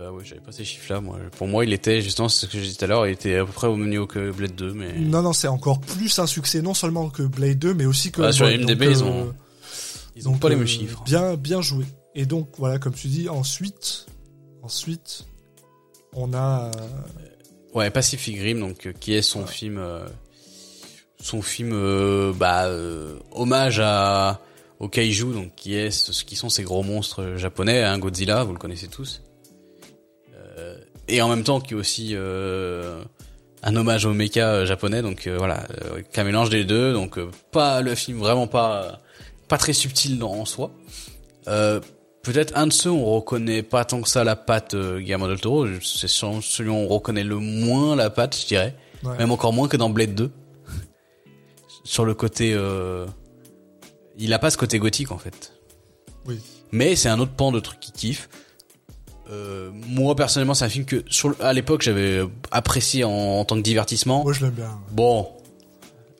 Ah ouais, j'avais pas ces chiffres-là, moi. Pour moi, il était, justement, c'est ce que j'ai dit tout à l'heure, il était à peu près au même niveau que Blade 2, mais... Non, non, c'est encore plus un succès, non seulement que Blade 2, mais aussi que... Ah, sur MDB, ils ont, euh, ils ont pas les mêmes euh, chiffres. Bien, bien joué. Et donc, voilà, comme tu dis, ensuite, ensuite, on a... Euh, ouais, Pacific Rim, donc, qui est son film, son film, bah, hommage à, au kaiju, donc, qui est, ce qui sont ces gros monstres japonais, hein, Godzilla, vous le connaissez tous et en même temps qui est aussi euh, un hommage au mecha euh, japonais donc euh, voilà euh, qu'un mélange des deux donc pas le film vraiment pas pas très subtil dans, en soi. Peut-être un de ceux où on reconnaît pas tant que ça la patte Guillermo del Toro. C'est celui où on reconnaît le moins la patte je dirais. Même encore moins que dans Blade 2 sur le côté il a pas ce côté gothique en fait. Oui. Mais c'est un autre pan de truc qui kiffe. Euh, moi personnellement, c'est un film que sur, à l'époque j'avais apprécié en, tant que divertissement. Moi je l'aime bien. Bon,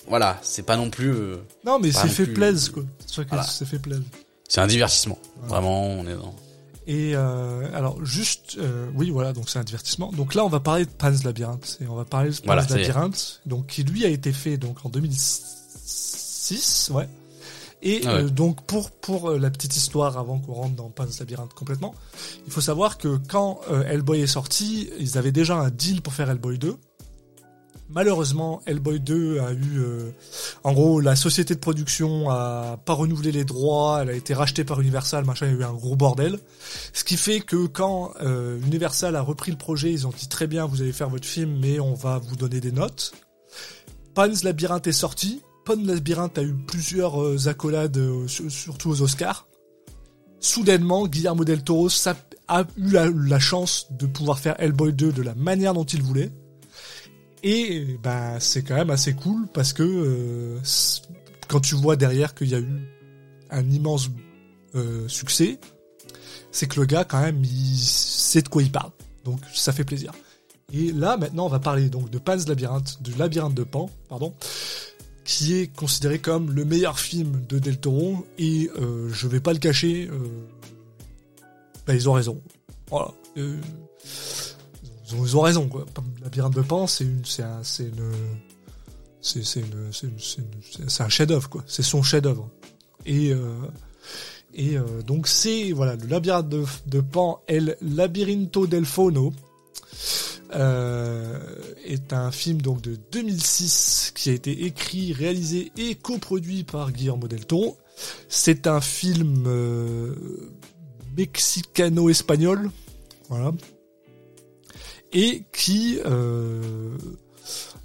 voilà, c'est pas non plus. Euh, non mais c'est fait plaisir quoi. C'est fait plaisir. C'est un divertissement. Vraiment, on est dans. Et euh, alors juste, euh, oui voilà, donc c'est un divertissement. Donc là, on va parler de Pan's Labyrinth et on va parler de Pan's Voilà. Labyrinth, donc qui lui a été fait donc en 2006, ouais. Et Ah ouais. euh, donc pour pour euh, la petite histoire avant qu'on rentre dans Pan's Labyrinth complètement, il faut savoir que quand euh, Hellboy est sorti, ils avaient déjà un deal pour faire Hellboy 2. Malheureusement, Hellboy 2 a eu, euh, en gros, la société de production a pas renouvelé les droits, elle a été rachetée par Universal, machin, il y a eu un gros bordel. Ce qui fait que quand euh, Universal a repris le projet, ils ont dit très bien, vous allez faire votre film, mais on va vous donner des notes. Pan's Labyrinth est sorti. Pan's Labyrinth a eu plusieurs euh, accolades, sur- surtout aux Oscars. Soudainement, Guillermo del Toro a eu la, la chance de pouvoir faire Hellboy 2 de la manière dont il voulait. Et bah c'est quand même assez cool parce que euh, quand tu vois derrière qu'il y a eu un immense euh, succès, c'est que le gars quand même il sait de quoi il parle. Donc ça fait plaisir. Et là maintenant on va parler donc de Pan's Labyrinthe, du labyrinthe de Pan, pardon, qui est considéré comme le meilleur film de Del Toro et euh, je vais pas le cacher, euh, bah, ils ont raison. Voilà. Ils, ont, raison quoi. Labyrinthe de Pan c'est une c'est un chef-d'œuvre quoi. C'est son chef-d'œuvre. Et euh, euh, donc c'est voilà le labyrinthe de, Pan El Labirinto del Fauno euh, est un film donc de 2006 qui a été écrit, réalisé et coproduit par Guillermo del Toro. C'est un film mexicano-espagnol, voilà, et qui euh,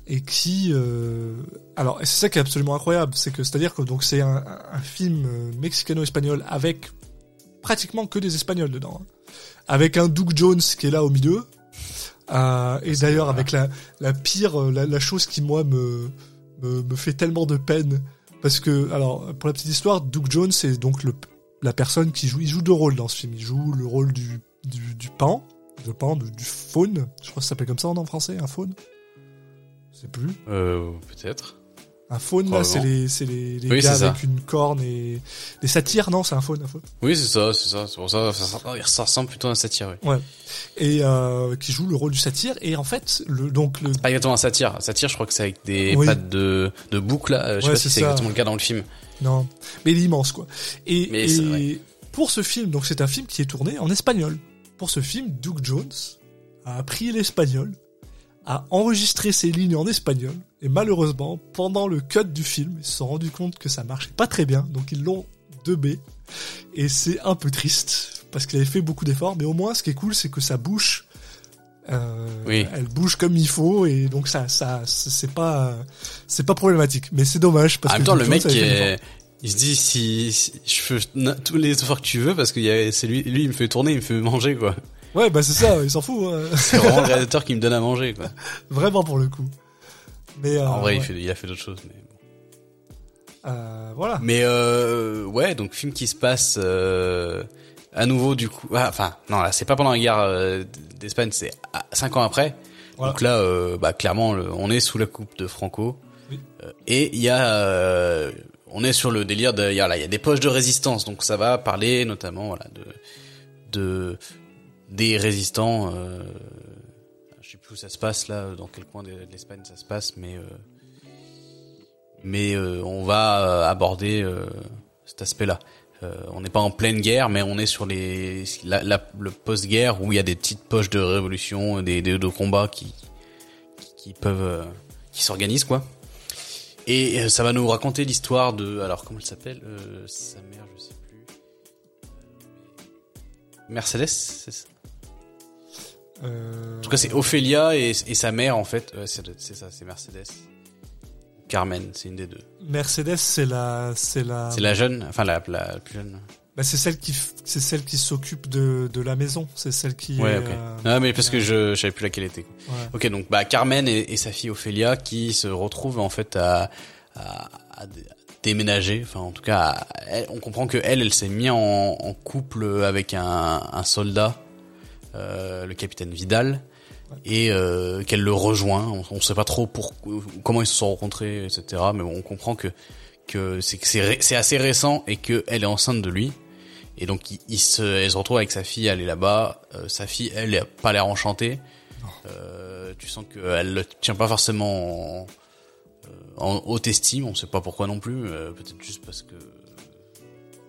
et qui euh, alors c'est ça qui est absolument incroyable, c'est que c'est-à-dire que donc c'est un, un film mexicano-espagnol avec pratiquement que des espagnols dedans, hein. avec un Doug Jones qui est là au milieu. Euh, et d'ailleurs avec la, la pire, la, la chose qui moi me, me me fait tellement de peine parce que alors pour la petite histoire, Doug Jones c'est donc le la personne qui joue, il joue deux rôles dans ce film. Il joue le rôle du du, du pan, de pan, du, du faune. Je crois que ça s'appelle comme ça en français, un faune. Je sais plus. Euh, peut-être. Un faune là, c'est les c'est les, les Oui, gars avec une corne et des satyres. Non, c'est un faune, un faune. Oui, c'est ça, c'est ça. C'est pour ça, ça, ressemble plutôt à un satire, oui. Et euh, qui joue le rôle du satyre. Et en fait, le donc le Pas exactement un satire. Un satire, je crois que c'est avec des Oui. pattes de, de boucle, là. Je sais Ouais, pas si c'est exactement le cas dans le film. Non, mais il est immense quoi. Et, Mais et pour ce film, donc c'est un film qui est tourné en espagnol. Pour ce film, Doug Jones a appris l'espagnol, a enregistré ses lignes en espagnol, et malheureusement, pendant le cut du film, ils se sont rendus compte que ça marchait pas très bien, donc ils l'ont 2B. Et c'est un peu triste, parce qu'il avait fait beaucoup d'efforts, mais au moins ce qui est cool, c'est que sa bouche, euh, Oui. elle bouge comme il faut, et donc ça, ça, c'est pas, c'est pas problématique. Mais c'est dommage, parce en que même temps, Doug le mec, est- l'effort. Il se dit si, si je fais tous les efforts que tu veux parce que y a- c'est lui, lui, il me fait tourner, il me fait manger, quoi. Ouais, bah c'est ça, il s'en fout, hein. C'est vraiment le (laughs) réalisateur qui me donne à manger, quoi. vraiment pour le coup. Mais euh, en vrai, il, fait, il a fait d'autres choses, mais bon. Euh, voilà. Mais euh, ouais, donc film qui se passe euh, à nouveau du coup. ah, Enfin, non, là c'est pas pendant la guerre euh, d'Espagne, c'est cinq ans après. Voilà. Donc là, euh, bah clairement, le- on est sous la coupe de Franco. Oui. Et il y a, euh, on est sur le délire de, il y a là, y a des poches de résistance, donc ça va parler notamment voilà de de des résistants. Euh, je sais plus où ça se passe là, dans quel coin de, l'Espagne ça se passe, mais euh, mais euh, on va euh, aborder euh, cet aspect-là. Euh, on n'est pas en pleine guerre, mais on est sur les la, la- le post-guerre où il y a des petites poches de révolution, des, des de combats qui qui, qui peuvent qui s'organisent quoi. Et euh, ça va nous raconter l'histoire de alors comment elle s'appelle euh, sa mère je sais plus. Euh, Mercedes c'est ça? Euh, en tout cas c'est Ophélia et, et sa mère en fait. Euh, c'est ça c'est Mercedes. Carmen c'est une des deux. Mercedes, c'est la, c'est la, la jeune enfin la, la plus jeune bah, c'est celle qui, c'est celle qui s'occupe de, de la maison. C'est celle qui. Ouais, est, ok. euh, Ah, mais parce que je, je savais plus laquelle était. ouais. Ok, donc bah Carmen et, et sa fille Ophélia qui se retrouvent en fait à, à, à dé- déménager. Enfin, en tout cas, à- elle- on comprend que elle, elle s'est mise en, en couple avec un, un soldat, euh, le capitaine Vidal, et euh, qu'elle le rejoint. On, on sait pas trop pour comment ils se sont rencontrés, etc. Mais bon, on comprend que que c'est que c'est assez récent et que elle est enceinte de lui Et donc il, il se, elle se retrouve avec sa fille, elle est là-bas. Euh, sa fille, elle, a pas l'air enchantée. Euh, tu sens qu'elle le tient pas forcément en, en haute estime. On sait pas pourquoi non plus. euh, Peut-être juste parce que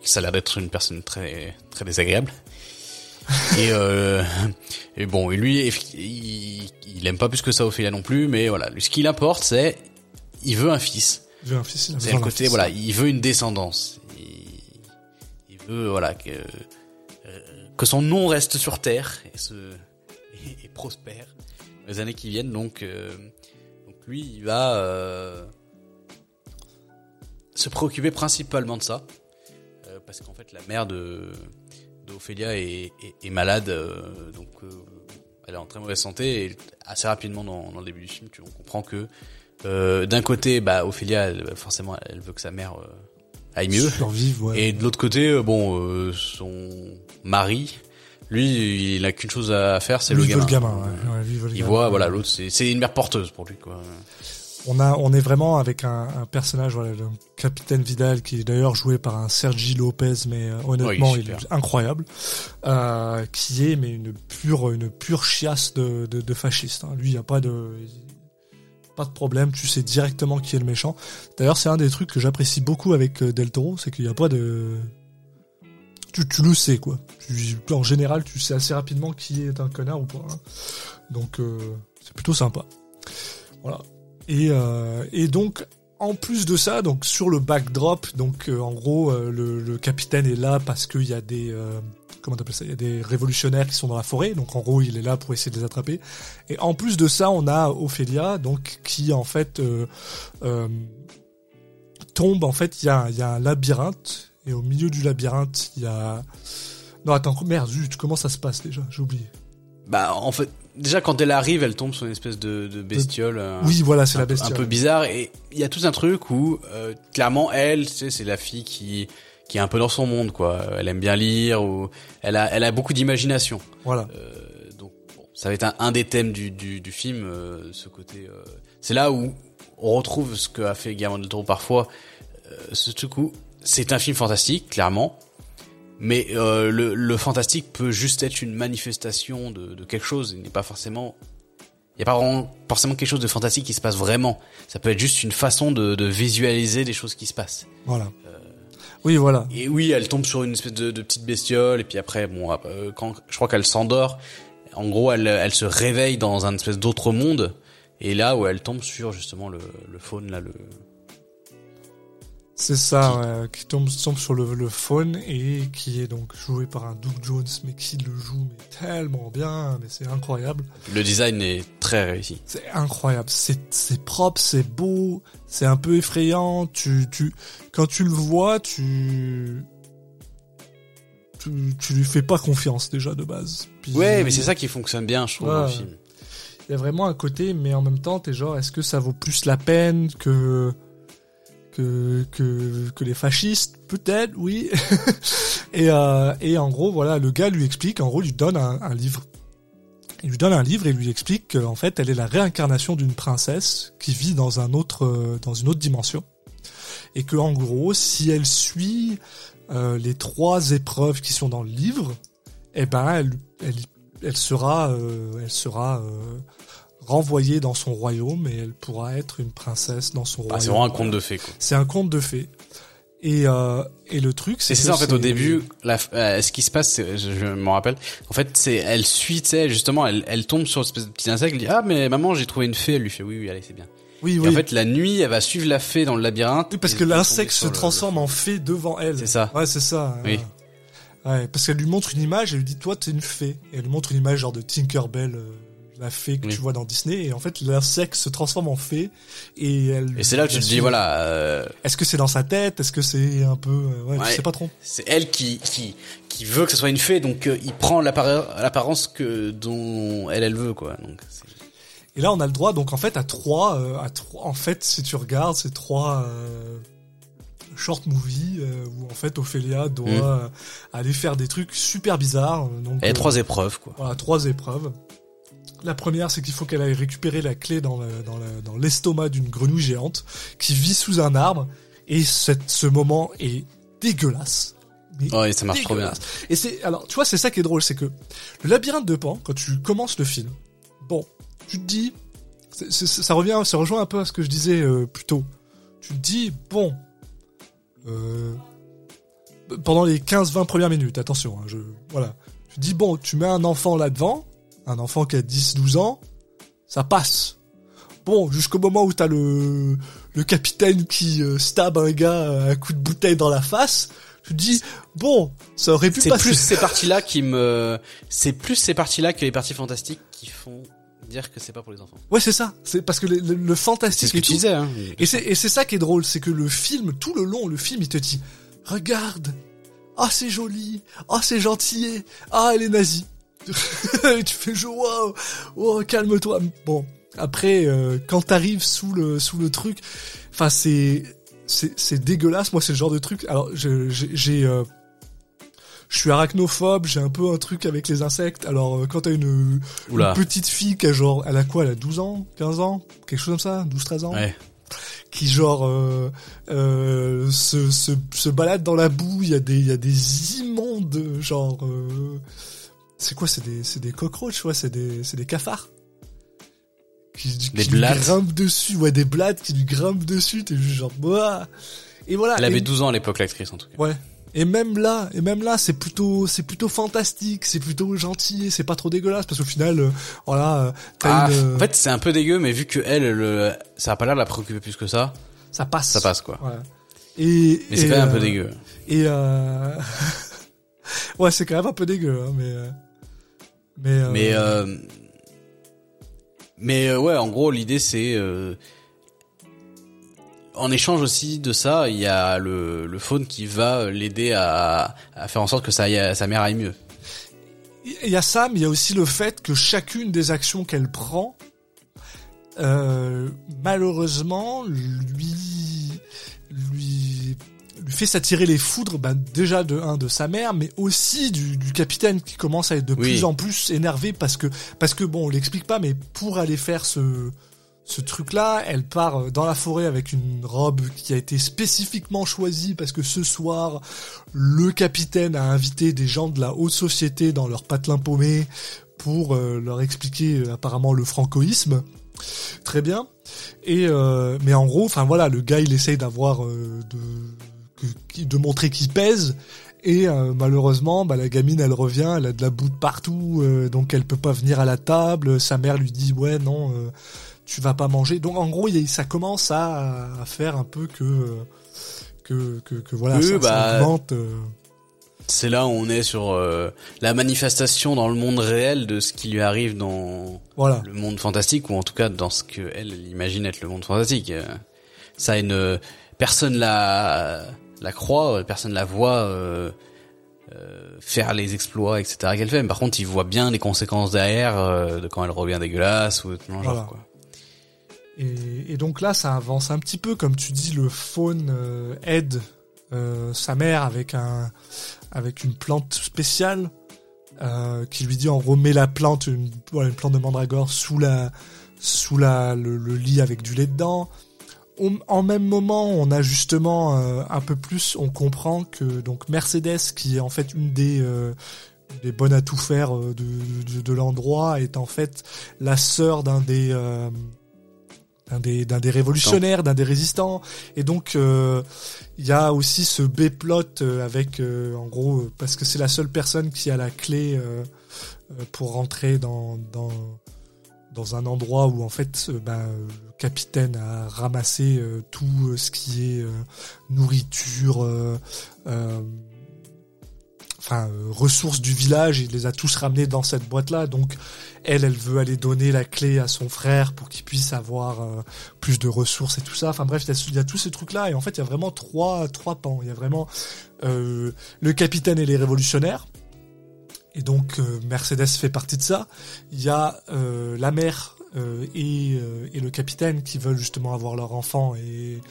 ça a l'air d'être une personne très très désagréable. (laughs) et, euh, et bon, et lui, il, il aime pas plus que ça Ophélia non plus. Mais voilà, ce qu'il importe, c'est il veut un fils. Il veut un fils, il a C'est besoin le d'un côté, fils. voilà, il veut une descendance. Il, il veut, voilà, que, euh, que son nom reste sur terre et, se, et, (laughs) et prospère dans les années qui viennent. Donc, euh, donc lui, il va euh, se préoccuper principalement de ça. Euh, parce qu'en fait, la mère de d'Ophélia est, est, est malade. donc, elle est en très mauvaise santé. Et assez rapidement, dans, dans le début du film, tu, on comprend que euh, d'un côté, bah, Ophélia, elle, forcément, elle veut que sa mère euh, aille mieux. Survivre, ouais. Et de l'autre côté, euh, bon, euh, son mari, lui, il a qu'une chose à faire, c'est le gamin. le gamin, ouais. Ouais, lui, il le Il gamin. voit, voilà, l'autre, c'est une mère porteuse pour lui, quoi. On a, on est vraiment avec un, un personnage, voilà, le capitaine Vidal, qui est d'ailleurs joué par un Sergi Lopez, mais euh, honnêtement, Ouais, il est il est super. incroyable, euh, qui est mais une pure, une pure chiasse de, de, de fasciste. hein. Lui, il y a pas de, de problème. Tu sais directement qui est le méchant. D'ailleurs, c'est un des trucs que j'apprécie beaucoup avec euh, Del Toro, c'est qu'il n'y a pas de, tu, le sais quoi. Tu- en général, tu sais assez rapidement qui est un connard ou pas. hein. Donc, euh, c'est plutôt sympa. Voilà. Et, euh, et donc, en plus de ça, donc sur le backdrop, donc en gros, le, le capitaine est là parce qu'il y a des comment t'appelles ça Il y a des révolutionnaires qui sont dans la forêt, donc en gros, il est là pour essayer de les attraper. Et en plus de ça, on a Ophélia, donc qui en fait euh, euh, tombe. En fait, il y a, il y a un labyrinthe et au milieu du labyrinthe, il y a non attends merde zut comment ça se passe déjà? J'ai oublié Bah, en fait, déjà, quand elle arrive, elle tombe sur une espèce de, de bestiole. euh, oui voilà c'est la bestiole Un peu bizarre et il y a tout un truc où euh, clairement elle, tu sais, c'est la fille qui qui est un peu dans son monde quoi. Elle aime bien lire ou elle a elle a beaucoup d'imagination. voilà Euh, donc bon, ça va être un, un des thèmes du du, du film, euh, ce côté. euh, c'est là où on retrouve ce que a fait Guillermo del Toro parfois. Ce truc où c'est un film fantastique clairement. Mais le, le fantastique peut juste être une manifestation de, de quelque chose. Il n'est pas forcément il n'y a pas vraiment, forcément quelque chose de fantastique qui se passe vraiment. Ça peut être juste une façon de, de visualiser des choses qui se passent. voilà oui voilà Et oui, elle tombe sur une espèce de, de petite bestiole, et puis après, bon, euh, quand je crois qu'elle s'endort, en gros, elle, elle se réveille dans un espèce d'autre monde, et là où elle tombe sur justement le, le faune, là, le. C'est ça, qui tombe, tombe sur le, le faune et qui est donc joué par un Doug Jones, mais qui le joue mais tellement bien, mais c'est incroyable. Le design est très réussi. C'est incroyable, c'est propre, c'est beau, c'est un peu effrayant. Tu tu quand tu le vois, tu tu, tu lui fais pas confiance déjà de base. Puis, Ouais, mais c'est ça qui fonctionne bien, je trouve, dans le film. Il y a vraiment un côté, mais en même temps, t'es genre, est-ce que ça vaut plus la peine que que que, que les fascistes Peut-être, oui. (laughs) et euh, et en gros, voilà, le gars lui explique, en gros, lui donne un, un livre. Il lui donne un livre et lui explique qu'en fait, elle est la réincarnation d'une princesse qui vit dans un autre euh, dans une autre dimension. Et que en gros, si elle suit euh, les trois épreuves qui sont dans le livre, eh ben, elle elle, elle sera euh, elle sera euh, renvoyée dans son royaume et elle pourra être une princesse dans son Bah, royaume. c'est vraiment un conte de fées. C'est un conte de fées. Et, euh, et le truc, c'est Et c'est ça en fait au début, la, euh, ce qui se passe, je, m'en rappelle. En fait, c'est elle suit, tu sais, justement, elle, elle tombe sur une espèce de petit insecte, elle dit ah mais maman j'ai trouvé une fée, elle lui fait oui oui allez c'est bien. Oui, Et oui. en fait la nuit, elle va suivre la fée dans le labyrinthe. Oui, parce que l'insecte se le- transforme en fée devant elle. C'est ça. Ouais, c'est ça. Oui. Ouais, parce qu'elle lui montre une image, elle lui dit toi t'es une fée. Et elle lui montre une image genre de Tinkerbell, euh, la fée que Oui. tu vois dans Disney. Et en fait l'insecte se transforme en fée et elle. Et c'est là où tu te dis voilà, euh, Est-ce que c'est dans sa tête? Est-ce que c'est un peu euh, ouais, Ouais. je sais pas trop. c'est elle qui qui qui veut que ce soit une fée, donc euh, il prend l'apparence que dont elle elle veut quoi. Donc Et là, on a le droit, donc en fait, à trois, euh, à trois. En fait, si tu regardes, c'est trois short movies euh, où en fait Ophélia doit euh, aller faire des trucs super bizarres. Donc euh, trois épreuves quoi. voilà, trois épreuves. La première, c'est qu'il faut qu'elle aille récupérer la clé dans le- dans le- dans l'estomac d'une grenouille géante qui vit sous un arbre. Et cette, ce moment est dégueulasse. mais Oh, ça marche trop bien. Et c'est alors tu vois c'est ça qui est drôle, c'est que le labyrinthe de Pan quand tu commences le film, bon, tu te dis ça revient ça rejoint un peu à ce que je disais euh, plus tôt. Tu te dis bon euh, pendant les 15-20 premières minutes, attention, hein, je voilà. Tu te dis bon, tu mets un enfant là-devant, un enfant qui a 10-12 ans, ça passe. Bon, jusqu'au moment où t'as le le capitaine qui euh, stab un gars à un coup de bouteille dans la face, tu te dis bon, ça aurait pu C'est passer. plus (laughs) ces parties-là qui me, c'est plus ces parties-là que les parties fantastiques qui font dire que c'est pas pour les enfants. Ouais, c'est ça. C'est parce que le, le- le fantastique C'est ce que tu disais, hein. Et c'est et c'est ça qui est drôle, c'est que le film, tout le long, le film, il te dit, regarde, ah c'est joli, ah c'est gentil, ah elle est nazie. (laughs) Tu fais genre, wow, oh, calme-toi. Bon, après, euh, quand t'arrives sous le sous le truc, enfin c'est c'est dégueulasse. Moi, c'est le genre de truc. Alors, j'ai euh, je suis arachnophobe, j'ai un peu un truc avec les insectes. Alors, euh, quand t'as une, petite fille qui a genre, elle a quoi, elle a 12 ans, 15 ans, quelque chose comme ça, 12, 13 ans Ouais. qui genre euh, euh, se, se, se balade dans la boue. Il y a des il y a des immondes genre euh, c'est quoi c'est des des cockroaches ouais c'est des des cafards qui, Des qui lui blattes. grimpent dessus ouais des blattes qui lui grimpent dessus t'es juste genre Ouah et voilà Elle et- avait 12 ans à l'époque, l'actrice, en tout cas. ouais et même là et même là c'est plutôt c'est plutôt fantastique c'est plutôt gentil c'est pas trop dégueulasse parce qu'au final euh, voilà euh, t'as Ah, une, euh, en fait, c'est un peu dégueu, mais vu que elle, le, ça a pas l'air de la préoccuper plus que ça, ça passe ça passe, quoi. Voilà. et Mais c'est quand même un peu euh, dégueu. Et euh... (laughs) ouais, c'est quand même un peu dégueu, hein, mais euh, mais euh, Mais, euh, mais euh, ouais, en gros, l'idée c'est, en échange aussi de ça, il y a le, le faune qui va l'aider à, à faire en sorte que aille- sa mère aille mieux. il y a ça, mais il y a aussi le fait que chacune des actions qu'elle prend, euh, malheureusement, lui lui fait s'attirer les foudres, ben, déjà de un de sa mère, mais aussi du, du capitaine qui commence à être de Oui. plus en plus énervé parce que parce que bon, on l'explique pas, mais pour aller faire ce ce truc-là, elle part euh, dans la forêt avec une robe qui a été spécifiquement choisie parce que ce soir, le capitaine a invité des gens de la haute société dans leur patelin paumé pour euh, leur expliquer euh, apparemment le francoïsme. Très bien. Et euh, mais en gros, enfin voilà, le gars il essaye d'avoir de que- de montrer qu'il pèse. Et euh, malheureusement, bah, la gamine, elle revient, elle a de la boue de partout, euh, donc elle peut pas venir à la table. Sa mère lui dit ouais non, euh, tu vas pas manger. Donc en gros, ça commence à, à faire un peu que que que, que voilà, Oui, ça, ça bah, augmente. euh, C'est là où on est sur la manifestation dans le monde réel de ce qui lui arrive dans voilà. le monde fantastique ou en tout cas dans ce que elle imagine être le monde fantastique. Ça une personne la la croit, personne la voit euh, euh, faire les exploits etc qu'elle fait. Mais par contre, il voit bien les conséquences derrière euh, de quand elle revient dégueulasse ou de ce genre Voilà. quoi. Et, et donc là, ça avance un petit peu, comme tu dis, le faune euh, aide euh, sa mère avec un avec une plante spéciale euh, qui lui dit en gros mets la plante, une, voilà, une plante de mandragore sous la sous la le, le lit avec du lait dedans. En même moment, on a justement euh, un peu plus, on comprend que donc Mercedes, qui est en fait une des euh, bonnes à tout faire euh, de, l'endroit, est en fait la sœur d'un des d'un des, révolutionnaires, d'un des résistants. Et donc, il y a aussi ce B-plot avec, en gros, parce que c'est la seule personne qui a la clé pour rentrer dans, un endroit où, en fait, ben, capitaine a ramassé euh, tout euh, ce qui est euh, nourriture, euh, enfin, ressources du village. Il les a tous ramenés dans cette boîte-là. Donc, elle, elle veut aller donner la clé à son frère pour qu'il puisse avoir plus de ressources et tout ça. Enfin bref, il y a, tous ces trucs-là et en fait, il y a vraiment trois trois pans. Il y a vraiment le capitaine et les révolutionnaires. Et donc Mercedes fait partie de ça. Il y a la mère euh, et, euh, et le capitaine qui veulent justement avoir leur enfant et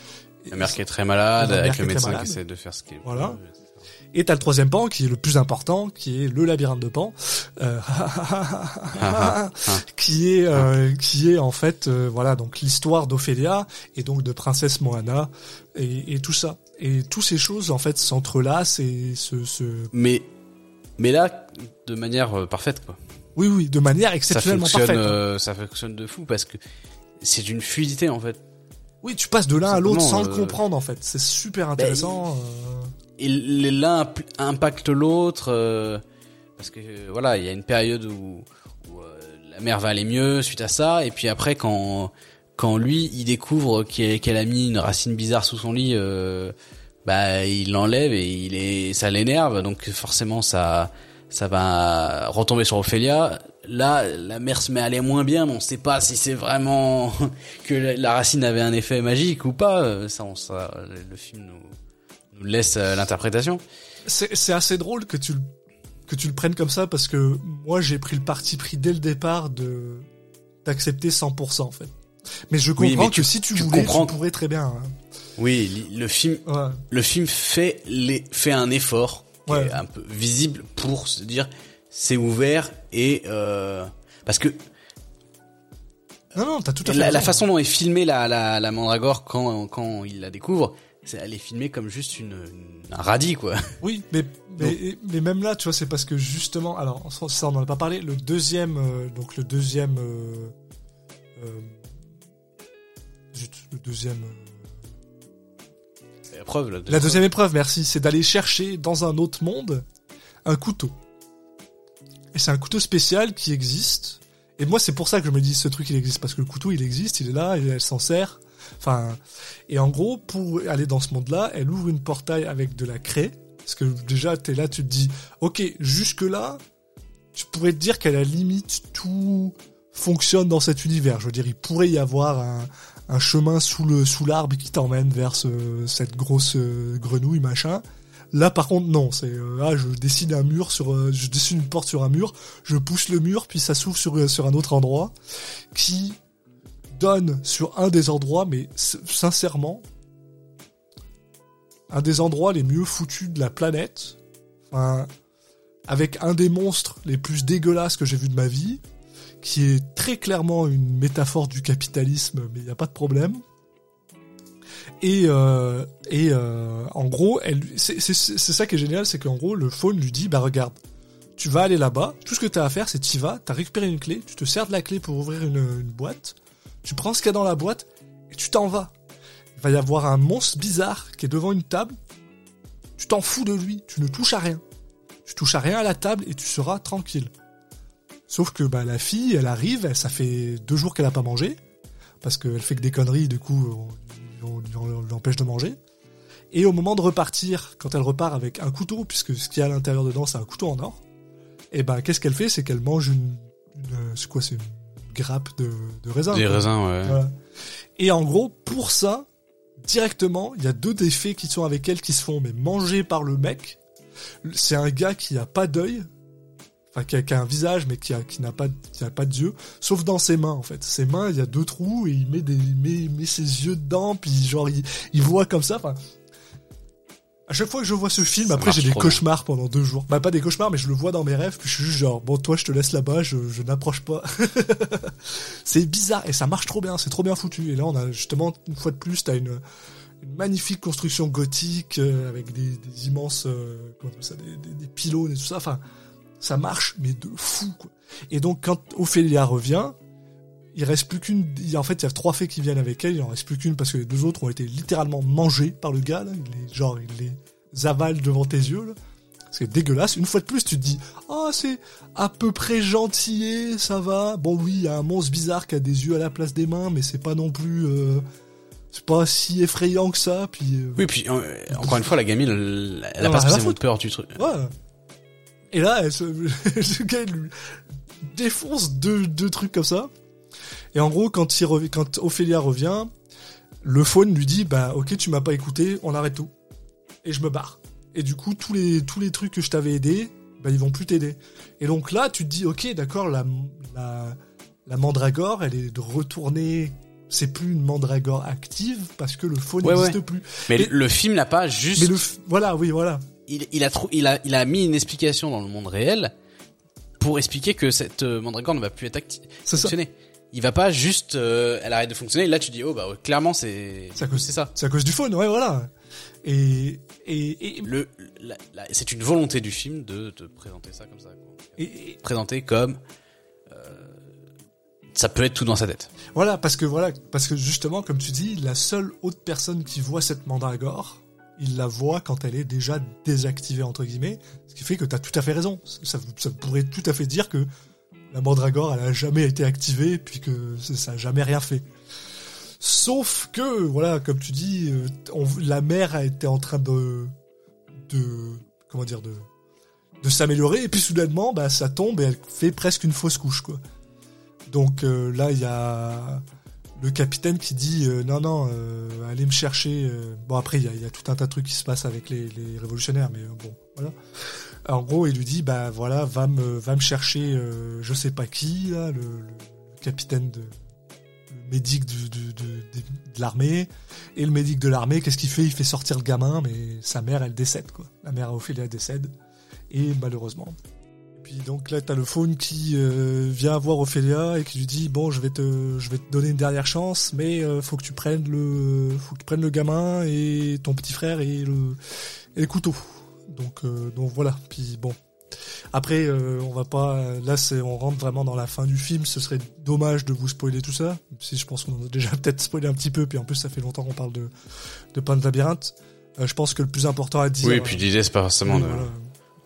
La mère qui est très malade avec le médecin qui essaie de faire ce qu'il Voilà. Et t'as le troisième pan qui est le plus important, qui est le labyrinthe de Pan, euh, (laughs) qui est euh, qui est en fait euh, voilà donc l'histoire d'Ophélia et donc de princesse Moana et, et tout ça. Et toutes ces choses, en fait, s'entrelacent et se, se... Mais, mais là, de manière euh, parfaite, quoi. Oui, oui, de manière Ça exceptionnellement fonctionne, parfaite. hein. euh, ça fonctionne de fou parce que c'est d'une fluidité en fait. Oui, tu passes de l'un à l'autre sans le euh, comprendre, en fait. C'est super intéressant. euh. Et l'un impacte l'autre euh, parce que voilà, il y a une période où, où, la mère va aller mieux suite à ça, et puis après quand quand lui il découvre qu'elle a mis une racine bizarre sous son lit, bah il l'enlève et il est ça l'énerve, donc forcément ça ça va retomber sur Ophélia. Là, la mère se met à aller moins bien, mais on sait pas si c'est vraiment (laughs) que la, racine avait un effet magique ou pas. Euh, Ça, on, ça le, film nous, nous laisse euh, l'interprétation. C'est assez drôle que tu, le- que tu le prennes comme ça parce que moi, j'ai pris le parti pris dès le départ de d'accepter 100%, en fait. Mais je Oui, comprends que si tu, tu voulais, comprends- tu pourrais très bien. hein. Oui, le film, Ouais. le film fait les, fait un effort qui Ouais. est un peu visible pour se dire c'est ouvert et euh, parce que Non, non, t'as tout à fait la, façon dont est filmée la, la, la mandragore quand, quand il la découvre, c'est, elle est filmée comme juste une, une- un radis quoi. Oui, mais, mais, mais même là, tu vois, c'est parce que justement, alors ça, ça, on en a pas parlé. Le deuxième, euh, donc le deuxième, euh, le deuxième, La deuxième épreuve, merci, c'est d'aller chercher dans un autre monde un couteau. Et c'est un couteau spécial qui existe. Et moi, c'est pour ça que je me dis ce truc il existe parce que le couteau il existe, il est là, et elle s'en sert. Enfin, et en gros, pour aller dans ce monde-là, elle ouvre une portail avec de la craie. Parce que déjà, t'es là, tu te dis, ok, jusque là, tu pourrais te dire qu'à la limite tout fonctionne dans cet univers. Je veux dire, il pourrait y avoir un, un chemin sous l'arbre qui t'emmène vers ce- cette grosse euh, grenouille machin. Là, par contre, non. C'est euh, je dessine un mur sur, euh, je dessine une porte sur un mur, je pousse le mur, puis ça s'ouvre sur un autre endroit qui donne sur un des endroits, mais sincèrement, un des endroits les mieux foutus de la planète. Avec un des monstres les plus dégueulasses que j'ai vu de ma vie, qui est très clairement une métaphore du capitalisme, mais il n'y a pas de problème. Et, euh, et euh, en gros, c'est, ça qui est génial, c'est qu'en gros, le faune lui dit, bah regarde, tu vas aller là-bas, tout ce que tu as à faire, c'est tu vas, tu as récupéré une clé, tu te sers de la clé pour ouvrir une, une boîte, tu prends ce qu'il y a dans la boîte, et tu t'en vas. Il va y avoir un monstre bizarre qui est devant une table, tu t'en fous de lui, tu ne touches à rien. Tu touches à rien à la table et tu seras tranquille. Sauf que bah, la fille, elle arrive, elle- ça fait deux jours qu'elle a pas mangé, parce qu'elle fait que des conneries, du coup, on, on- on- on l'empêche de manger. Et au moment de repartir, quand elle repart avec un couteau, puisque ce qu'il y a à l'intérieur dedans, c'est un couteau en or, et ben qu'est-ce qu'elle fait? C'est qu'elle mange une, une- euh, c'est quoi C'est une grappe de, de raisin. Des quoi. raisins, ouais. Voilà. Et en gros, pour ça, directement, il y a deux fées qui sont avec elle qui se font mais manger par le mec. C'est un gars qui a pas d'œil, enfin qui a, qui a un visage mais qui a qui n'a pas qui a pas d'yeux, sauf dans ses mains en fait. Ses mains, il y a deux trous et il met des il met, il met ses yeux dedans puis genre il, il voit comme ça. Enfin, à chaque fois que je vois ce film, Ça après j'ai des cauchemars pendant deux jours. Bah pas des cauchemars, mais je le vois dans mes rêves. Puis je suis juste genre bon toi je te laisse là-bas, je, je n'approche pas. (laughs) c'est bizarre et ça marche trop bien, c'est trop bien foutu. Et là on a justement une fois de plus t'as une une magnifique construction gothique euh, avec des, des immenses euh, comment on ça, des, des, des pylônes et tout ça. Enfin ça marche mais de fou quoi. Et donc quand Ophélia revient, il reste plus qu'une. En fait, il y a trois fées qui viennent avec elle. Il en reste plus qu'une parce que les deux autres ont été littéralement mangés par le gars. Là. Il les, genre, il les avale devant tes yeux. Là. C'est dégueulasse. Une fois de plus, tu te dis, ah, c'est à peu près gentillé, ça va. Bon, oui, il y a un monstre bizarre qui a des yeux à la place des mains, mais c'est pas non plus, euh, c'est pas si effrayant que ça. Puis, euh, Oui, puis euh, encore une fois, la gamine, elle, elle a pas spécialement peur du truc. Ouais. Et là, elle se... le gars il lui défonce deux, deux trucs comme ça. Et en gros, quand, il rev- quand Ophélia revient, le faune lui dit Bah, ok, tu m'as pas écouté, on arrête tout. Et je me barre. Et du coup, tous les, tous les trucs que je t'avais aidé, bah, ils vont plus t'aider. Et donc là, tu te dis Ok, d'accord, la, la, la mandragore, elle est de retourner. C'est plus une mandragore active parce que le faune Ouais, n'existe ouais. plus. Mais le film n'a pas juste. Mais le. f- Voilà, oui, voilà. Il, il a trou- il a, il a mis une explication dans le monde réel pour expliquer que cette euh, mandragore ne va plus être active, C'est ça. fonctionner. Il va pas juste, euh, elle arrête de fonctionner. Et là, tu dis, oh bah ouais, clairement c'est, C'est à cause- c'est ça. C'est à cause du faune, ouais, voilà. Et, et, et, Le, c'est une volonté du film de, de présenter ça comme ça. quoi. et- et- Présenter comme euh, ça peut être tout dans sa tête. voilà, parce que voilà, parce que justement, comme tu dis, la seule autre personne qui voit cette mandragore, il la voit quand elle est déjà désactivée entre guillemets, ce qui fait que tu as tout à fait raison. Ça, pourrait tout à fait dire que la mandragore, elle a jamais été activée, puis que ça ça a jamais rien fait. Sauf que, voilà, comme tu dis, euh, la mère a été en train de, de, comment dire, de, de s'améliorer, et puis soudainement, bah, ça tombe et elle fait presque une fausse couche, quoi. Donc euh, là, il y a le capitaine qui dit euh, non, non, euh, allez me chercher. euh. Bon, après, il y a, tout un tas de trucs qui se passent avec les, révolutionnaires, mais bon, voilà. En gros, il lui dit bah voilà, va me, va me chercher, je sais pas qui, le, capitaine de le médic du- de, de l'armée. Et le médic de l'armée, qu'est-ce qu'il fait? Il fait sortir le gamin, mais sa mère, elle décède, quoi. La mère Ophélia décède. Et malheureusement. Puis donc là, t'as le faune qui euh, vient voir Ophélia et qui lui dit bon, je vais te, je vais te donner une dernière chance, mais euh, faut que tu prennes le, faut que tu prennes le gamin et ton petit frère et le, et le couteau. Donc, euh, donc voilà. Puis bon. Après, euh, on va pas. Là, c'est, on rentre vraiment dans la fin du film. Ce serait dommage de vous spoiler tout ça. Si je pense qu'on en a déjà (laughs) peut-être spoilé un petit peu. Puis en plus, ça fait longtemps qu'on parle de, de Pan de labyrinthe. Je pense que le plus important à dire. Oui, et puis l'idée c'est pas forcément de, voilà.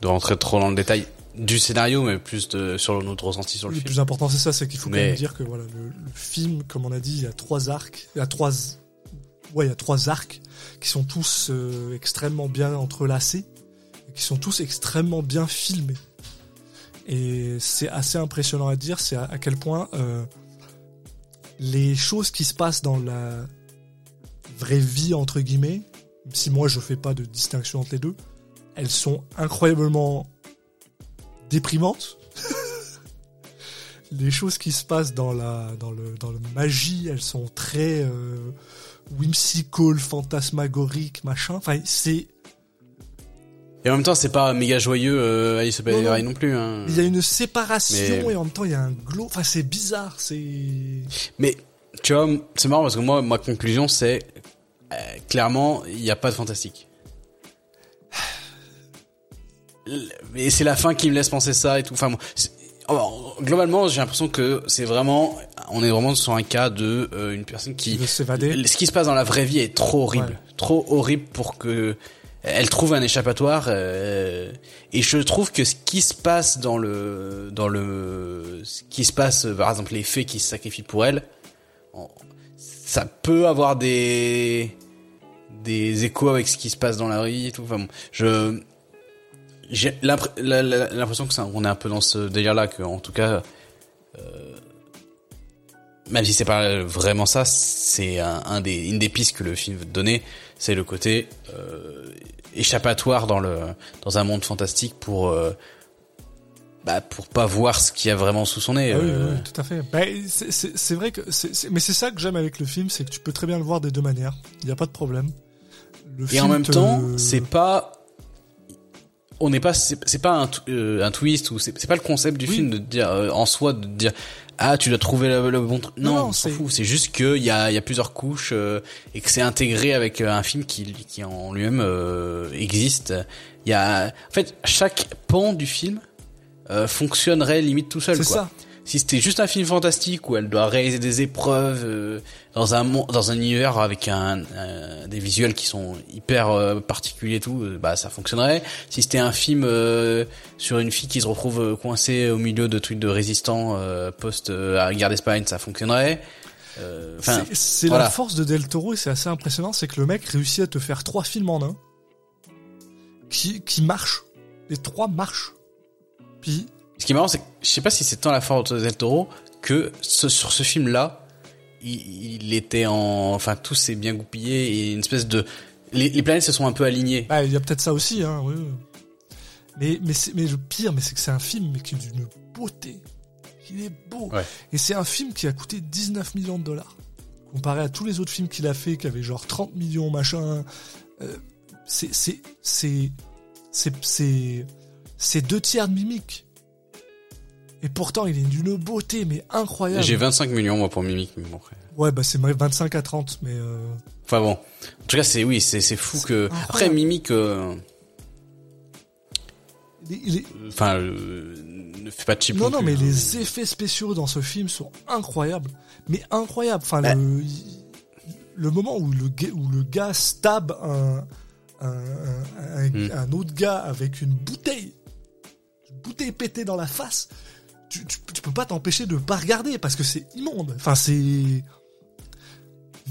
de rentrer trop dans le détail du scénario, mais plus de, sur notre ressenti sur le Le film. plus important, c'est ça, c'est qu'il faut quand même dire que voilà, le, le film, comme on a dit, il y a trois arcs, il y a trois, ouais, il y a trois arcs qui sont tous euh, extrêmement bien entrelacés, et qui sont tous extrêmement bien filmés. Et c'est assez impressionnant à dire, c'est à, à quel point euh, les choses qui se passent dans la vraie vie entre guillemets, si moi je fais pas de distinction entre les deux, elles sont incroyablement déprimantes (laughs) les choses qui se passent dans la dans le dans le magie, elles sont très euh, whimsical, fantasmagoriques, machin. Enfin, c'est Et en même temps, c'est pas méga joyeux euh, Alice Non, non. Non plus. Hein. il y a une séparation Mais- et en même temps il y a un glow. Enfin, c'est bizarre. C'est Mais tu vois, c'est marrant parce que moi, ma conclusion, c'est euh, clairement, il n'y a pas de fantastique. Mais c'est la fin qui me laisse penser ça et tout. Enfin, alors, globalement, j'ai l'impression que c'est vraiment, on est vraiment sur un cas de euh, une personne qui qui, veut s'évader. ce qui se passe dans la vraie vie est trop horrible, Ouais. trop horrible pour que elle trouve un échappatoire. euh, et je trouve que ce qui se passe dans le, dans le, ce qui se passe, par exemple les fées qui se sacrifient pour elle, ça peut avoir des, des échos avec ce qui se passe dans la vie et tout. Enfin, bon, je, j'ai l'impression que ça, on est un peu dans ce délire-là, que en tout cas, euh, même si c'est pas vraiment ça, c'est un, un des, une des pistes que le film veut donner, c'est le côté euh, échappatoire dans le dans un monde fantastique pour euh, bah, pour pas voir ce qu'il y a vraiment sous son nez. Ah oui, euh. oui, tout à fait. Ben, c'est- vrai que, mais c'est ça que j'aime avec le film, c'est que tu peux très bien le voir des deux manières. Il n'y a pas de problème. Le Et en même te- temps, c'est pas on n'est pas c'est pas un, euh, un twist ou c'est pas le concept du Oui. film de dire euh, en soi de dire ah tu dois trouver le, le bon truc Non, non, on s'en c'est- fout c'est juste que il y a y a plusieurs couches euh, et que c'est intégré avec euh, un film qui qui en lui-même euh, existe il y a en fait chaque pan du film euh, fonctionnerait limite tout seul C'est ça. Si c'était juste un film fantastique où elle doit réaliser des épreuves euh, dans un dans un univers avec un, un- des visuels qui sont hyper euh, particuliers et tout, euh, bah ça fonctionnerait. Si c'était un film euh, sur une fille qui se retrouve euh, coincée au milieu de trucs de résistants euh, post euh, à la guerre d'Espagne, ça fonctionnerait. Euh, C'est- c'est voilà. la force de Del Toro et c'est assez impressionnant, c'est que le mec réussit à te faire trois films en un qui, qui marchent. Les trois marchent. Puis, ce qui est marrant, c'est que je sais pas si c'est tant la force de Del Toro que ce- sur ce film-là, il, il était en, enfin tout s'est bien goupillé et une espèce de, les, les planètes se sont un peu alignées. bah, il y a peut-être ça aussi, hein, oui. Mais, mais, mais le pire, mais c'est que c'est un film mais qui est d'une beauté. Il est beau. Ouais. Et c'est un film qui a coûté 19 millions de dollars. Comparé à tous les autres films qu'il a fait, qui avaient genre 30 millions, machin. euh, c'est, c'est, c'est, c'est, c'est, c'est deux tiers de mimique. Et pourtant, il est d'une beauté, mais incroyable. J'ai 25 millions, moi, pour Mimic, mais bon, après. Ouais, bah c'est 25 à 30, mais... Euh... Enfin bon. En tout cas, c'est oui, c'est c'est fou que... incroyable. Après, Mimic... euh, il est- Enfin, euh, ne fait pas de cheap Non, non, plus, mais hein. les effets spéciaux dans ce film sont incroyables. Mais incroyables. Enfin, Bah. le, le moment où le, gars- où le gars stab un, un, un, un- Hmm. un autre gars avec une bouteille, une bouteille pétée dans la face, tu, tu, tu peux pas t'empêcher de pas regarder parce que c'est immonde. Enfin, c'est Il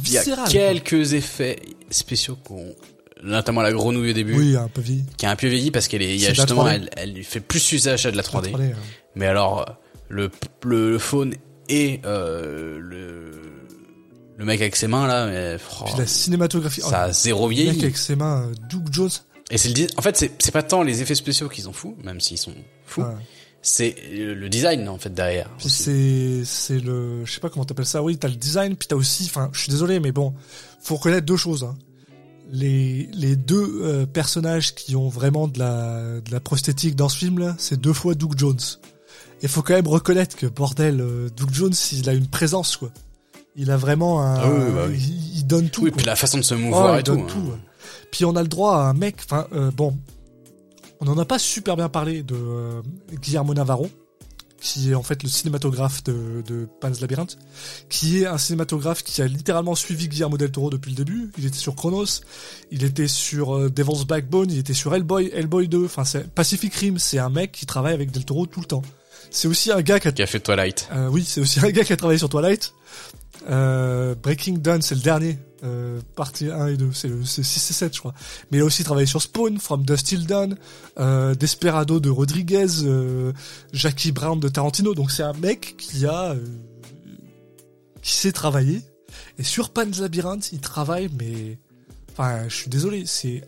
y a viscéral. quelques effets spéciaux qu'on notamment la grenouille au début Oui, un peu vieilli. qui a un peu vieilli parce qu'elle est il y a justement 3D. elle, elle fait plus usage à de la 3D, 3D, hein. mais alors le le, le faune et euh, le le mec avec ses mains là mais oh, Puis la cinématographie. ça a Oh, zéro le mec vieilli avec ses mains, euh, Doug Jones. et c'est le en fait c'est c'est pas tant les effets spéciaux qu'ils ont fous même s'ils sont fous Ouais. C'est le le design en fait derrière c'est c'est le je sais pas comment t'appelles ça oui t'as le design puis t'as aussi enfin je suis désolé mais bon faut reconnaître deux choses hein. les les deux euh, personnages qui ont vraiment de la de la prosthétique dans ce film là c'est deux fois Doug Jones et faut quand même reconnaître que bordel euh, Doug Jones il a une présence quoi il a vraiment un Ah oui, bah oui. il, il donne tout oui quoi. puis la façon de se Oh, mouvoir il et tout, donne hein. tout, ouais. Puis on a le droit à un mec, enfin euh, bon, on n'en a pas super bien parlé de euh, Guillermo Navarro, qui est en fait le cinématographe de, de Pan's Labyrinth, qui est un cinématographe qui a littéralement suivi Guillermo del Toro depuis le début. Il était sur Chronos, il était sur euh, Devil's Backbone, il était sur Hellboy, Hellboy 2, enfin c'est Pacific Rim, c'est un mec qui travaille avec del Toro tout le temps. C'est aussi un gars qui a qui a fait Twilight euh, oui, c'est aussi un gars qui a travaillé sur Twilight. Euh, Breaking Dawn, c'est le dernier. Euh, partie 1 et 2, c'est le c'est 6 et 7 je crois. Mais il a aussi travaillé sur Spawn, From Dust Till Dawn, euh, Desperado de Rodriguez, euh, Jackie Brown de Tarantino. Donc c'est un mec qui a qui sait travailler. Et sur Pan's Labyrinth, il travaille, mais enfin, je suis désolé, c'est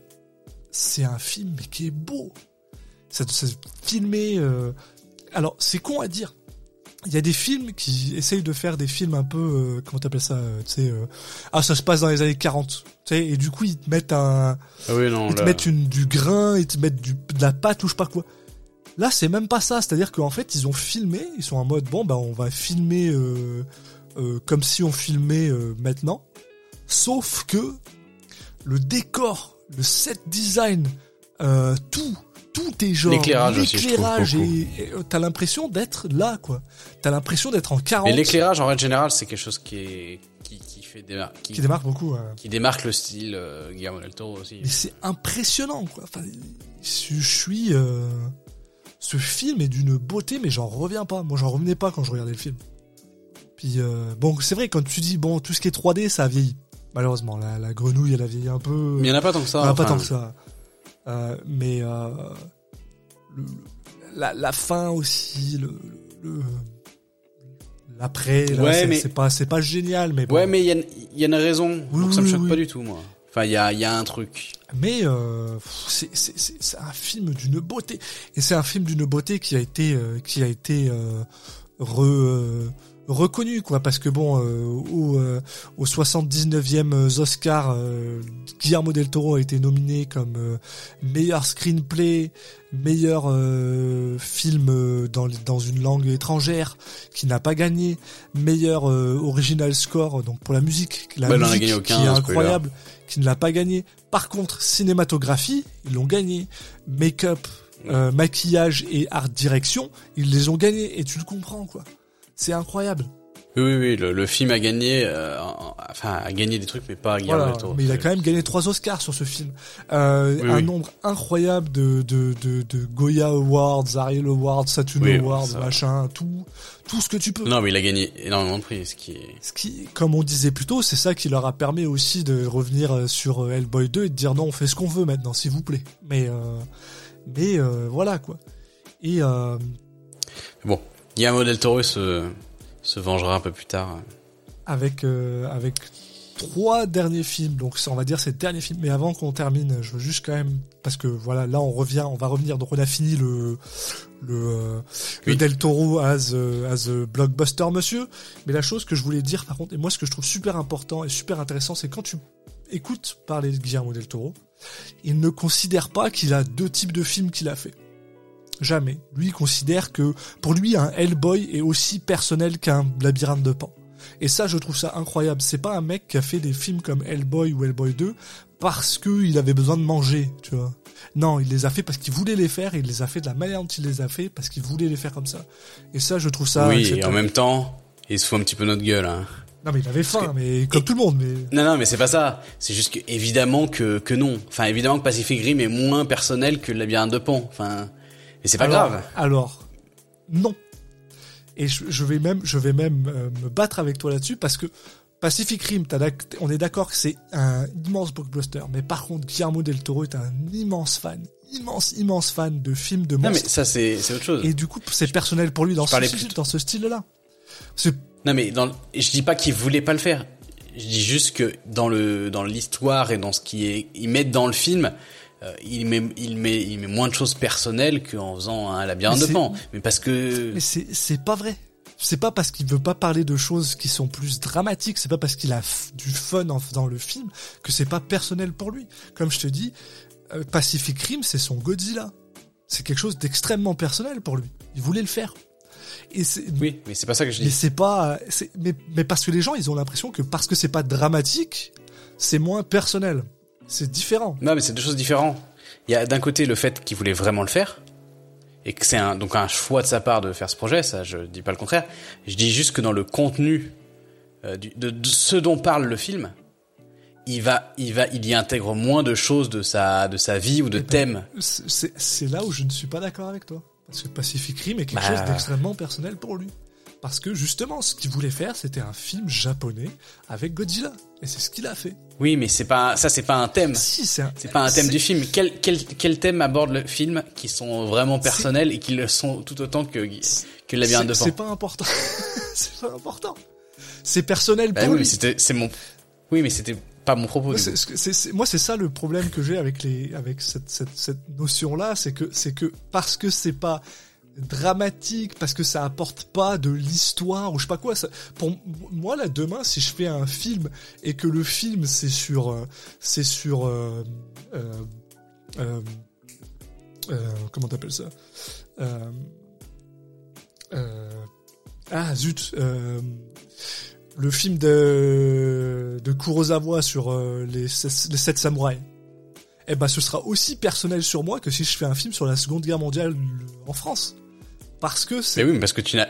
c'est un film mais qui est beau. C'est c'est filmé. Alors c'est con à dire. Il y a des films qui essayent de faire des films un peu, euh, comment t'appelles ça, euh, tu sais, euh, ah ça se passe dans les années 40, tu sais, et du coup ils te mettent un, ah oui non ils te là- mettent une, du grain, ils te mettent du, de la pâte ou je sais pas quoi. Là c'est même pas ça, c'est-à-dire qu'en fait ils ont filmé, ils sont en mode bon bah on va filmer euh, euh, comme si on filmait maintenant, sauf que le décor, le set design, euh, tout, tout est genre L'éclairage l'éclairage et, euh, t'as l'impression d'être là quoi. T'as l'impression d'être en 40 mais l'éclairage en règle générale c'est quelque chose qui est qui, qui fait démar- qui, qui démarque beaucoup. qui démarque le style euh, Guillermo del Toro aussi Mais c'est impressionnant, quoi. Enfin, je suis. euh, Ce film est d'une beauté, mais j'en reviens pas. Moi, j'en revenais pas quand je regardais le film. Puis, euh, bon, c'est vrai, quand tu dis, bon, tout ce qui est 3D, ça a vieilli. Malheureusement, la, la grenouille, elle a vieilli un peu. mais il y en a pas tant que ça Il y en a pas tant que ça. Euh, mais euh, le- la, la fin aussi, le, le- l'après, Ouais, c'est pas, c'est pas génial, mais bon. ouais mais il y y a une raison Oui, donc ça me oui, choque oui. pas du tout moi enfin il y a y a un truc Mais euh, c'est- un film d'une beauté et c'est un film d'une beauté qui a été euh, qui a été euh, re, reconnu quoi parce que bon euh, au, euh, au 79e Oscar euh, Guillermo del Toro a été nominé comme euh, meilleur screenplay meilleur euh, film euh, dans dans une langue étrangère qui n'a pas gagné meilleur euh, original score donc pour la musique la Bah, aucun, qui est spoiler. incroyable qui ne l'a pas gagné. Par contre, cinématographie, ils l'ont gagné. Make-up, euh, maquillage et art direction, ils les ont gagnés. Et tu le comprends, quoi. C'est incroyable. oui oui le, le film a gagné euh, en- enfin a gagné des trucs mais pas Guillermo Voilà. Mais il a quand même gagné trois Oscars sur ce film. Euh, Oui, un oui. nombre incroyable de, de, de, de Goya Awards, Ariel Awards, Saturn Oui, Awards, ça- machin, tout, tout ce que tu peux. non mais il a gagné énormément de prix ce qui est Ce qui, comme on disait plus tôt, c'est ça qui leur a permis aussi de revenir euh, sur Hellboy 2 et de dire non, on fait ce qu'on veut maintenant, s'il vous plaît. Mais, euh, mais voilà quoi. Et bon Guillermo del Toro se se vengera un peu plus tard avec euh, avec trois derniers films, donc on va dire c'est le dernier film. Mais avant qu'on termine, je veux juste quand même parce que voilà, là on revient, on va revenir. Donc on a fini le le, euh, le. Del Toro as a, as a blockbuster monsieur. Mais la chose que je voulais dire par contre, et moi ce que je trouve super important et super intéressant, c'est quand tu écoutes parler de Guillermo Del Toro, il ne considère pas qu'il a deux types de films qu'il a fait. Jamais. Lui il considère que pour lui un Hellboy est aussi personnel qu'un labyrinthe de Pan. Et ça, je trouve ça incroyable. C'est pas un mec qui a fait des films comme Hellboy ou Hellboy 2 parce qu'il avait besoin de manger, tu vois. Non, il les a fait parce qu'il voulait les faire et il les a fait de la manière dont il les a fait parce qu'il voulait les faire comme ça. Et ça, je trouve ça. Oui, et en même temps, il se fout un petit peu notre gueule. Hein. Non mais il avait faim, mais comme tout le monde. Mais non non mais c'est pas ça. C'est juste que évidemment que que non. Enfin évidemment que Pacific Rim est moins personnel que le labyrinthe de Pan. Enfin, mais c'est pas grave. Alors non. Et je, vais même je vais même euh, me battre avec toi là-dessus parce que Pacific Rim, on est d'accord que c'est un immense blockbuster. Mais par contre, Guillermo del Toro est un immense fan, immense immense fan de films de monstres. Non mais ça c'est autre chose. Et du coup c'est personnel pour lui dans ce dans ce style-là. Non mais dans, je dis pas qu'il voulait pas le faire. Je dis juste que dans le dans l'histoire et dans ce qui est ils mettent dans le film, euh, il met il met il met moins de choses personnelles qu'en faisant un labyrinthe de pan. Mais parce que mais c'est pas vrai. C'est pas parce qu'il veut pas parler de choses qui sont plus dramatiques, c'est pas parce qu'il a du fun en faisant le film que c'est pas personnel pour lui. Comme je te dis, euh, Pacific Rim, c'est son Godzilla. C'est quelque chose d'extrêmement personnel pour lui. Il voulait le faire oui, mais c'est pas ça que je dis. Mais c'est pas, mais, mais parce que les gens, ils ont l'impression que parce que c'est pas dramatique, c'est moins personnel. C'est différent. Non, mais c'est deux choses différentes. Il y a d'un côté le fait qu'il voulait vraiment le faire et que c'est un, donc un choix de sa part de faire ce projet. Ça, je dis pas le contraire. Je dis juste que dans le contenu euh, de, ce dont parle le film, il va, il va, il y intègre moins de choses de sa, de sa vie ou de eh ben, thèmes. C'est là où je ne suis pas d'accord avec toi. Parce que Pacific Rim est quelque bah. chose d'extrêmement personnel pour lui. Parce que justement, ce qu'il voulait faire, c'était un film japonais avec Godzilla. Et c'est ce qu'il a fait. Oui, mais c'est pas ça, c'est pas un thème. Si, c'est pas un thème du film. Quel, quel, quel thème aborde le film qui sont vraiment personnels et qui le sont tout autant que que la de C'est pas important. (laughs) c'est pas important. C'est personnel bah pour oui, lui. c'était c'est mon. Oui, mais c'était pas mon propos. Moi, c'est ça le problème que j'ai avec les, avec cette, cette, cette notion-là, c'est que, c'est que parce que c'est pas dramatique, parce que ça apporte pas de l'histoire ou je sais pas quoi. Ça, pour moi, là, demain, si je fais un film et que le film c'est sur, euh, c'est sur, euh, euh, comment t'appelles ça? Ah zut le film de, de Kurosawa sur les, les sept samouraïs, eh ben ce sera aussi personnel sur moi que si je fais un film sur la Seconde Guerre mondiale en France. Parce que c'est. Mais oui, mais parce que tu n'as,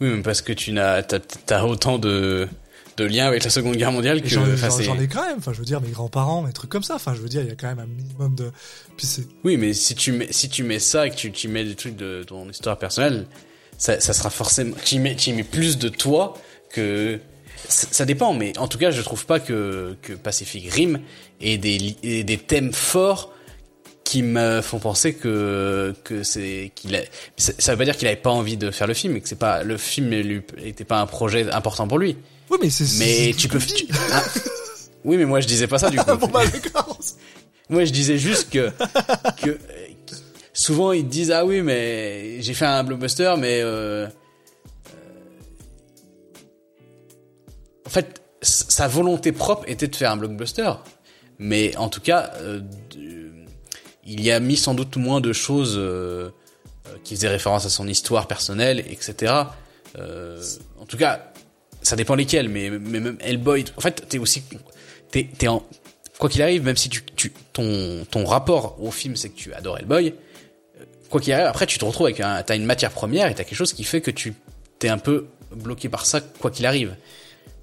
oui, mais parce que tu n'as, t'as, autant de de liens avec la Seconde Guerre mondiale que. J'en, j'en ai quand même. Enfin, je veux dire, mes grands-parents, des trucs comme ça. Enfin, je veux dire, il y a quand même un minimum de. Puis c'est. Oui, mais si tu mets si tu mets ça et que tu, tu mets des trucs de ton histoire personnelle, ça, ça sera forcément. Tu mets tu mets plus de toi que ça dépend, mais en tout cas, je trouve pas que, que Pacific Rim ait des, des thèmes forts qui me font penser que que c'est qu'il a ça veut pas dire qu'il avait pas envie de faire le film et que c'est pas le film n'était pas un projet important pour lui. Oui, mais c'est mais tu peux ah. (laughs) Oui, mais moi je disais pas ça du (laughs) coup. bon, bah, moi je disais juste que que souvent ils disent ah oui, mais j'ai fait un blockbuster mais euh, en fait, sa volonté propre était de faire un blockbuster. Mais en tout cas, euh, il y a mis sans doute moins de choses euh, euh, qui faisaient référence à son histoire personnelle, etc. en tout cas, ça dépend lesquels, mais, mais même Hellboy, en fait, t'es aussi, t'es, en, quoi qu'il arrive, même si tu, tu, ton, ton rapport au film, c'est que tu adores Hellboy, quoi qu'il arrive, après, tu te retrouves avec un, t'as une matière première et t'as quelque chose qui fait que tu t'es un peu bloqué par ça, quoi qu'il arrive.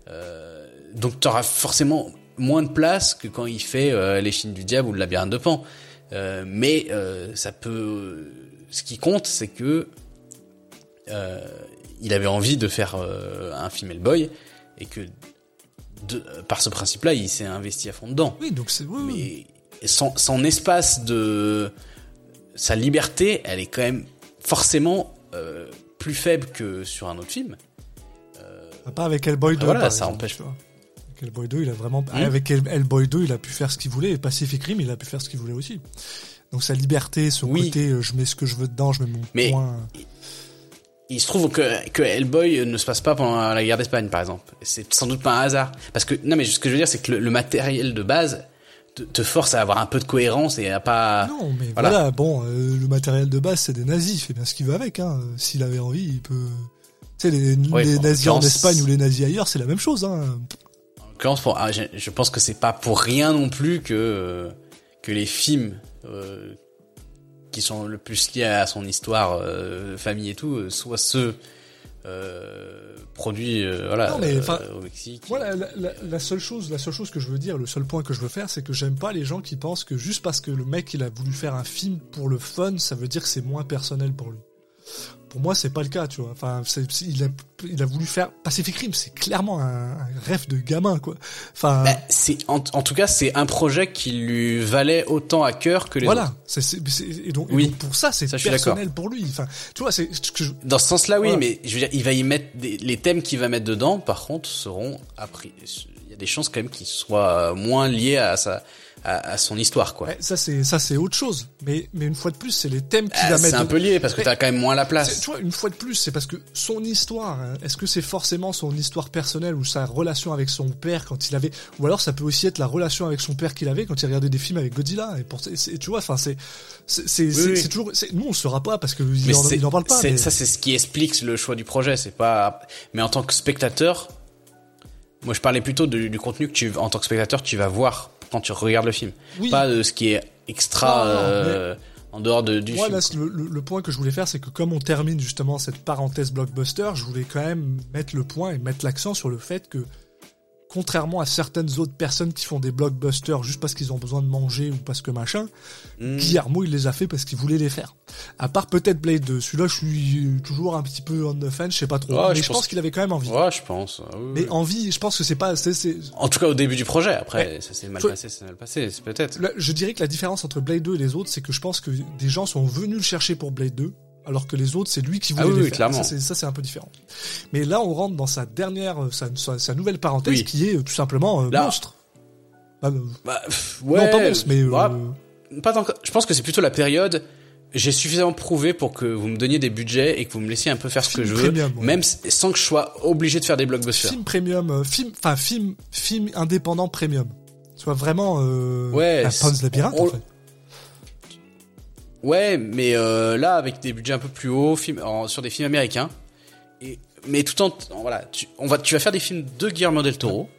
Euh, donc tu auras forcément moins de place que quand il fait euh, les Chines du diable ou le labyrinthe de Pan. Euh, mais ça peut. Ce qui compte, c'est que il avait envie de faire un film Hellboy et que de, par ce principe-là, il s'est investi à fond dedans. Oui, donc c'est. mais son, son, espace de sa liberté, elle est quand même forcément plus faible que sur un autre film. Pas avec Hellboy 2. voilà, ça empêche. Avec Hellboy 2, il a vraiment. Avec Hellboy 2, il a pu faire ce qu'il voulait. Et Pacific Rim, il a pu faire ce qu'il voulait aussi. Donc sa liberté, son côté, euh, je mets ce que je veux dedans, je mets mon Mais point. Il, se trouve que, que Hellboy ne se passe pas pendant la guerre d'Espagne, par exemple. C'est sans doute pas un hasard. Parce que, non, mais ce que je veux dire, c'est que le, matériel de base, te, te force à avoir un peu de cohérence et à pas. Non, mais Voilà. voilà, bon, euh, le matériel de base, c'est des nazis, il fait bien ce qu'il veut avec. Hein. Euh, S'il avait envie, il peut... Tu sais, les, les nazis en Espagne ou les nazis ailleurs, c'est la même chose. Hein. En l'occurrence, pour- ah, je, je pense que c'est pas pour rien non plus que euh, que les films euh, qui sont le plus liés à son histoire, euh, famille et tout, soient ceux produits, voilà, Non, mais, enfin, au Mexique. Voilà, la, la- la seule chose, la seule chose que je veux dire, le seul point que je veux faire, c'est que j'aime pas les gens qui pensent que juste parce que le mec il a voulu faire un film pour le fun, ça veut dire que c'est moins personnel pour lui. Pour moi, c'est pas le cas, tu vois. Enfin, il a, il a voulu faire Pacific Rim, c'est clairement un, un rêve de gamin, quoi. Enfin, Bah, c'est en, en tout cas, c'est un projet qui lui valait autant à cœur que les voilà. autres. C'est- et donc, et Oui. donc pour ça, c'est je personnel pour lui. Enfin, tu vois, c'est je- Dans ce sens-là, oui, Voilà. mais je veux dire, il va y mettre des, les thèmes qu'il va mettre dedans. Par contre, seront appris. Il y a des chances quand même qu'ils soient moins liés à sa, à, à son histoire, quoi. ça c'est ça c'est autre chose. Mais mais une fois de plus, c'est les thèmes qu'il Ah, va c'est mettre. un peu lié parce que t'as quand même moins la C'est- place. Tu vois, une fois de plus, c'est parce que son histoire, hein, est-ce que c'est forcément son histoire personnelle ou sa relation avec son père quand il avait, ou alors ça peut aussi être la relation avec son père qu'il avait quand il regardait des films avec Godzilla. Et pour, c'est- tu vois, enfin c'est, c'est, c'est, c'est- oui. c'est toujours, c'est- nous on le saura pas parce que il en, c'est- il en parle pas. c'est- mais- Ça, c'est ce qui explique le choix du projet. C'est pas. Mais en tant que spectateur, moi, je parlais plutôt du contenu que tu, en tant que spectateur, tu vas voir quand tu regardes le film, Oui. pas de ce qui est extra Non, non, euh, en dehors de, du Moi, film. là, le, le- le point que je voulais faire, c'est que comme on termine justement cette parenthèse blockbuster, je voulais quand même mettre le point et mettre l'accent sur le fait que, contrairement à certaines autres personnes qui font des blockbusters juste parce qu'ils ont besoin de manger ou parce que machin, Hmm. Guillermo, il les a fait parce qu'il voulait les faire. À part peut-être Blade 2. Celui-là, je suis toujours un petit peu on the fence, je sais pas trop. Ouais, mais je pense pense qu'il avait quand même envie. Ouais, je pense. Ah, oui, oui. Mais envie, je pense que c'est pas, c'est, c'est- En tout cas, au début du projet. Après, ça s'est mal passé, ça s'est mal passé. C'est peut-être. Je dirais que la différence entre Blade 2 et les autres, c'est que je pense que des gens sont venus le chercher pour Blade 2, alors que les autres, c'est lui qui voulait Ah oui, les faire. clairement. Ça, c'est, un peu différent. Mais là, on rentre dans sa dernière, euh, sa, sa, sa nouvelle parenthèse Oui. qui est euh, tout simplement euh, monstre. Bah, euh, Bah, pff, ouais. non, pas monstre, mais euh, Ouais, pas tant que- Je pense que c'est plutôt la période. J'ai suffisamment prouvé pour que vous me donniez des budgets et que vous me laissiez un peu faire ce que je veux, ouais. même sans que je sois obligé de faire des blockbusters. film premium, film, enfin film, film indépendant premium. Soit vraiment euh, Ouais, Labyrinthe on- en fait. Ouais, mais euh, là avec des budgets un peu plus hauts, film, en- sur des films américains, et mais tout en voilà, tu, on va, tu vas faire des films de Guillermo del Toro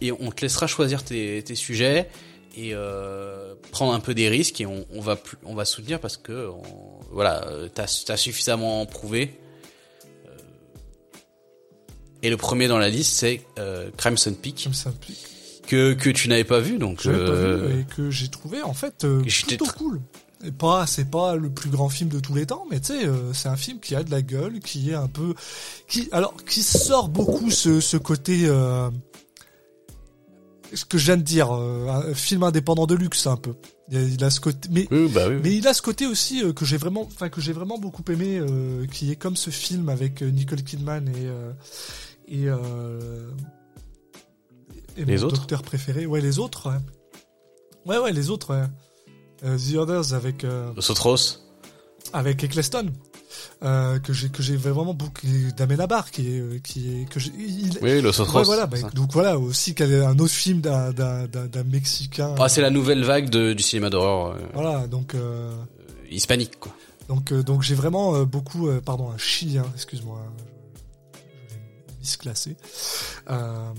et on te laissera choisir tes, tes sujets et euh, prendre un peu des risques et on, on va on va soutenir parce que on- voilà, t'as as suffisamment prouvé. Euh, Et le premier dans la liste c'est euh, Crimson Peak ça, puis- que que tu n'avais pas vu donc. pas vu et que j'ai trouvé en fait plutôt cool. Pas, c'est pas le plus grand film de tous les temps, mais tu sais, euh, c'est un film qui a de la gueule, qui est un peu, qui, alors, qui sort beaucoup ce, ce côté, euh, ce que je viens de dire, euh, un film indépendant de luxe un peu. Il a, il a ce côté, mais Oui, bah oui. mais il a ce côté aussi que j'ai vraiment, enfin que j'ai vraiment beaucoup aimé, qui est comme ce film avec Nicole Kidman et et, et Les mon autres docteur préféré, ouais les autres, ouais, ouais, ouais, les autres, ouais. Euh, The Others avec euh, Sotros. avec Eccleston. Euh, que j'ai que j'ai vraiment beaucoup d'Amenabar qui est qui est que j'ai il- Oui, le Sotros. Ouais, voilà bah, donc voilà aussi qu'elle est un autre film d'un d'un d'un d'un mexicain Ah, c'est la nouvelle vague de, du cinéma d'horreur euh, voilà donc euh, hispanique, quoi. Donc, donc j'ai vraiment beaucoup, pardon, un chi, hein, excuse-moi, je, l'ai misclassé. Euh,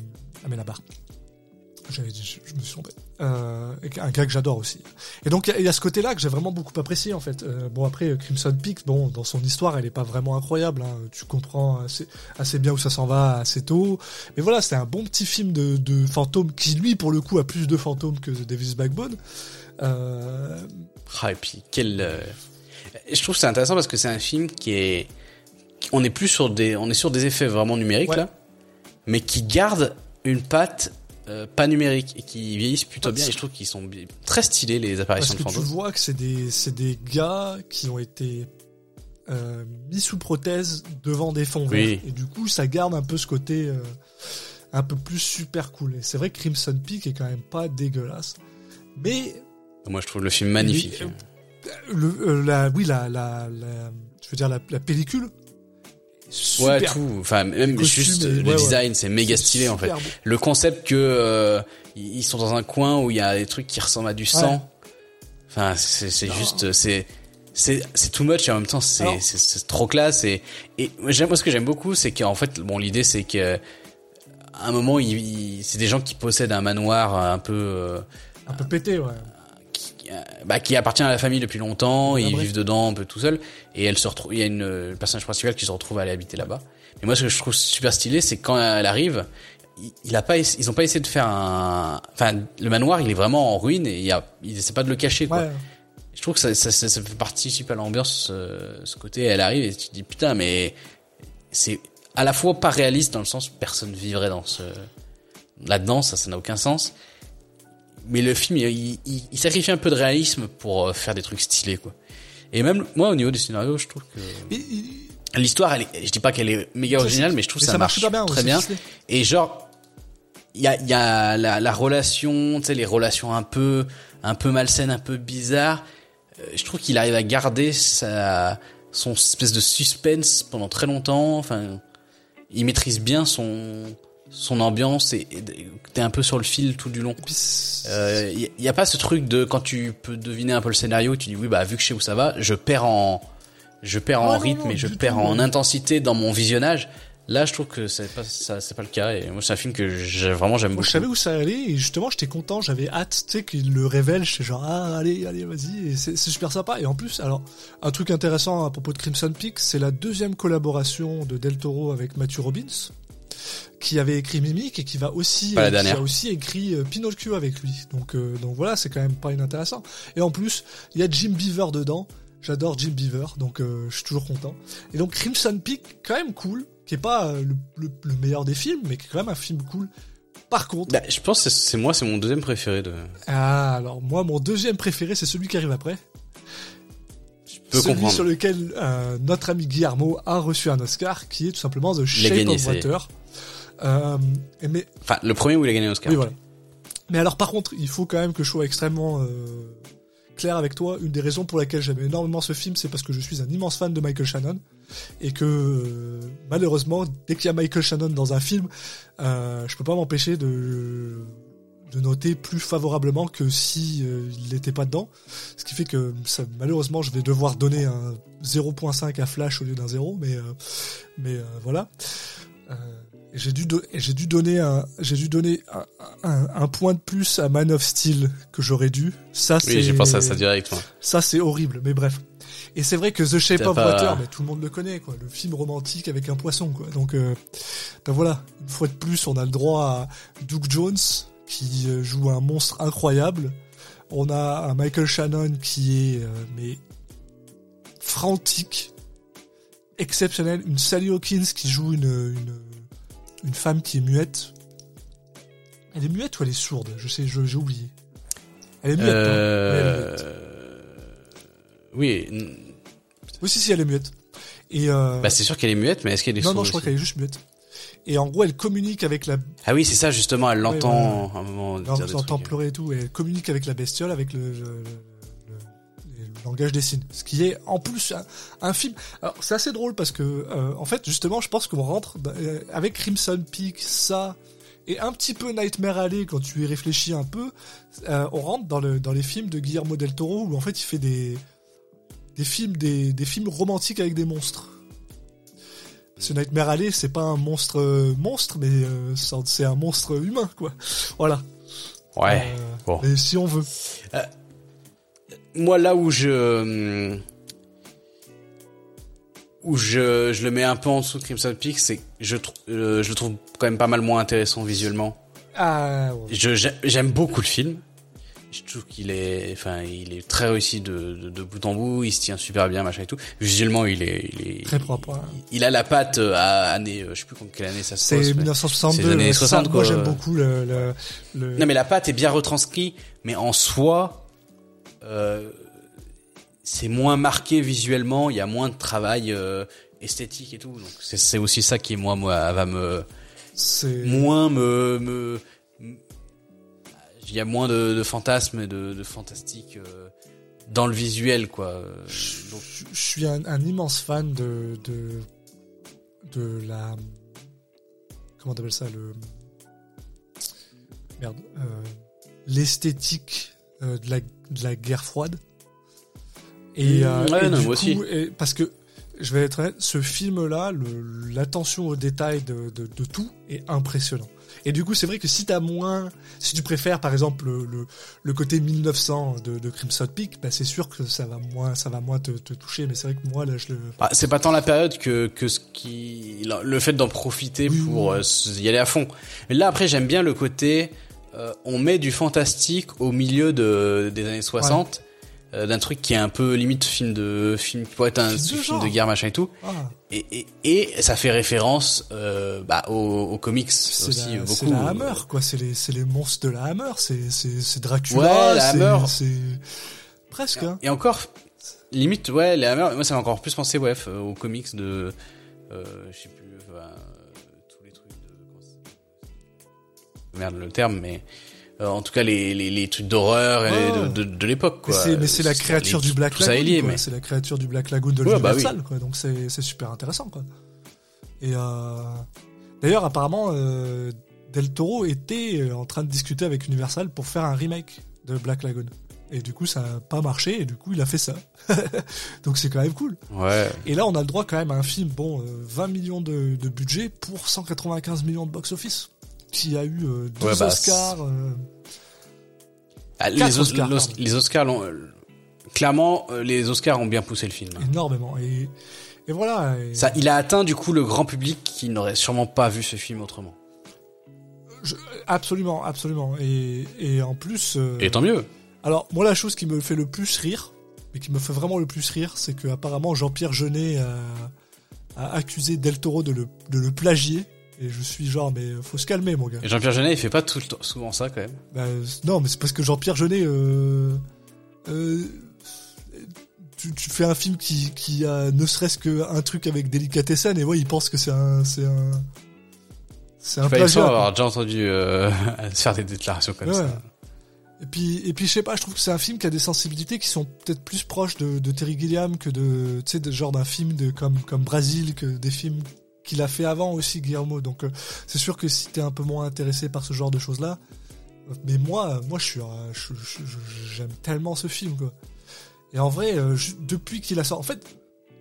j'avais dit, je, je me suis trompé. Euh, un gars que j'adore aussi. Et donc il y a- il y, a ce côté-là que j'ai vraiment beaucoup apprécié en fait. Euh, bon après Crimson Peak, bon dans son histoire, elle est pas vraiment incroyable. Hein, tu comprends assez, assez bien où ça s'en va assez tôt. Mais voilà, c'est un bon petit film de, de fantômes qui lui pour le coup a plus de fantômes que The Devil's Backbone. Euh, Ah, et puis, quel, Je trouve c'est intéressant parce que c'est un film qui est, on est plus sur des, on est sur des effets vraiment numériques, Ouais. là. Mais qui garde une patte, euh, pas numérique et qui vieillissent plutôt bien. Et je trouve qu'ils sont très stylés, les apparitions Parce que de tu vois que c'est des, c'est des gars qui ont été euh, mis sous prothèse devant des fonds verts. Et du coup, ça garde un peu ce côté euh, un peu plus super cool. Et c'est vrai que Crimson Peak est quand même pas dégueulasse. Mais Moi, je trouve le film magnifique. Mais, le, la, oui, la, la, la, je veux dire la, la pellicule Super. Ouais, tout. Enfin, même costumes juste le ouais, ouais. design, c'est méga stylé en fait. Beau. Le concept que euh, ils sont dans un coin où il y a des trucs qui ressemblent à du sang. Enfin, c'est juste, c'est c'est c'est too much et en même temps c'est c'est trop classe et et j'aime moi ce que j'aime beaucoup c'est qu'en fait bon l'idée c'est que à un moment il, il- c'est des gens qui possèdent un manoir un peu euh, Un peu pété, ouais. Qui, euh, bah, qui appartient à la famille depuis longtemps, Ah, ils bref. vivent dedans un peu tout seul, et elle se retrouve, il y a une le personnage principal qui se retrouve à aller habiter là-bas. Mais moi, ce que je trouve super stylé, c'est quand elle arrive, il, a pas, ils ont pas essayé de faire un, enfin, le manoir, il est vraiment en ruine et il y a, il essaie pas de le cacher, quoi. Ouais. Je trouve que ça, ça, ça, ça participe à l'ambiance, euh, ce côté, elle arrive et tu te dis putain, mais c'est à la fois pas réaliste dans le sens où personne vivrait dans ce, là-dedans, ça, ça n'a aucun sens. Mais le film, il, il, il sacrifie un peu de réalisme pour euh, faire des trucs stylés, quoi. Et même, moi, au niveau du scénario, je trouve que Mais l'histoire, elle est, je dis pas qu'elle est méga Ça, originale, mais je trouve que ça, marche super bien très bien. Et genre, il y a, il y a la, la relation, tu sais, les relations un peu, un peu malsaines, un peu bizarres. Euh, Je trouve qu'il arrive à garder sa, son espèce de suspense pendant très longtemps. Enfin, il maîtrise bien son, son ambiance et, t'es un peu sur le fil tout du long. c'est- Euh, Il y, a pas ce truc de quand tu peux deviner un peu le scénario, tu dis oui bah vu que je sais où ça va, je perds en, je perds en non, rythme non, et je perds tout, en intensité dans mon visionnage. Là, je trouve que c'est pas ça, c'est pas le cas. Et moi, c'est un film que j'ai vraiment j'aime beaucoup. je savais où ça allait et justement j'étais content, j'avais hâte, tu sais, qu'il le révèle, j'étais genre ah allez allez vas-y et c'est c'est super sympa et en plus alors un truc intéressant à propos de Crimson Peak, c'est la deuxième collaboration de Del Toro avec Matthew Robbins qui avait écrit Mimic et qui va aussi euh, qui a aussi écrit euh, Pinocchio avec lui. Donc euh, donc voilà, c'est quand même pas inintéressant. Et en plus, il y a Jim Beaver dedans. J'adore Jim Beaver, donc je suis toujours content. Et donc Crimson Peak, quand même cool, qui est pas le, le- le meilleur des films, mais qui est quand même un film cool. Par contre, Bah, je pense que c'est- moi, c'est mon deuxième préféré de. ah, alors moi, mon deuxième préféré, c'est celui qui arrive après. Je peux celui comprendre. sur lequel notre ami Guillermo a reçu un Oscar, qui est tout simplement The Shape of. Water. Euh, mais, Enfin, le premier où il a gagné l'Oscar. oui, voilà. Mais alors, par contre, il faut quand même que je sois extrêmement euh, clair avec toi. Une des raisons pour laquelle j'aime énormément ce film, c'est parce que je suis un immense fan de Michael Shannon. Et que, euh, malheureusement, dès qu'il y a Michael Shannon dans un film, je peux pas m'empêcher de, de noter plus favorablement que si euh, il n'était pas dedans. Ce qui fait que, ça, malheureusement, je vais devoir donner un 0.5 à Flash au lieu d'un 0. Mais, euh, mais euh, voilà. J'ai dû, do- dû donner un, j'ai dû donner un, un, un point de plus à Man of Steel que j'aurais dû. Ça, c'est, Oui, j'ai pensé à ça direct. moi. ça, c'est horrible, mais bref. Et c'est vrai que The Shape of pas- Water, mais tout le monde le connaît, quoi. Le film romantique avec un poisson, quoi. Donc, euh, ben voilà. Une fois de plus, on a le droit à Doug Jones, qui euh, joue un monstre incroyable. On a un Michael Shannon qui est, euh, mais, frantique, exceptionnel. Une Sally Hawkins qui joue une, une, une femme qui est muette. Elle est muette ou elle est sourde? Je sais, je- j'ai oublié. Elle est muette, hein. Ouais, elle est muette. Euh... Oui, n- Oui, si, si, elle est muette. Et euh, bah c'est sûr qu'elle est muette, mais est-ce qu'elle est non, sourde non, je crois qu'elle est juste muette. Et en gros, elle communique avec la. Ah oui, c'est ça justement. Elle l'entend à un moment Alors, dire des on entend trucs. pleurer et tout. Et elle communique avec la bestiole, avec le langage des signes. Ce qui est en plus un, un film. Alors, c'est assez drôle parce que, euh, en fait, justement, je pense qu'on rentre dans- euh, avec Crimson Peak, ça. Et un petit peu Nightmare Alley quand tu y réfléchis un peu, euh, on rentre dans, le, dans les films de Guillermo del Toro où en fait il fait des, des films des, des films romantiques avec des monstres. Que Nightmare Alley, c'est pas un monstre monstre, mais c'est un- monstre humain, quoi. Voilà. Ouais. Bon. Et si on veut. Moi, là où je où je, je le mets un peu en dessous de Crimson Peak, c'est que je, euh, je le trouve quand même pas mal moins intéressant visuellement. Ah, ouais. Je j'ai- j'aime beaucoup le film. Je trouve qu'il est, enfin, il est très réussi de, de, de bout en bout. Il se tient super bien, machin et tout. Visuellement, il est, il est Très propre, hein. Il, il a la patte euh, à année, euh, je sais plus quelle année ça se C'est passe. mais- 1962. c'est années ouais, ça, 60, Moi, quoi. j'aime beaucoup le. le, le- Non mais la pâte est bien retranscrite, mais en soi, c'est moins marqué visuellement, il y a moins de travail euh, esthétique et tout. Donc c'est aussi ça qui moi moi va me moins me il y a moins de, de fantasmes et de, de fantastique euh, dans le visuel quoi. Euh, Donc, Je je suis un, un immense fan de, de de la comment t'appelles ça le merde euh, l'esthétique euh, de, la, de la guerre froide. Et, Mmh, euh, ouais, et non, du moi coup, aussi. et- parce que je vais être honnête, ce film-là, l'attention au détail de, de, de tout est impressionnant. Et du coup, c'est vrai que si t'as moins, si tu préfères par exemple le, le, le côté 1900 de, de Crimson Peak, bah c'est sûr que ça va moins, ça va moins te, te toucher. Mais c'est vrai que moi là, je le, Bah, c'est pas tant la période que que ce qui le fait d'en profiter Oui, pour oui. euh, y aller à fond. Mais là après j'aime bien le côté euh, on met du fantastique au milieu de des années 60 euh, d'un truc qui est un peu limite film de film qui pourrait être un Film de film genre. de guerre machin et tout ah, et et, et ça fait référence euh, bah aux, aux comics c'est aussi la, c'est beaucoup. la Hammer quoi. C'est les, c'est les monstres de la Hammer. C'est, c'est, c'est Dracula. Ouais, la Hammer. C'est presque. Hein. Et encore, limite, ouais, les Hammer, moi ça m'a encore plus pensé, ouais, f- aux comics de, euh, je sais plus, enfin, merde le terme, mais euh, en tout cas les, les, les trucs d'horreur Ouais. de, de, de l'époque, Mais quoi. c'est, mais c'est la créature les- du Black tout ça est Lagoon. mais C'est la créature du Black Lagoon de Ouais, bah l'Universal, quoi. Donc c'est, c'est super intéressant, quoi. Et euh... d'ailleurs, apparemment, euh, Del Toro était en train de discuter avec Universal pour faire un remake de Black Lagoon. Et du coup, ça n'a pas marché, et du coup, il a fait ça. (laughs) Donc c'est quand même cool. ouais. Et là, on a le droit quand même à un film, bon, euh, 20 millions de, de budget pour 195 millions de box-office, qui a eu euh, deux Ouais, bah, Oscars. euh, Ah, les, Os- Oscars, l'Os- pardon. les Oscars, l'ont- euh, clairement, euh, les Oscars ont bien poussé le film. énormément. Et, et voilà. et- Ça, il a atteint du coup le grand public qui n'aurait sûrement pas vu ce film autrement. Je- absolument, absolument. Et, et en plus. euh, Et tant mieux. Alors, moi, la chose qui me fait le plus rire, mais qui me fait vraiment le plus rire, c'est que apparemment Jean-Pierre Jeunet a, a accusé Del Toro de le, de le plagier. Et je suis genre, mais faut se calmer, mon gars. Et Jean-Pierre Jeunet, il fait pas tout le temps, souvent ça quand même. Bah, euh, non, mais c'est parce que Jean-Pierre Jeunet, euh, euh, tu, tu fais un film qui, qui a ne serait-ce qu'un truc avec Delicatessen, et ouais, il pense que c'est un, c'est un, c'est un plagiat. quoi. avoir déjà entendu euh, (laughs) faire des déclarations comme Ouais. ça. Et puis, et puis, je sais pas, je trouve que c'est un film qui a des sensibilités qui sont peut-être plus proches de, de Terry Gilliam que de, tu sais, genre d'un film de comme comme Brasil que des films qu'il a fait avant aussi Guillermo. Donc, euh, c'est sûr que si t'es un peu moins intéressé par ce genre de choses là, mais moi, moi, je suis, j'aime tellement ce film. Et en vrai, euh, depuis qu'il a sorti, en fait,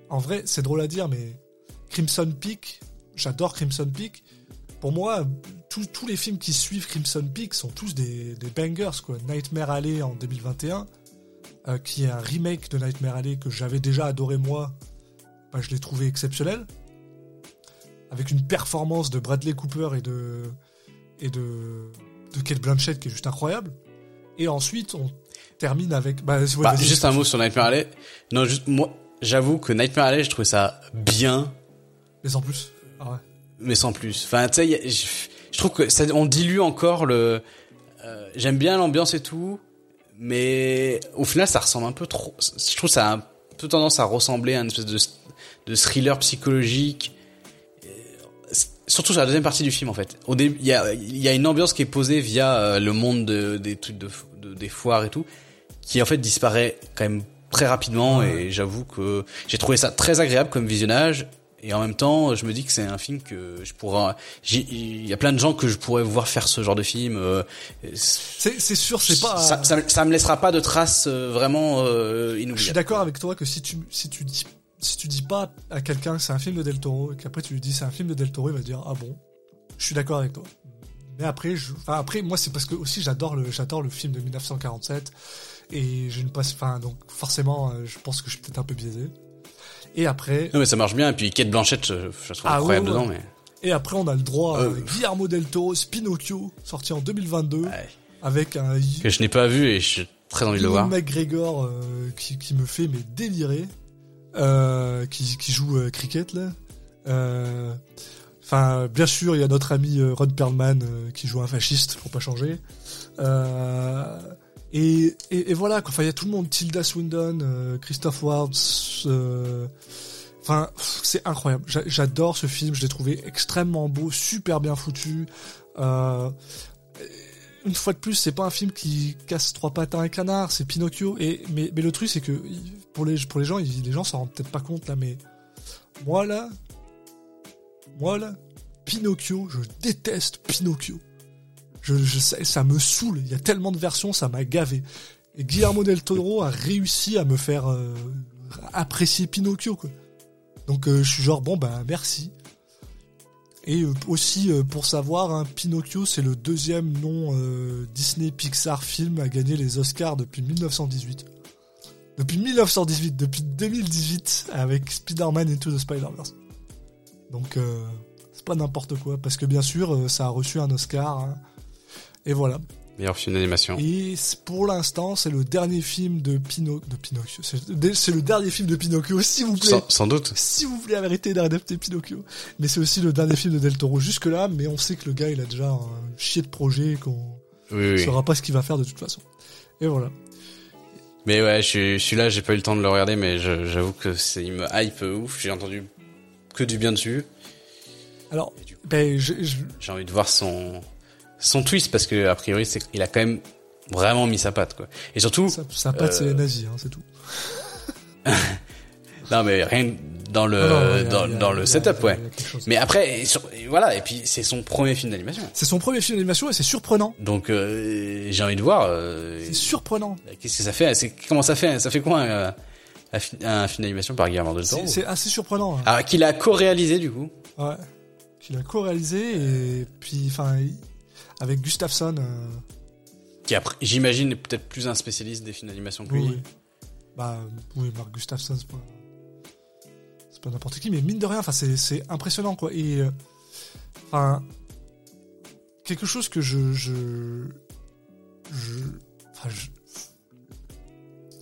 en vrai, c'est drôle à dire, mais Crimson Peak, j'adore Crimson Peak. Pour moi, tous les films qui suivent Crimson Peak sont tous des, des bangers, quoi. Nightmare Alley en 2021, euh, qui est un remake de Nightmare Alley que j'avais déjà adoré moi, bah, je l'ai trouvé exceptionnel. Avec une performance de Bradley Cooper et de, et de, de Kate Blanchett qui est juste incroyable. Et ensuite, on termine avec, bah, ouais, Bah, juste un mot sur Nightmare Alley. Non, juste moi, j'avoue que Nightmare Alley, je trouvais ça bien, mais en plus. Ah ouais. mais sans plus. Enfin, tu sais, je, je trouve que ça, on dilue encore le. euh, J'aime bien l'ambiance et tout, mais au final, ça ressemble un peu trop. Je trouve que ça a un peu tendance à ressembler à une espèce de, de thriller psychologique. Surtout sur la deuxième partie du film en fait. Au début, il y a, y a une ambiance qui est posée via euh, le monde de- des trucs de, de- des foires et tout, qui en fait disparaît quand même très rapidement. Et j'avoue que j'ai trouvé ça très agréable comme visionnage. Et en même temps, je me dis que c'est un film que je pourrais. Il y a plein de gens que je pourrais voir faire ce genre de film. euh, C'est, sûr, c'est pas. ça, ça, me- ça me laissera pas de traces euh, vraiment euh, Je suis inoubliables. d'accord avec toi que si tu, si tu dis, si tu dis pas à quelqu'un que c'est un film de Del Toro et qu'après tu lui dis c'est un film de Del Toro, il va dire ah bon. Je suis d'accord avec toi. Mais après, je, enfin après moi c'est parce que aussi j'adore le, j'adore le film de 1947 et j'ai une passe, enfin donc forcément euh, je pense que je suis peut-être un peu biaisé. Et après, Non mais ça marche bien. Et puis Kate Blanchett, je, je la trouve Ah, incroyable ouais, ouais. dedans. Mais et après on a le droit à Euh. Guillermo del Toro, Pinocchio, sorti en 2022 Ouais. avec un que je n'ai pas vu et j'ai très envie de le voir. McGregor euh, qui, qui me fait mais délirer, euh, qui, qui joue euh, cricket là. Euh, Enfin, bien sûr, il y a notre ami Ron Perlman qui joue un fasciste, pour pas changer. Et, et, et voilà. Enfin, il y a tout le monde, Tilda Swinton, euh, Christoph Waltz. euh, Enfin, c'est incroyable. J'a- J'adore ce film. Je l'ai trouvé extrêmement beau, super bien foutu. Euh, une fois de plus, c'est pas un film qui casse trois pattes à un canard, c'est Pinocchio. Et mais, le truc, c'est que pour les pour les gens, les gens s'en rendent peut-être pas compte là, mais moi là, moi là, Pinocchio, je déteste Pinocchio. Je, ça me saoule. Il y a tellement de versions, ça m'a gavé. Et Guillermo del Toro a réussi à me faire euh, apprécier Pinocchio. Donc euh, je suis genre bon bah merci. Et euh, aussi euh, pour savoir, hein, Pinocchio c'est le deuxième nom euh, Disney Pixar film à gagner les Oscars depuis 1918. Depuis 1918, depuis 2018 avec Spider-Man Into the Spider-Verse. Donc euh, c'est pas n'importe quoi parce que bien sûr ça a reçu un Oscar. hein. Et voilà. Meilleur film d'animation. Et pour l'instant c'est le dernier film de, Pino... de Pinocchio. C'est le dernier film de Pinocchio s'il vous plaît. Sans, sans doute. Si vous voulez arrêter d'adapter Pinocchio. Mais c'est aussi le dernier film de Del Toro jusque là, mais on sait que le gars il a déjà un chier de projet qu'on Oui, ne oui. saura pas ce qu'il va faire de toute façon. Et voilà. Mais ouais, je suis, je suis là, j'ai pas eu le temps de le regarder, mais j'avoue que c'est, il me hype ouf. J'ai entendu que du bien dessus. Alors, ben, j'ai envie de voir son, son twist parce que, a priori, c'est qu'il a quand même vraiment mis sa patte, quoi. Et surtout, ça patte, c'est Euh, les nazis, hein, c'est tout. (laughs) non, mais rien dans le, Non, non, il y a- dans, il a- il le a- setup, il ouais. il. Mais après, et sur- et voilà, et puis c'est son premier film d'animation. C'est son premier film d'animation et c'est surprenant. Donc, euh, j'ai envie de voir, euh, C'est surprenant. qu'est-ce que ça fait, c'est, comment ça fait, ça fait quoi, un, un fi- un film d'animation par Guillermo del Toro? C'est c'est assez surprenant. hein. Ah, qu'il a co-réalisé, du coup. Ouais. Qu'il a co-réalisé et puis, enfin, il- avec Gustafsson. euh, Qui après, j'imagine, est peut-être plus un spécialiste des films d'animation que lui. oui. Bah, oui, Mark Gustafsson, c'est pas. C'est pas n'importe qui, mais mine de rien, enfin, c'est, c'est impressionnant, quoi. Et. euh, Enfin. quelque chose que je. je, je enfin, je-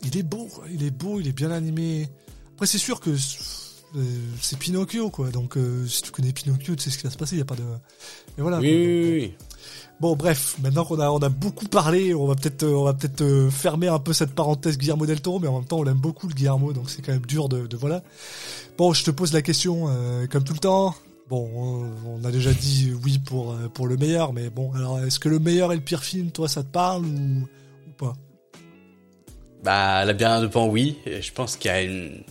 il est beau, quoi. Il est beau, il est bien animé. Après, c'est sûr que. euh, c'est Pinocchio, quoi. Donc, euh, si tu connais Pinocchio, tu sais ce qui va se passer. Il y a pas de. Mais voilà. Oui, quoi. oui, Donc, oui, oui. Bon, bref, maintenant qu'on a, on a beaucoup parlé, on va peut-être, euh, on va peut-être euh, fermer un peu cette parenthèse Guillermo del Toro, mais en même temps, on l'aime beaucoup le Guillermo, donc c'est quand même dur de, de voilà. Bon, je te pose la question, euh, comme tout le temps. Bon, on, on a déjà dit oui pour pour le meilleur, mais bon, alors est-ce que le meilleur et le pire film, toi, ça te parle ou, ou pas? Bah, Labyrinthe de Pan, oui. Je pense qu'il y a une,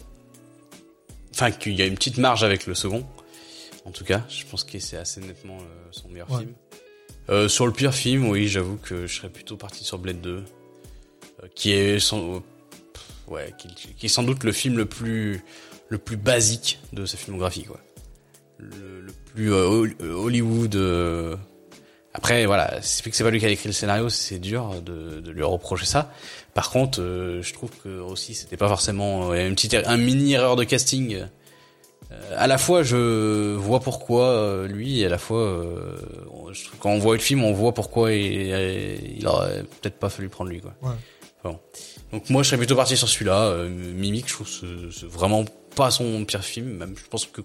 enfin, qu'il y a une petite marge avec le second. En tout cas, je pense que c'est assez nettement son meilleur Ouais. film. Euh, sur le pire film, oui, j'avoue que je serais plutôt parti sur Blade 2, euh, qui est sans, ouais, qui, est sans doute le film le plus, le plus basique de sa filmographie, quoi. Le, le plus euh, euh, Hollywood. euh, Après, voilà, c'est que c'est pas lui qui a écrit le scénario, c'est dur de, de lui reprocher ça. Par contre, je trouve que aussi c'était pas forcément une petite er- un mini erreur de casting. À la fois, je vois pourquoi euh, lui, et à la fois, euh, je trouve quand on voit le film, on voit pourquoi il, il aurait peut-être pas fallu prendre lui, quoi. Ouais. Bon. Donc moi, je serais plutôt parti sur celui-là. Euh, Mimic, je trouve que c'est vraiment pas son pire film. Même, je pense que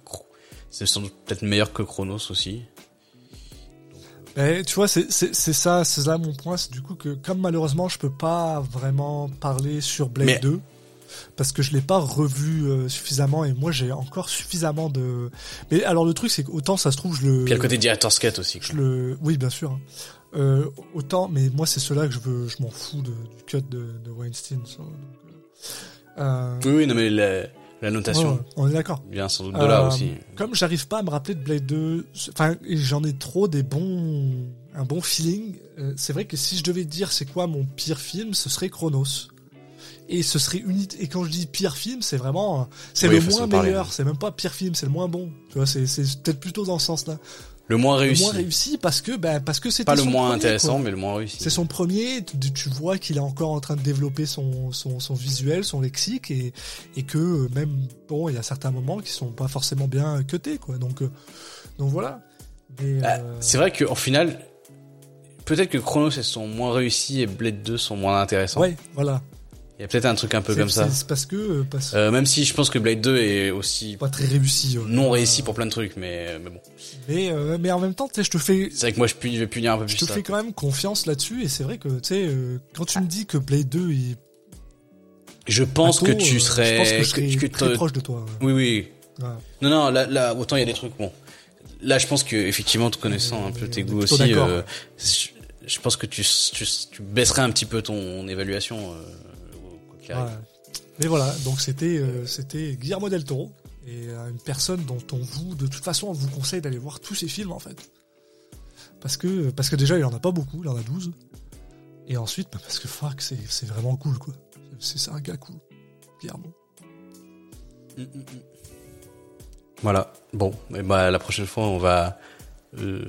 c'est sans doute peut-être meilleur que Chronos aussi. Eh, tu vois, c'est ça, c'est là mon point, c'est du coup que comme malheureusement je peux pas vraiment parler sur Blade Mais- 2 parce que je l'ai pas revu euh, suffisamment et moi j'ai encore suffisamment de. Mais alors le truc c'est qu'autant ça se trouve je le. Puis le côté director's cut aussi. quoi. je le. Oui bien sûr. hein. Euh, autant, mais moi c'est cela que je veux, je m'en fous de, du cut de, de Weinstein. ça, donc, euh, Oui, oui, non mais la, la notation ouais, on est d'accord. vient sans doute de là aussi. Comme j'arrive pas à me rappeler de Blade 2, enfin, j'en ai trop des bons, un bon feeling. c'est vrai que si je devais dire c'est quoi mon pire film, ce serait Chronos. Et ce serait une, et quand je dis pire film, c'est vraiment, euh, c'est Oui, le moins meilleur, c'est même pas pire film, c'est le moins bon. Tu vois, c'est, c'est peut-être plutôt dans ce sens-là. Le moins Le réussi. moins réussi parce que, ben, parce que c'était Pas le son moins premier, intéressant, quoi. mais le moins réussi. C'est son premier, tu, tu vois qu'il est encore en train de développer son, son, son visuel, son lexique, et, et que euh, même, bon, il y a certains moments qui sont pas forcément bien cutés, quoi. Donc, euh, donc voilà. Ah, euh, C'est vrai qu'au final, peut-être que Chronos elles sont moins réussis et Blade 2 sont moins intéressants. ouais, voilà. Il y a peut-être un truc un peu comme ça. c'est- parce que, euh, parce, Euh, même si je pense que Blade 2 est aussi pas très réussi. ouais. non réussi pour plein de trucs, mais, mais bon. Mais, euh, mais en même temps, tu sais, je te fais, C'est vrai que moi je, je vais punir un peu je plus te ça. fais quand même confiance là-dessus, et c'est vrai que, tu sais, euh, quand tu me dis que Blade 2 est Je pense que bateau, tu euh, serais... je pense que je serais que très te- proche de toi. ouais. Oui, oui. Ouais. Non, non, là, là, autant il y a des trucs, bon. Là, je pense que, effectivement, te connaissant un peu on tes goûts aussi, euh, je, je pense que tu, tu, tu baisserais un petit peu ton évaluation, euh, Mais voilà, donc c'était euh, c'était Guillermo del Toro. et à une personne dont on vous, de toute façon, on vous conseille d'aller voir tous ces films en fait. Parce que, parce que déjà, il en a pas beaucoup, il en a 12. Et ensuite, bah, parce que fuck, c'est, c'est vraiment cool quoi. C'est, un gars cool, clairement. Mm, mm, mm. Voilà. Bon, et bah la prochaine fois, on va euh,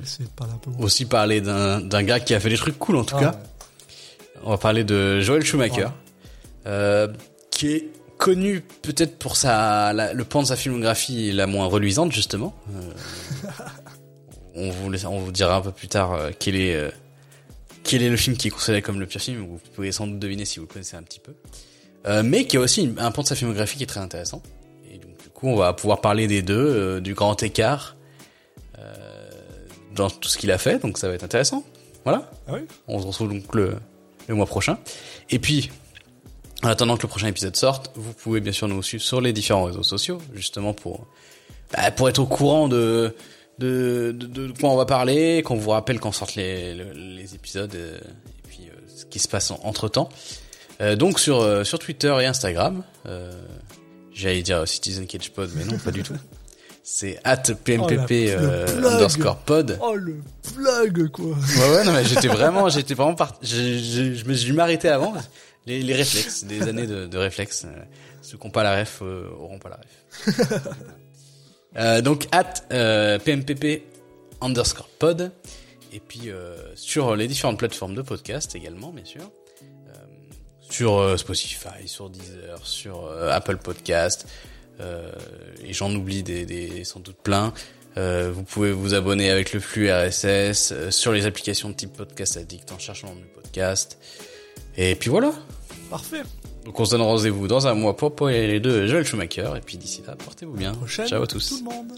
aussi parler d'un d'un gars qui a fait des trucs cool en tout Ah, cas. ouais. On va parler de Joel Schumacher, Ouais. Euh, qui est connu peut-être pour sa la- le pan de sa filmographie la moins reluisante justement. Euh, (laughs) on vous laisse- on vous dira un peu plus tard euh, quel est euh, quel est le film qui est considéré comme le pire film. Vous pouvez sans doute deviner si vous le connaissez un petit peu. Euh, mais qui a aussi une- un pan de sa filmographie qui est très intéressant. Et donc du coup, on va pouvoir parler des deux, du grand écart dans tout ce qu'il a fait. Donc ça va être intéressant. Voilà. Ah oui On se retrouve donc le, le mois prochain. Et puis, en attendant que le prochain épisode sorte, vous pouvez bien sûr nous suivre sur les différents réseaux sociaux, justement pour bah, pour être au courant de de, de, de quoi on va parler, qu'on vous rappelle quand sortent les, le- les épisodes euh, et puis euh, ce qui se passe entre temps. donc sur euh, sur Twitter et Instagram, euh, j'allais dire Citizen Cage Pod, mais non, pas du tout. C'est at pmpp Oh, euh, underscore pod. Oh le plug quoi Ouais ouais non mais j'étais vraiment j'étais vraiment part... je, je, je me suis m'arrêter avant les, les réflexes des (laughs) années de, de réflexes euh, ceux qui n'ont pas la ref euh, auront pas la ref. (laughs) Euh, donc at euh, pmpp underscore pod. Et puis euh, sur les différentes plateformes de podcast également bien sûr. Euh, sur Spotify sur Deezer sur Apple Podcast. Euh, et j'en oublie des, des sans doute plein. Euh, vous pouvez vous abonner avec le flux RSS euh, sur les applications de type podcast addict en cherchant le podcast. Et puis voilà. Parfait Donc on se donne rendez-vous dans un mois pour parler de Joel Schumacher. Et puis d'ici là, portez-vous bien. Ciao à tous. tout le monde